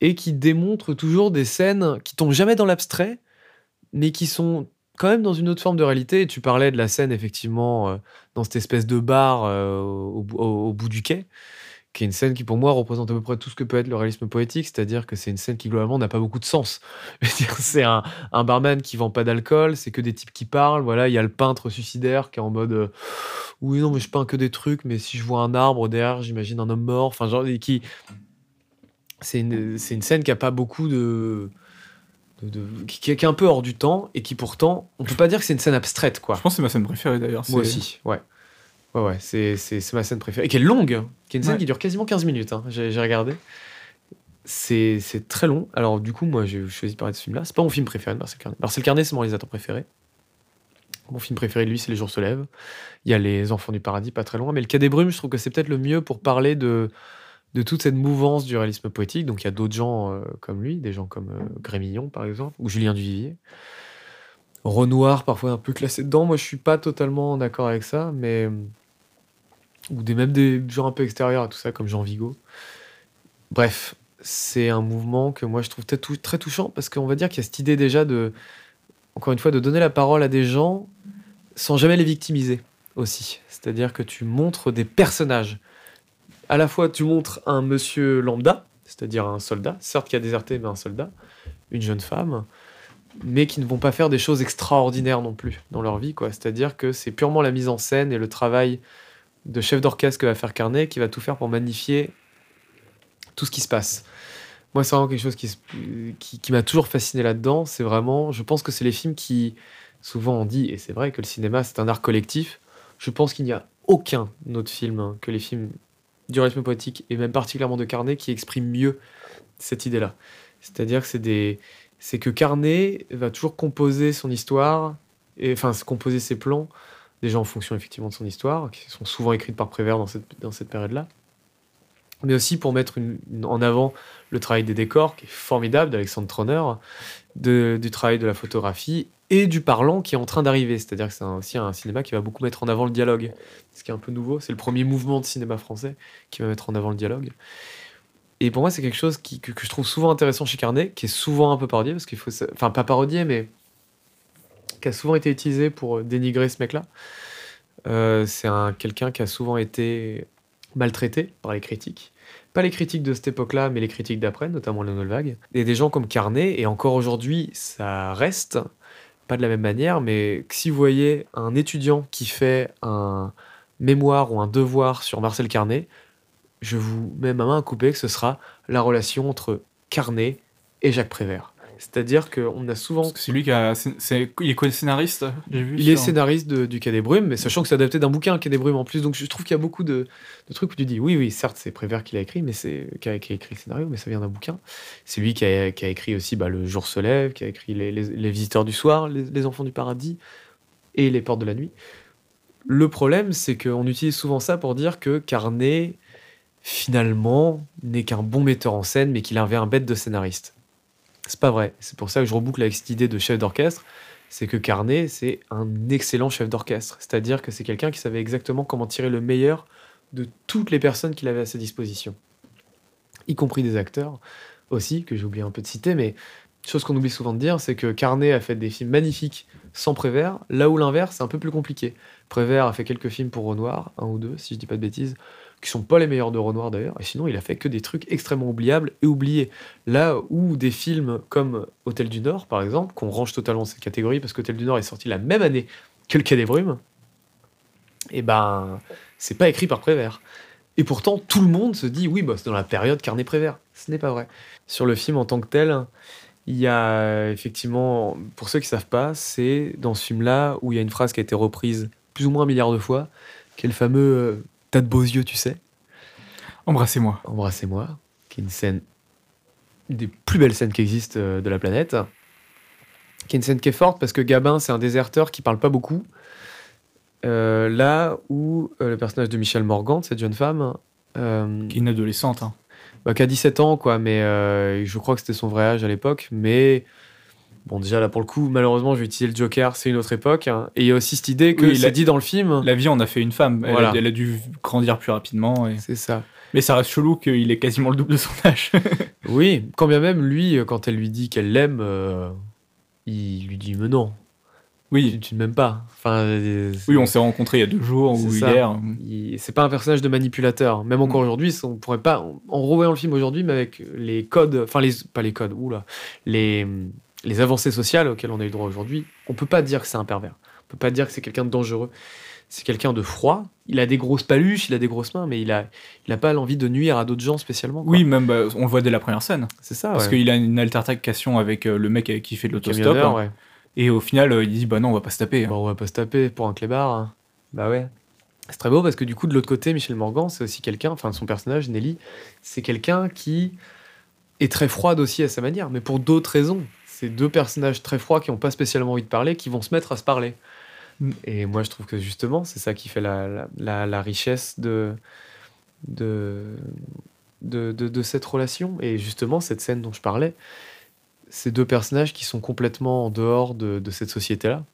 [SPEAKER 2] et qui démontre toujours des scènes qui tombent jamais dans l'abstrait, mais qui sont quand même dans une autre forme de réalité. Tu parlais de la scène, effectivement, euh, dans cette espèce de bar euh, au, bout du quai, qui est une scène qui, pour moi, représente à peu près tout ce que peut être le réalisme poétique, c'est-à-dire que c'est une scène qui, globalement, n'a pas beaucoup de sens. c'est un, barman qui vend pas d'alcool, c'est que des types qui parlent. Voilà, il y a le peintre suicidaire qui est en mode euh, Oui, non, mais je peins que des trucs, mais si je vois un arbre derrière, j'imagine un homme mort. Enfin, genre, qui. C'est une, une scène qui a pas beaucoup de de- de- qui, qui est un peu hors du temps et qui pourtant, on peut pas dire que c'est une scène abstraite, quoi.
[SPEAKER 3] Je pense que c'est ma scène préférée d'ailleurs.
[SPEAKER 2] Moi aussi, ouais. Ouais, ouais, c'est, c'est, c'est ma scène préférée. Et qui est longue, hein, qui est une scène
[SPEAKER 3] Ouais.
[SPEAKER 2] qui dure quasiment 15 minutes, hein, j'ai, j'ai regardé. C'est, c'est très long. Alors, du coup, moi, j'ai choisi de parler de ce film-là. C'est pas mon film préféré de Marcel Carnet. Marcel Carnet, c'est mon réalisateur préféré. Mon film préféré de lui, c'est Les Jours se lèvent. Il y a Les Enfants du Paradis, pas très loin. Mais Le Cas des Brumes, je trouve que c'est peut-être le mieux pour parler de, de toute cette mouvance du réalisme poétique. Donc, il y a d'autres gens euh, comme lui, des gens comme euh, Grémillon, par exemple, ou Julien Duvivier. Renoir, parfois un peu classé dedans. Moi, je suis pas totalement d'accord avec ça, mais. Ou des, même des gens un peu extérieurs à tout ça, comme Jean Vigo. Bref, c'est un mouvement que moi je trouve très touchant parce qu'on va dire qu'il y a cette idée déjà de. Encore une fois, de donner la parole à des gens sans jamais les victimiser aussi. C'est-à-dire que tu montres des personnages. À la fois, tu montres un monsieur lambda, c'est-à-dire un soldat, certes qui a déserté, mais un soldat, une jeune femme, mais qui ne vont pas faire des choses extraordinaires non plus dans leur vie, quoi. C'est-à-dire que c'est purement la mise en scène et le travail de chef d'orchestre que va faire Carnet qui va tout faire pour magnifier tout ce qui se passe. Moi, c'est vraiment quelque chose qui, m'a toujours fasciné là-dedans. C'est vraiment, je pense que c'est les films qui, souvent on dit, et c'est vrai que le cinéma c'est un art collectif, je pense qu'il n'y a aucun autre film hein, que les films du rythme poétique, et même particulièrement de Carnet, qui exprime mieux cette idée-là. C'est-à-dire que c'est Carnet va toujours composer son histoire, et enfin se composer ses plans, déjà en fonction effectivement de son histoire, qui sont souvent écrites par Prévert dans cette, période-là, mais aussi pour mettre en avant le travail des décors, qui est formidable, d'Alexandre Troner, de- du travail de la photographie et du parlant qui est en train d'arriver. C'est-à-dire que c'est aussi un cinéma qui va beaucoup mettre en avant le dialogue, ce qui est un peu nouveau. C'est le premier mouvement de cinéma français qui va mettre en avant le dialogue. Et pour moi, c'est quelque chose que, je trouve souvent intéressant chez Carnet, qui est souvent un peu parodié, parce qu'il faut. Enfin, pas parodié, mais qui a souvent été utilisé pour dénigrer ce mec-là. Euh, c'est un quelqu'un qui a souvent été maltraité par les critiques. Pas les critiques de cette époque-là, mais les critiques d'après, notamment Nouvelle Vague. Et des gens comme Carnet, et encore aujourd'hui, ça reste, pas de la même manière, mais si vous voyez un étudiant qui fait un mémoire ou un devoir sur Marcel Carnet, je vous mets ma main à couper que ce sera la relation entre Carnet et Jacques Prévert. C'est-à-dire qu'on a souvent
[SPEAKER 3] Parce que c'est lui qui a. c'est- il est scénariste J'ai vu.
[SPEAKER 2] il est scénariste de- du Quai des Brumes, mais sachant que c'est adapté d'un bouquin, Quai des Brumes en plus, donc je trouve qu'il y a beaucoup de, de trucs où tu dis oui, oui, certes, c'est Prévert qui l'a écrit, mais c'est qui a, qui a écrit le scénario, mais ça vient d'un bouquin. C'est lui qui a, qui a écrit aussi bah, Le jour se lève, qui a écrit Les, les- Les visiteurs du soir, les, Les enfants du paradis et Les portes de la nuit. Le problème, c'est qu'on utilise souvent ça pour dire que Carnet, finalement, n'est qu'un bon metteur en scène, mais qu'il avait un bête de scénariste. C'est pas vrai. C'est pour ça que je reboucle avec cette idée de chef d'orchestre c'est que Carnet, c'est un excellent chef d'orchestre. C'est-à-dire que c'est quelqu'un qui savait exactement comment tirer le meilleur de toutes les personnes qu'il avait à sa disposition, y compris des acteurs aussi, que j'ai oublié un peu de citer, mais chose qu'on oublie souvent de dire, c'est que Carnet a fait des films magnifiques sans Prévert, là où l'inverse, c'est un peu plus compliqué. Prévert a fait quelques films pour Renoir, un ou deux, si je dis pas de bêtises, qui sont pas les meilleurs de Renoir d'ailleurs, et sinon il a fait que des trucs extrêmement oubliables et oubliés. Là où des films comme Hôtel du Nord, par exemple, qu'on range totalement cette catégorie, parce qu'Hôtel du Nord est sorti la même année que Le Quai des et ben, c'est pas écrit par Prévert. Et pourtant, tout le monde se dit, oui, bah, c'est dans la période Carnet Prévert. Ce n'est pas vrai. Sur le film en tant que tel, il y a effectivement, pour ceux qui savent pas, c'est dans ce film-là où il y a une phrase qui a été reprise plus ou moins un milliard de fois, qui est le fameux euh, T'as de beaux yeux, tu sais.
[SPEAKER 3] Embrassez-moi.
[SPEAKER 2] Embrassez-moi, qui est une scène des plus belles scènes qui existent euh, de la planète. Qui est une scène qui est forte parce que Gabin, c'est un déserteur qui parle pas beaucoup. Euh, là où euh, le personnage de Michel Morgan, cette jeune femme, euh,
[SPEAKER 3] Qui est une adolescente. hein.
[SPEAKER 2] bah, qui a 17 ans, quoi, mais euh, je crois que c'était son vrai âge à l'époque. Mais bon, déjà là pour le coup, malheureusement, je vais utiliser le Joker, c'est une autre époque. hein. Et il y a aussi cette idée
[SPEAKER 3] Oui,
[SPEAKER 2] c'est
[SPEAKER 3] la-
[SPEAKER 2] dit dans le film.
[SPEAKER 3] La vie en a fait une femme. Elle,
[SPEAKER 2] Voilà.
[SPEAKER 3] a, elle a dû grandir plus rapidement. et-
[SPEAKER 2] C'est ça.
[SPEAKER 3] Mais ça reste chelou qu'il ait quasiment le double de son âge.
[SPEAKER 2] Oui, quand bien même, lui, quand elle lui dit qu'elle l'aime, euh, il lui dit Mais non,
[SPEAKER 3] oui.
[SPEAKER 2] tu ne m'aimes pas. Enfin, euh,
[SPEAKER 3] Oui, on s'est rencontrés il y a deux jours ou
[SPEAKER 2] ça.
[SPEAKER 3] hier.
[SPEAKER 2] il- c'est pas un personnage de manipulateur. Même encore
[SPEAKER 3] Mm.
[SPEAKER 2] aujourd'hui, on pourrait pas, en revoyant le film aujourd'hui, mais avec les codes, enfin, les, pas les codes, oula, les, les avancées sociales auxquelles on a eu droit aujourd'hui, on peut pas dire que c'est un pervers. On peut pas dire que c'est quelqu'un de dangereux. c'est quelqu'un de froid. Il a des grosses paluches, il a des grosses mains, mais il a, il a pas l'envie de nuire à d'autres gens spécialement. quoi.
[SPEAKER 3] Oui, même bah, on le voit dès la première scène.
[SPEAKER 2] c'est ça.
[SPEAKER 3] Parce
[SPEAKER 2] ouais.
[SPEAKER 3] qu'il a une altercation avec euh, le mec qui fait de l'autostop.
[SPEAKER 2] Ouais.
[SPEAKER 3] Et au final, euh, il dit Bah non, on va pas se taper. hein.
[SPEAKER 2] Bon, on va pas se taper pour un clébard. hein. Bah ouais. C'est très beau parce que du coup, de l'autre côté, Michel Morgan, c'est aussi quelqu'un, enfin son personnage, Nelly, c'est quelqu'un qui est très froide aussi à sa manière, mais pour d'autres raisons. C'est deux personnages très froids qui n'ont pas spécialement envie de parler, qui vont se mettre à se parler.
[SPEAKER 3] Mm.
[SPEAKER 2] Et moi, je trouve que justement, c'est ça qui fait la, la, la- la richesse de, de, de, de- de cette relation. Et justement, cette scène dont je parlais, ces deux personnages qui sont complètement en dehors de, de cette société-là.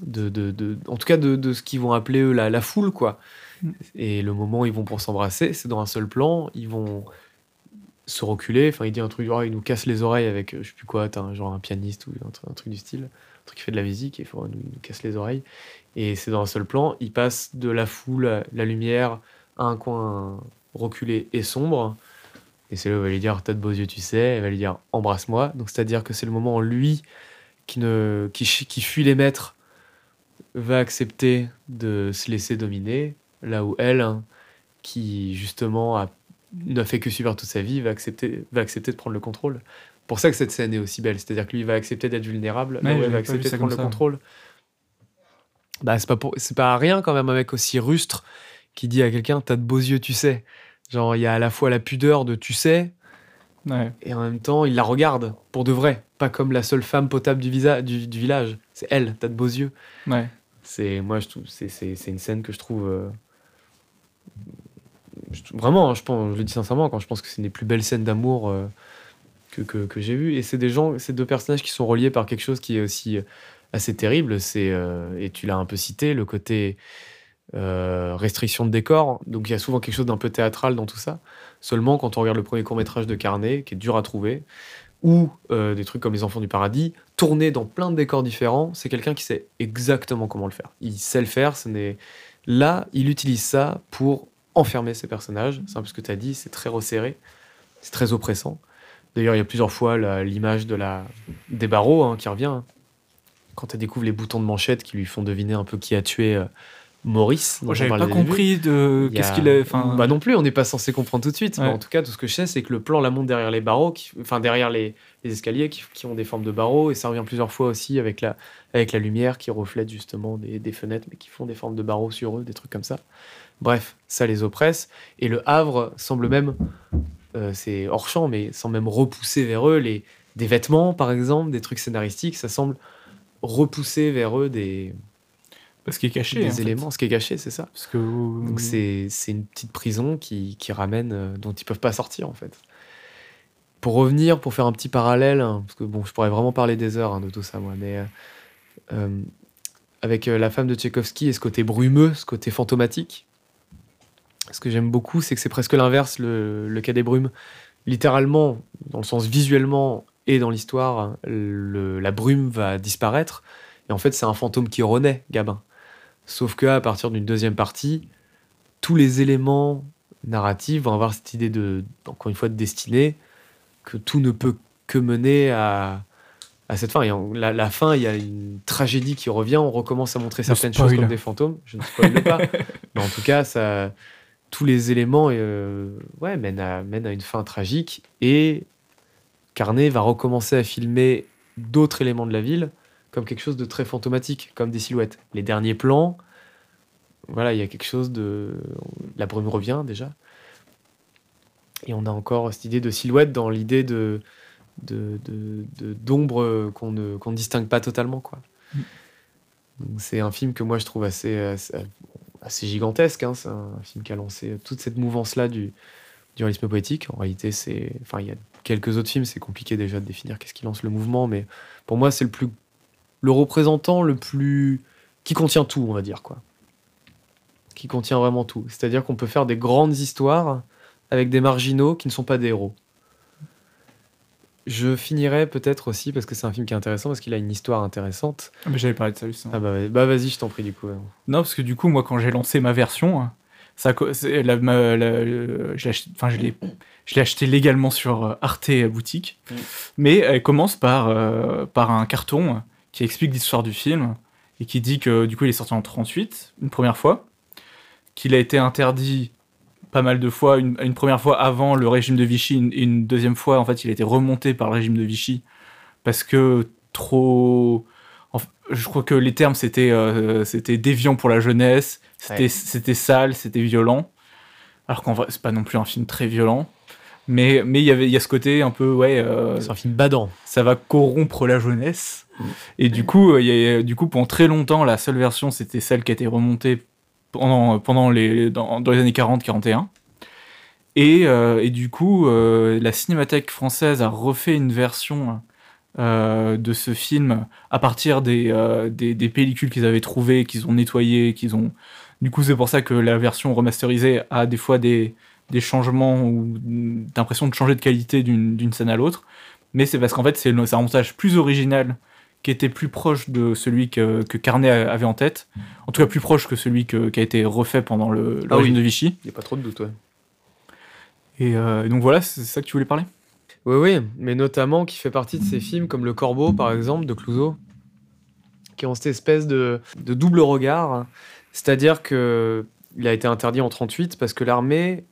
[SPEAKER 2] De, de, de- en tout cas, de, de ce qu'ils vont appeler eux la, la foule, quoi.
[SPEAKER 3] Mm.
[SPEAKER 2] Et le moment où ils vont pour s'embrasser, c'est dans un seul plan. Ils vont se reculer. Enfin, il dit un truc, genre, il nous casse les oreilles avec, euh, je sais plus quoi, un, genre un pianiste ou un, un truc du style, un truc qui fait de la musique, et il faut nous, nous casse les oreilles. Et c'est dans un seul plan. Il passe de la foule, la lumière, à un coin reculé et sombre. Et c'est là où il va lui dire T'as de beaux yeux, tu sais. Elle va lui dire Embrasse-moi. Donc, c'est-à-dire que c'est le moment lui, qui, ne, qui, qui fuit les maîtres, va accepter de se laisser dominer. Là où elle, hein, qui justement a, n'a fait que suivre toute sa vie, va accepter, va accepter de prendre le contrôle. Pour ça que cette scène est aussi belle. C'est-à-dire que lui il va accepter d'être vulnérable.
[SPEAKER 3] Ouais,
[SPEAKER 2] elle va accepter de prendre le
[SPEAKER 3] ça.
[SPEAKER 2] contrôle. Bah, c'est pas, pour- c'est pas rien quand même un mec aussi rustre qui dit à quelqu'un T'as de beaux yeux, tu sais. Genre, il y a à la fois la pudeur de tu sais,
[SPEAKER 3] Ouais.
[SPEAKER 2] et en même temps, il la regarde pour de vrai. Pas comme la seule femme potable du, visa, du, du village. C'est elle, t'as de beaux yeux.
[SPEAKER 3] Ouais.
[SPEAKER 2] C'est, moi, je trouve, c'est, c'est, c'est une scène que je trouve. euh, je trouve- vraiment, hein, je, pense, je le dis sincèrement, quand je pense que c'est une des plus belles scènes d'amour euh, que, que, j'ai vues. Et c'est des gens, c'est deux personnages qui sont reliés par quelque chose qui est aussi euh, assez terrible. C'est, euh, et tu l'as un peu cité, le côté restriction de décor. Donc il y a souvent quelque chose d'un peu théâtral dans tout ça. Seulement, quand on regarde le premier court-métrage de Carnet, qui est dur à trouver, ou des trucs comme Les Enfants du Paradis, tourné dans plein de décors différents, c'est quelqu'un qui sait exactement comment le faire. Il sait le faire, ce n'est... Là, il utilise ça pour enfermer ses personnages. C'est un peu ce que tu as dit, c'est très resserré, c'est très oppressant. D'ailleurs, il y a plusieurs fois l'image de la... des barreaux hein, qui revient. hein. Quand tu découvres les boutons de manchette qui lui font deviner un peu qui a tué euh, Maurice.
[SPEAKER 3] Moi, j'avais pas
[SPEAKER 2] début.
[SPEAKER 3] compris de
[SPEAKER 2] a-
[SPEAKER 3] qu'est-ce qu'il a.
[SPEAKER 2] Bah non plus, on n'est pas censé comprendre tout de suite. Mais en tout cas, tout ce que je sais, c'est que le plan la monte derrière les barreaux, qui- enfin derrière les, les escaliers qui, qui ont des formes de barreaux, et ça revient plusieurs fois aussi avec la, avec la lumière qui reflète justement des, des fenêtres, mais qui font des formes de barreaux sur eux, des trucs comme ça. Bref, ça les oppresse. Et le Havre semble même, euh, c'est hors champ, mais semble même repousser vers eux les, des vêtements, par exemple, des trucs scénaristiques, ça semble repousser vers eux des,
[SPEAKER 3] parce qu'il est caché.
[SPEAKER 2] des
[SPEAKER 3] fait.
[SPEAKER 2] éléments, ce qui est caché, c'est ça.
[SPEAKER 3] Parce que.
[SPEAKER 2] Donc c'est c'est une petite prison qui, qui ramène, euh, dont ils peuvent pas sortir en fait. Pour revenir, pour faire un petit parallèle, hein, parce que bon, je pourrais vraiment parler des heures hein, de tout ça moi, mais euh, euh, avec euh, la femme de Tchaïkovski et ce côté brumeux, ce côté fantomatique, ce que j'aime beaucoup, c'est que c'est presque l'inverse, le, le cas des brumes. Littéralement, dans le sens visuellement et dans l'histoire, la brume va disparaître, et en fait c'est un fantôme qui renaît, Gabin. Sauf que à partir d'une deuxième partie, tous les éléments narratifs vont avoir cette idée de, encore une fois, de destinée, que tout ne peut que mener à, à cette fin. Et en- la, la fin, il y a une tragédie qui revient, on recommence à montrer
[SPEAKER 3] Ne
[SPEAKER 2] certaines
[SPEAKER 3] spoil.
[SPEAKER 2] choses comme des fantômes. Je ne spoil pas. Mais en tout cas, ça, tous les éléments euh, ouais, mènent, à, mènent à une fin tragique. Et Carnet va recommencer à filmer d'autres éléments de la ville comme quelque chose de très fantomatique, comme des silhouettes. Les derniers plans, voilà, il y a quelque chose de... La brume revient déjà. Et on a encore cette idée de silhouette dans l'idée de d'ombre qu'on ne, qu'on ne distingue pas totalement. quoi.
[SPEAKER 3] Mm.
[SPEAKER 2] C'est un film que moi je trouve assez, assez, assez gigantesque. hein. C'est un film qui a lancé toute cette mouvance-là du, du réalisme poétique. En réalité, c'est, enfin, il y a quelques autres films, c'est compliqué déjà de définir qu'est-ce qui lance le mouvement, mais pour moi, c'est le plus, le représentant le plus, qui contient tout, on va dire quoi, qui contient vraiment tout. C'est-à-dire qu'on peut faire des grandes histoires avec des marginaux qui ne sont pas des héros. Je finirai peut-être aussi parce que c'est un film qui est intéressant parce qu'il a une histoire intéressante.
[SPEAKER 3] Ah, mais J'avais parlé de ça justement.
[SPEAKER 2] Ah bah, ouais. bah vas-y, je t'en prie du coup.
[SPEAKER 3] Non, parce que du coup, moi, quand j'ai lancé ma version, ça, co- c'est la- ma- la- le- je l'ai ach- enfin, je l'ai je l'ai acheté légalement sur euh, Arte boutique.
[SPEAKER 2] Mm.
[SPEAKER 3] Mais elle commence par, euh, par un carton qui explique l'histoire du film et qui dit que du coup il est sorti en 38 une première fois, qu'il a été interdit pas mal de fois, une, une, première fois avant le régime de Vichy, une, une, deuxième fois en fait il a été remonté par le régime de Vichy parce que trop, je crois que les termes c'était euh, c'était déviant pour la jeunesse, c'était ouais. sale, c'était violent, alors qu'en vrai c'est pas non plus un film très violent. Mais mais il y avait il y a ce côté un peu ouais euh,
[SPEAKER 2] c'est un film badant
[SPEAKER 3] ça va corrompre la jeunesse mmh. et du coup il y a, du coup pendant très longtemps la seule version c'était celle qui a été remontée pendant les dans, les années 40 41 et, euh, et du coup euh, la cinémathèque française a refait une version euh, de ce film à partir des, des, des pellicules qu'ils avaient trouvées qu'ils ont nettoyées qu'ils ont du coup c'est pour ça que la version remasterisée a des fois des des changements ou d'impression de changer de qualité d'une scène à l'autre. Mais c'est parce qu'en fait, c'est un montage plus original qui était plus proche de celui que, que Carnet avait en tête. En tout cas, plus proche que celui que, qui a été refait pendant le,
[SPEAKER 2] ah oui.
[SPEAKER 3] de Vichy.
[SPEAKER 2] Il n'y a pas trop de doute, ouais.
[SPEAKER 3] Et euh, donc voilà, c'est ça que tu voulais parler?
[SPEAKER 2] Oui, oui, mais notamment qui fait partie de ces films comme Le Corbeau, par exemple, de Clouseau, qui ont cette espèce de, de double regard. C'est-à-dire que il a été interdit en 38 parce que l'armée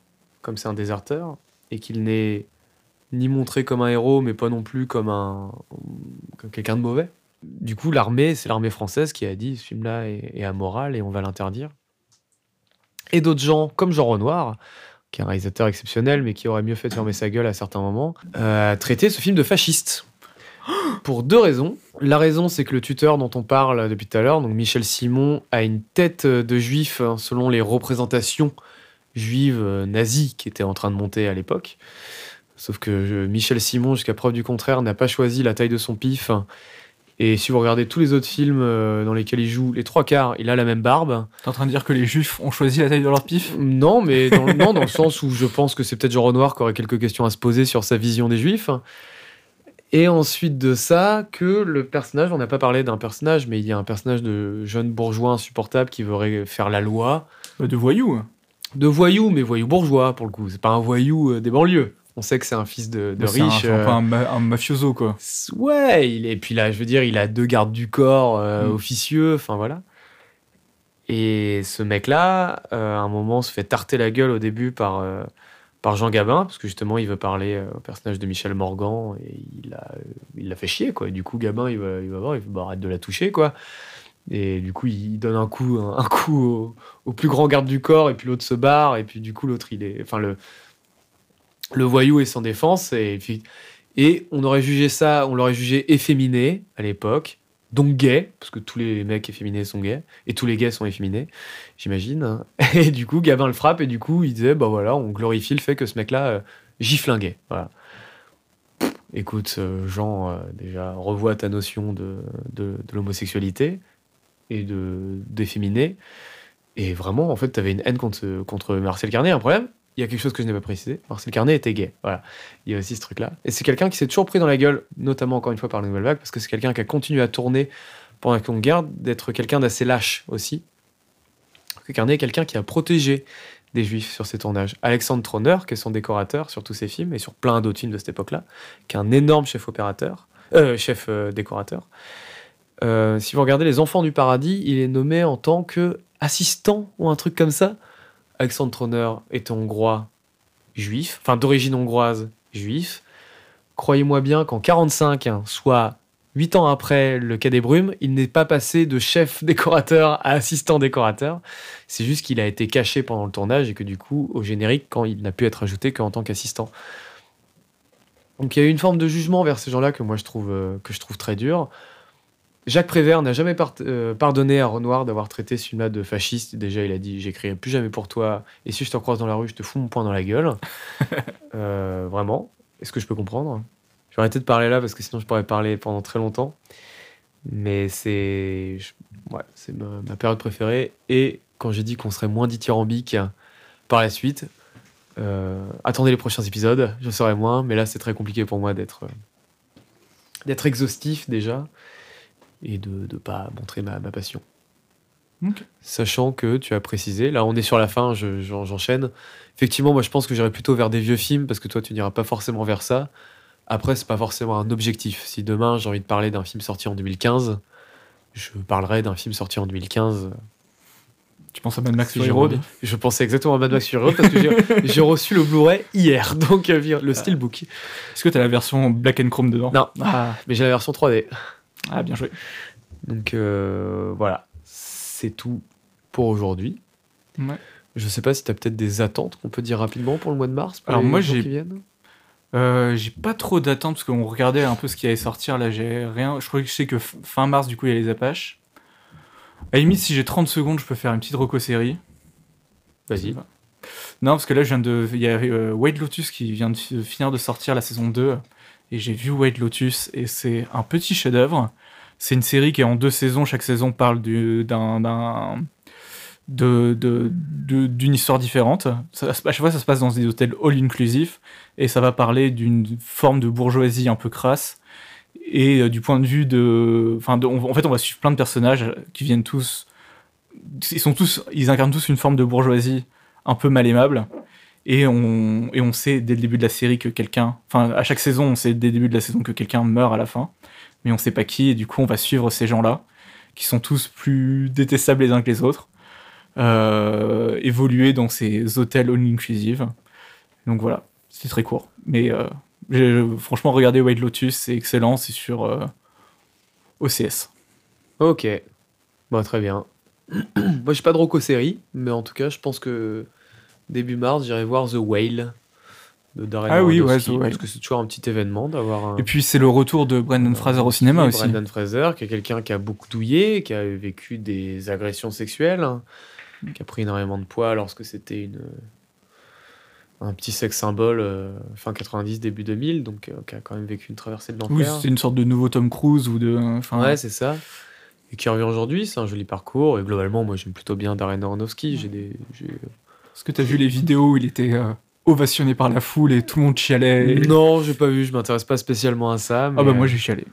[SPEAKER 2] comme c'est un déserteur, et qu'il n'est ni montré comme un héros, mais pas non plus comme, un, comme quelqu'un de mauvais. Du coup, l'armée, c'est l'armée française qui a dit ce film-là est, est, amoral et on va l'interdire. Et d'autres gens, comme Jean Renoir, qui est un réalisateur exceptionnel, mais qui aurait mieux fait de fermer sa gueule à certains moments, euh, traité ce film de fasciste. Pour deux raisons. La raison, c'est que le tuteur dont on parle depuis tout à l'heure, donc Michel Simon, a une tête de juif hein, selon les représentations juive euh, nazie qui était en train de monter à l'époque. Sauf que je, Michel Simon, jusqu'à preuve du contraire, n'a pas choisi la taille de son pif. Et si vous regardez tous les autres films euh, dans lesquels il joue, les trois quarts, il a la même barbe.
[SPEAKER 3] T'es en train de dire que les juifs ont choisi la taille de leur pif?
[SPEAKER 2] Non, mais dans, non, dans le sens où je pense que c'est peut-être Jean Renoir qui aurait quelques questions à se poser sur sa vision des juifs. Et ensuite de ça, que le personnage, on n'a pas parlé d'un personnage, mais il y a un personnage de jeune bourgeois insupportable qui veut faire la loi.
[SPEAKER 3] De voyou
[SPEAKER 2] de voyou, mais voyou bourgeois pour le coup. C'est pas un voyou euh, des banlieues. On sait que c'est un fils de, de riche.
[SPEAKER 3] Un, euh... un, ma un, mafioso, quoi.
[SPEAKER 2] Ouais, il est, et puis là, je veux dire, il a deux gardes du corps euh, mm. officieux, enfin voilà. Et ce mec-là, euh, à un moment, se fait tarter la gueule au début par, par Jean Gabin, parce que justement, il veut parler au personnage de Michel Morgan, et il l'a il fait chier, quoi. Et du coup, Gabin, il va, il va voir, il va bah, arrête de la toucher, quoi. Et du coup, il donne un coup, un, un coup au, au, plus grand garde du corps, et puis l'autre se barre, et puis du coup, l'autre, il est. Enfin, le, le voyou est sans défense, et, et on aurait jugé ça, on l'aurait jugé efféminé à l'époque, donc gay, parce que tous les mecs efféminés sont gays, et tous les gays sont efféminés, j'imagine. Et du coup, Gabin le frappe, et du coup, il disait, bah voilà, on glorifie le fait que ce mec-là euh, gifle. Voilà. Écoute, euh, Jean, euh, déjà, revois ta notion de, de, de l'homosexualité et de d'efféminé. Et vraiment, en fait, tu avais une haine contre, contre Marcel Carnet. Un problème, il y a quelque chose que je n'ai pas précisé. Marcel Carnet était gay. Voilà. Il y a aussi ce truc-là. Et c'est quelqu'un qui s'est toujours pris dans la gueule, notamment encore une fois par la Nouvelle Vague, parce que c'est quelqu'un qui a continué à tourner pendant qu'on garde, d'être quelqu'un d'assez lâche aussi. Carnet est quelqu'un qui a protégé des juifs sur ses tournages. Alexandre Troner, qui est son décorateur sur tous ses films et sur plein d'autres films de cette époque-là, qui est un énorme chef opérateur, euh, chef euh, décorateur. Euh, si vous regardez Les Enfants du Paradis, il est nommé en tant que assistant ou un truc comme ça. Alexandre Troner est hongrois juif, enfin d'origine hongroise juif. Croyez-moi bien qu'en 45, hein, soit 8 ans après le Quai des Brumes, il n'est pas passé de chef décorateur à assistant décorateur. C'est juste qu'il a été caché pendant le tournage et que du coup, au générique, quand il n'a pu être ajouté qu'en tant qu'assistant. Donc il y a eu une forme de jugement vers ces gens-là que moi je trouve, euh, je trouve très dur. Jacques Prévert n'a jamais par euh, pardonné à Renoir d'avoir traité ce film-là de fasciste. Déjà, il a dit J'écrirai plus jamais pour toi, et si je te croise dans la rue, je te fous mon poing dans la gueule. euh, vraiment. Est-ce que je peux comprendre? Je vais arrêter de parler là parce que sinon je pourrais parler pendant très longtemps. Mais c'est ouais, ma, ma, période préférée. Et quand j'ai dit qu'on serait moins dithyrambique par la suite, euh, attendez les prochains épisodes, je serai moins. Mais là, c'est très compliqué pour moi d'être d'être exhaustif déjà et de ne pas montrer ma, ma passion.
[SPEAKER 3] Okay.
[SPEAKER 2] Sachant que tu as précisé, là on est sur la fin, j'enchaîne. Je, Effectivement, moi je pense que j'irai plutôt vers des vieux films parce que toi tu n'iras pas forcément vers ça. Après, c'est pas forcément un objectif. Si demain j'ai envie de parler d'un film sorti en 2015, je parlerai d'un film sorti en 2015.
[SPEAKER 3] Tu penses à Mad Max Fury Road?
[SPEAKER 2] Je pensais exactement à Mad Max Fury Road parce que j'ai- reçu le Blu-ray hier, donc euh, le Steelbook.
[SPEAKER 3] Est-ce que t'as la version Black and Chrome dedans?
[SPEAKER 2] Non.
[SPEAKER 3] Ah,
[SPEAKER 2] Mais j'ai la version 3D.
[SPEAKER 3] Ah, bien joué.
[SPEAKER 2] Donc euh, voilà, c'est tout pour aujourd'hui.
[SPEAKER 3] Ouais.
[SPEAKER 2] Je sais pas si tu as peut-être des attentes qu'on peut dire rapidement pour le mois de mars. pour
[SPEAKER 3] Alors
[SPEAKER 2] les
[SPEAKER 3] moi, j'ai-
[SPEAKER 2] qui viennent?
[SPEAKER 3] Euh, j'ai pas trop d'attentes parce qu'on regardait un peu ce qui allait sortir. Là, j'ai rien. Je crois que je sais que fin mars, du coup, il y a les Apaches. À la limite, si j'ai 30 secondes, je peux faire une petite reco-série.
[SPEAKER 2] Vas-y.
[SPEAKER 3] Non, parce que là, je viens de. Il y a euh, White Lotus qui vient de fi- finir de sortir la saison 2. Et j'ai vu White Lotus et c'est un petit chef-d'œuvre. C'est une série qui est en deux saisons. Chaque saison parle d'une histoire différente. Ça, chaque fois, ça se passe dans des hôtels all-inclusifs et ça va parler d'une forme de bourgeoisie un peu crasse. Et euh, du point de vue de. Enfin, en fait, on va suivre plein de personnages qui viennent tous. Ils sont tous. Ils incarnent tous une forme de bourgeoisie un peu mal aimable. Et on, et on sait dès le début de la série que quelqu'un. Enfin, à chaque saison, on sait dès le début de la saison que quelqu'un meurt à la fin. Mais on sait pas qui. Et du coup, on va suivre ces gens-là, qui sont tous plus détestables les uns que les autres. euh, évoluer dans ces hôtels all-inclusive. Donc voilà, c'est très court. Mais euh, franchement, regardez White Lotus, c'est excellent. C'est sur euh, OCS.
[SPEAKER 2] Ok. Bon, très bien. Moi, j'ai pas de roco série, mais en tout cas, je pense que début mars, j'irai voir The Whale de Darren
[SPEAKER 3] Ah oui, ouais, The Whale.
[SPEAKER 2] Parce que c'est toujours un petit événement d'avoir un.
[SPEAKER 3] Et puis c'est le retour de Brendan Fraser au cinéma aussi.
[SPEAKER 2] Brendan Fraser, qui est quelqu'un qui a beaucoup douillé, qui a vécu des agressions sexuelles, hein, qui a pris énormément de poids lorsque c'était une un petit sex symbole euh, fin 90 début 2000 donc euh, qui a quand même vécu une traversée de l'enfer.
[SPEAKER 3] Oui, c'est une sorte de nouveau Tom Cruise ou de. Enfin,
[SPEAKER 2] Ouais, c'est ça. Et qui revient aujourd'hui, c'est un joli parcours. Et globalement, moi, j'aime plutôt bien Darren Aronofsky. J'ai des,
[SPEAKER 3] Est-ce que t'as vu les vidéos où il était euh, ovationné par la foule et tout le monde chialait et-
[SPEAKER 2] Non, j'ai pas vu. Je m'intéresse pas spécialement à ça.
[SPEAKER 3] Ah bah moi
[SPEAKER 2] euh,
[SPEAKER 3] j'ai chialé.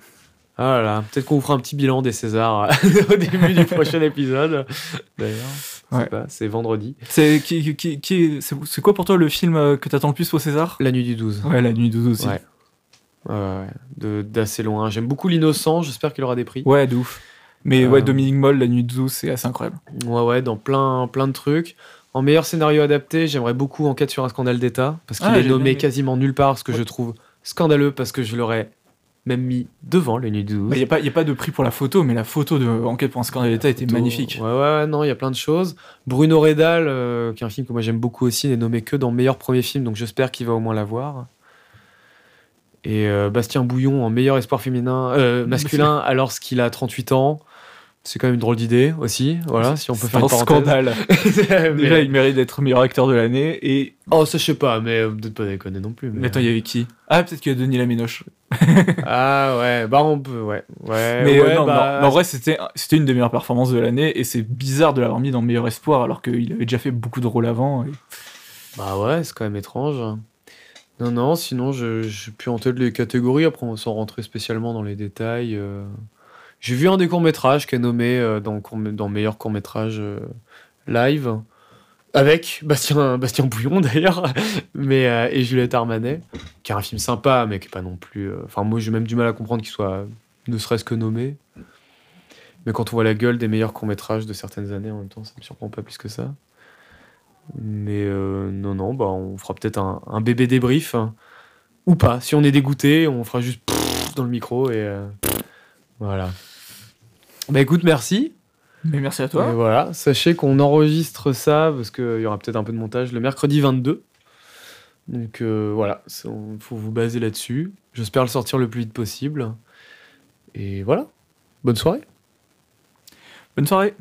[SPEAKER 2] Ah là là, peut-être qu'on vous fera un petit bilan des Césars au début du prochain épisode. D'ailleurs,
[SPEAKER 3] Ouais.
[SPEAKER 2] c'est vendredi.
[SPEAKER 3] C'est qui, qui, qui est- c'est quoi pour toi le film euh, que t'attends le plus au César?
[SPEAKER 2] La nuit du 12.
[SPEAKER 3] Ouais, La Nuit 12 aussi.
[SPEAKER 2] Ouais. D'assez loin. J'aime beaucoup l'innocent. J'espère qu'il aura des prix.
[SPEAKER 3] Ouais, de ouf. Mais
[SPEAKER 2] Euh.
[SPEAKER 3] ouais, Dominique Moll, La Nuit 12, c'est assez incroyable.
[SPEAKER 2] Ouais, ouais, dans plein, plein de trucs. En meilleur scénario adapté, j'aimerais beaucoup Enquête sur un scandale d'État, parce qu'il
[SPEAKER 3] Ah,
[SPEAKER 2] est nommé quasiment nulle part, ce que
[SPEAKER 3] Ouais.
[SPEAKER 2] je trouve scandaleux, parce que je l'aurais même mis devant le Nuit du 12.
[SPEAKER 3] Il n'y a, pas- y a pas de prix pour la photo, mais la photo de Enquête pour un scandale d'État était magnifique.
[SPEAKER 2] Ouais, ouais, ouais, non, il y a plein de choses. Bruno Redal, euh, qui est un film que moi j'aime beaucoup aussi, n'est nommé que dans meilleur premier film, donc j'espère qu'il va au moins l'avoir. Et euh, Bastien Bouillon en meilleur espoir féminin, euh, masculin, alors qu'il a 38 ans. C'est quand même une drôle d'idée aussi, voilà, si on peut faire
[SPEAKER 3] un scandale. Déjà, il mérite d'être meilleur acteur de l'année. Et
[SPEAKER 2] Oh, ça je sais pas, mais euh, peut-être pas déconner non plus. Mais,
[SPEAKER 3] mais attends, il y avait qui? Ah, peut-être qu'il y a Denis Laminoche.
[SPEAKER 2] Ah ouais, bah on peut, ouais. ouais
[SPEAKER 3] Mais euh,
[SPEAKER 2] ouais,
[SPEAKER 3] non,
[SPEAKER 2] bah,
[SPEAKER 3] non, en vrai, c'était c'était une des meilleures performances de l'année. Et c'est bizarre de l'avoir mis dans Meilleur Espoir, alors qu'il avait déjà fait beaucoup de rôles avant. et-
[SPEAKER 2] Bah ouais, c'est quand même étrange. Non, non, sinon, je j'ai plus en tête les catégories. Après, on va s'en rentrer spécialement dans les détails. euh. J'ai vu un des courts-métrages qui est nommé euh, dans, dans meilleur court-métrage euh, live. Avec Bastien, Bastien Bouillon d'ailleurs, mais euh, et Juliette Armanet, qui est un film sympa, mais qui est pas non plus. Enfin, moi j'ai même du mal à comprendre qu'il soit ne serait-ce que nommé. Mais quand on voit la gueule des meilleurs courts-métrages de certaines années, en même temps, ça me surprend pas plus que ça. Mais non, non, bah, on fera peut-être un, un bébé débrief. hein. Ou pas. Si on est dégoûté, on fera juste dans le micro et voilà. Bah écoute, merci.
[SPEAKER 3] Mais merci à
[SPEAKER 2] Et
[SPEAKER 3] toi.
[SPEAKER 2] voilà, sachez qu'on enregistre ça parce qu'il y aura peut-être un peu de montage le mercredi 22. Donc euh, voilà, il faut vous baser là-dessus. J'espère le sortir le plus vite possible. Et voilà, bonne soirée.
[SPEAKER 3] Bonne soirée.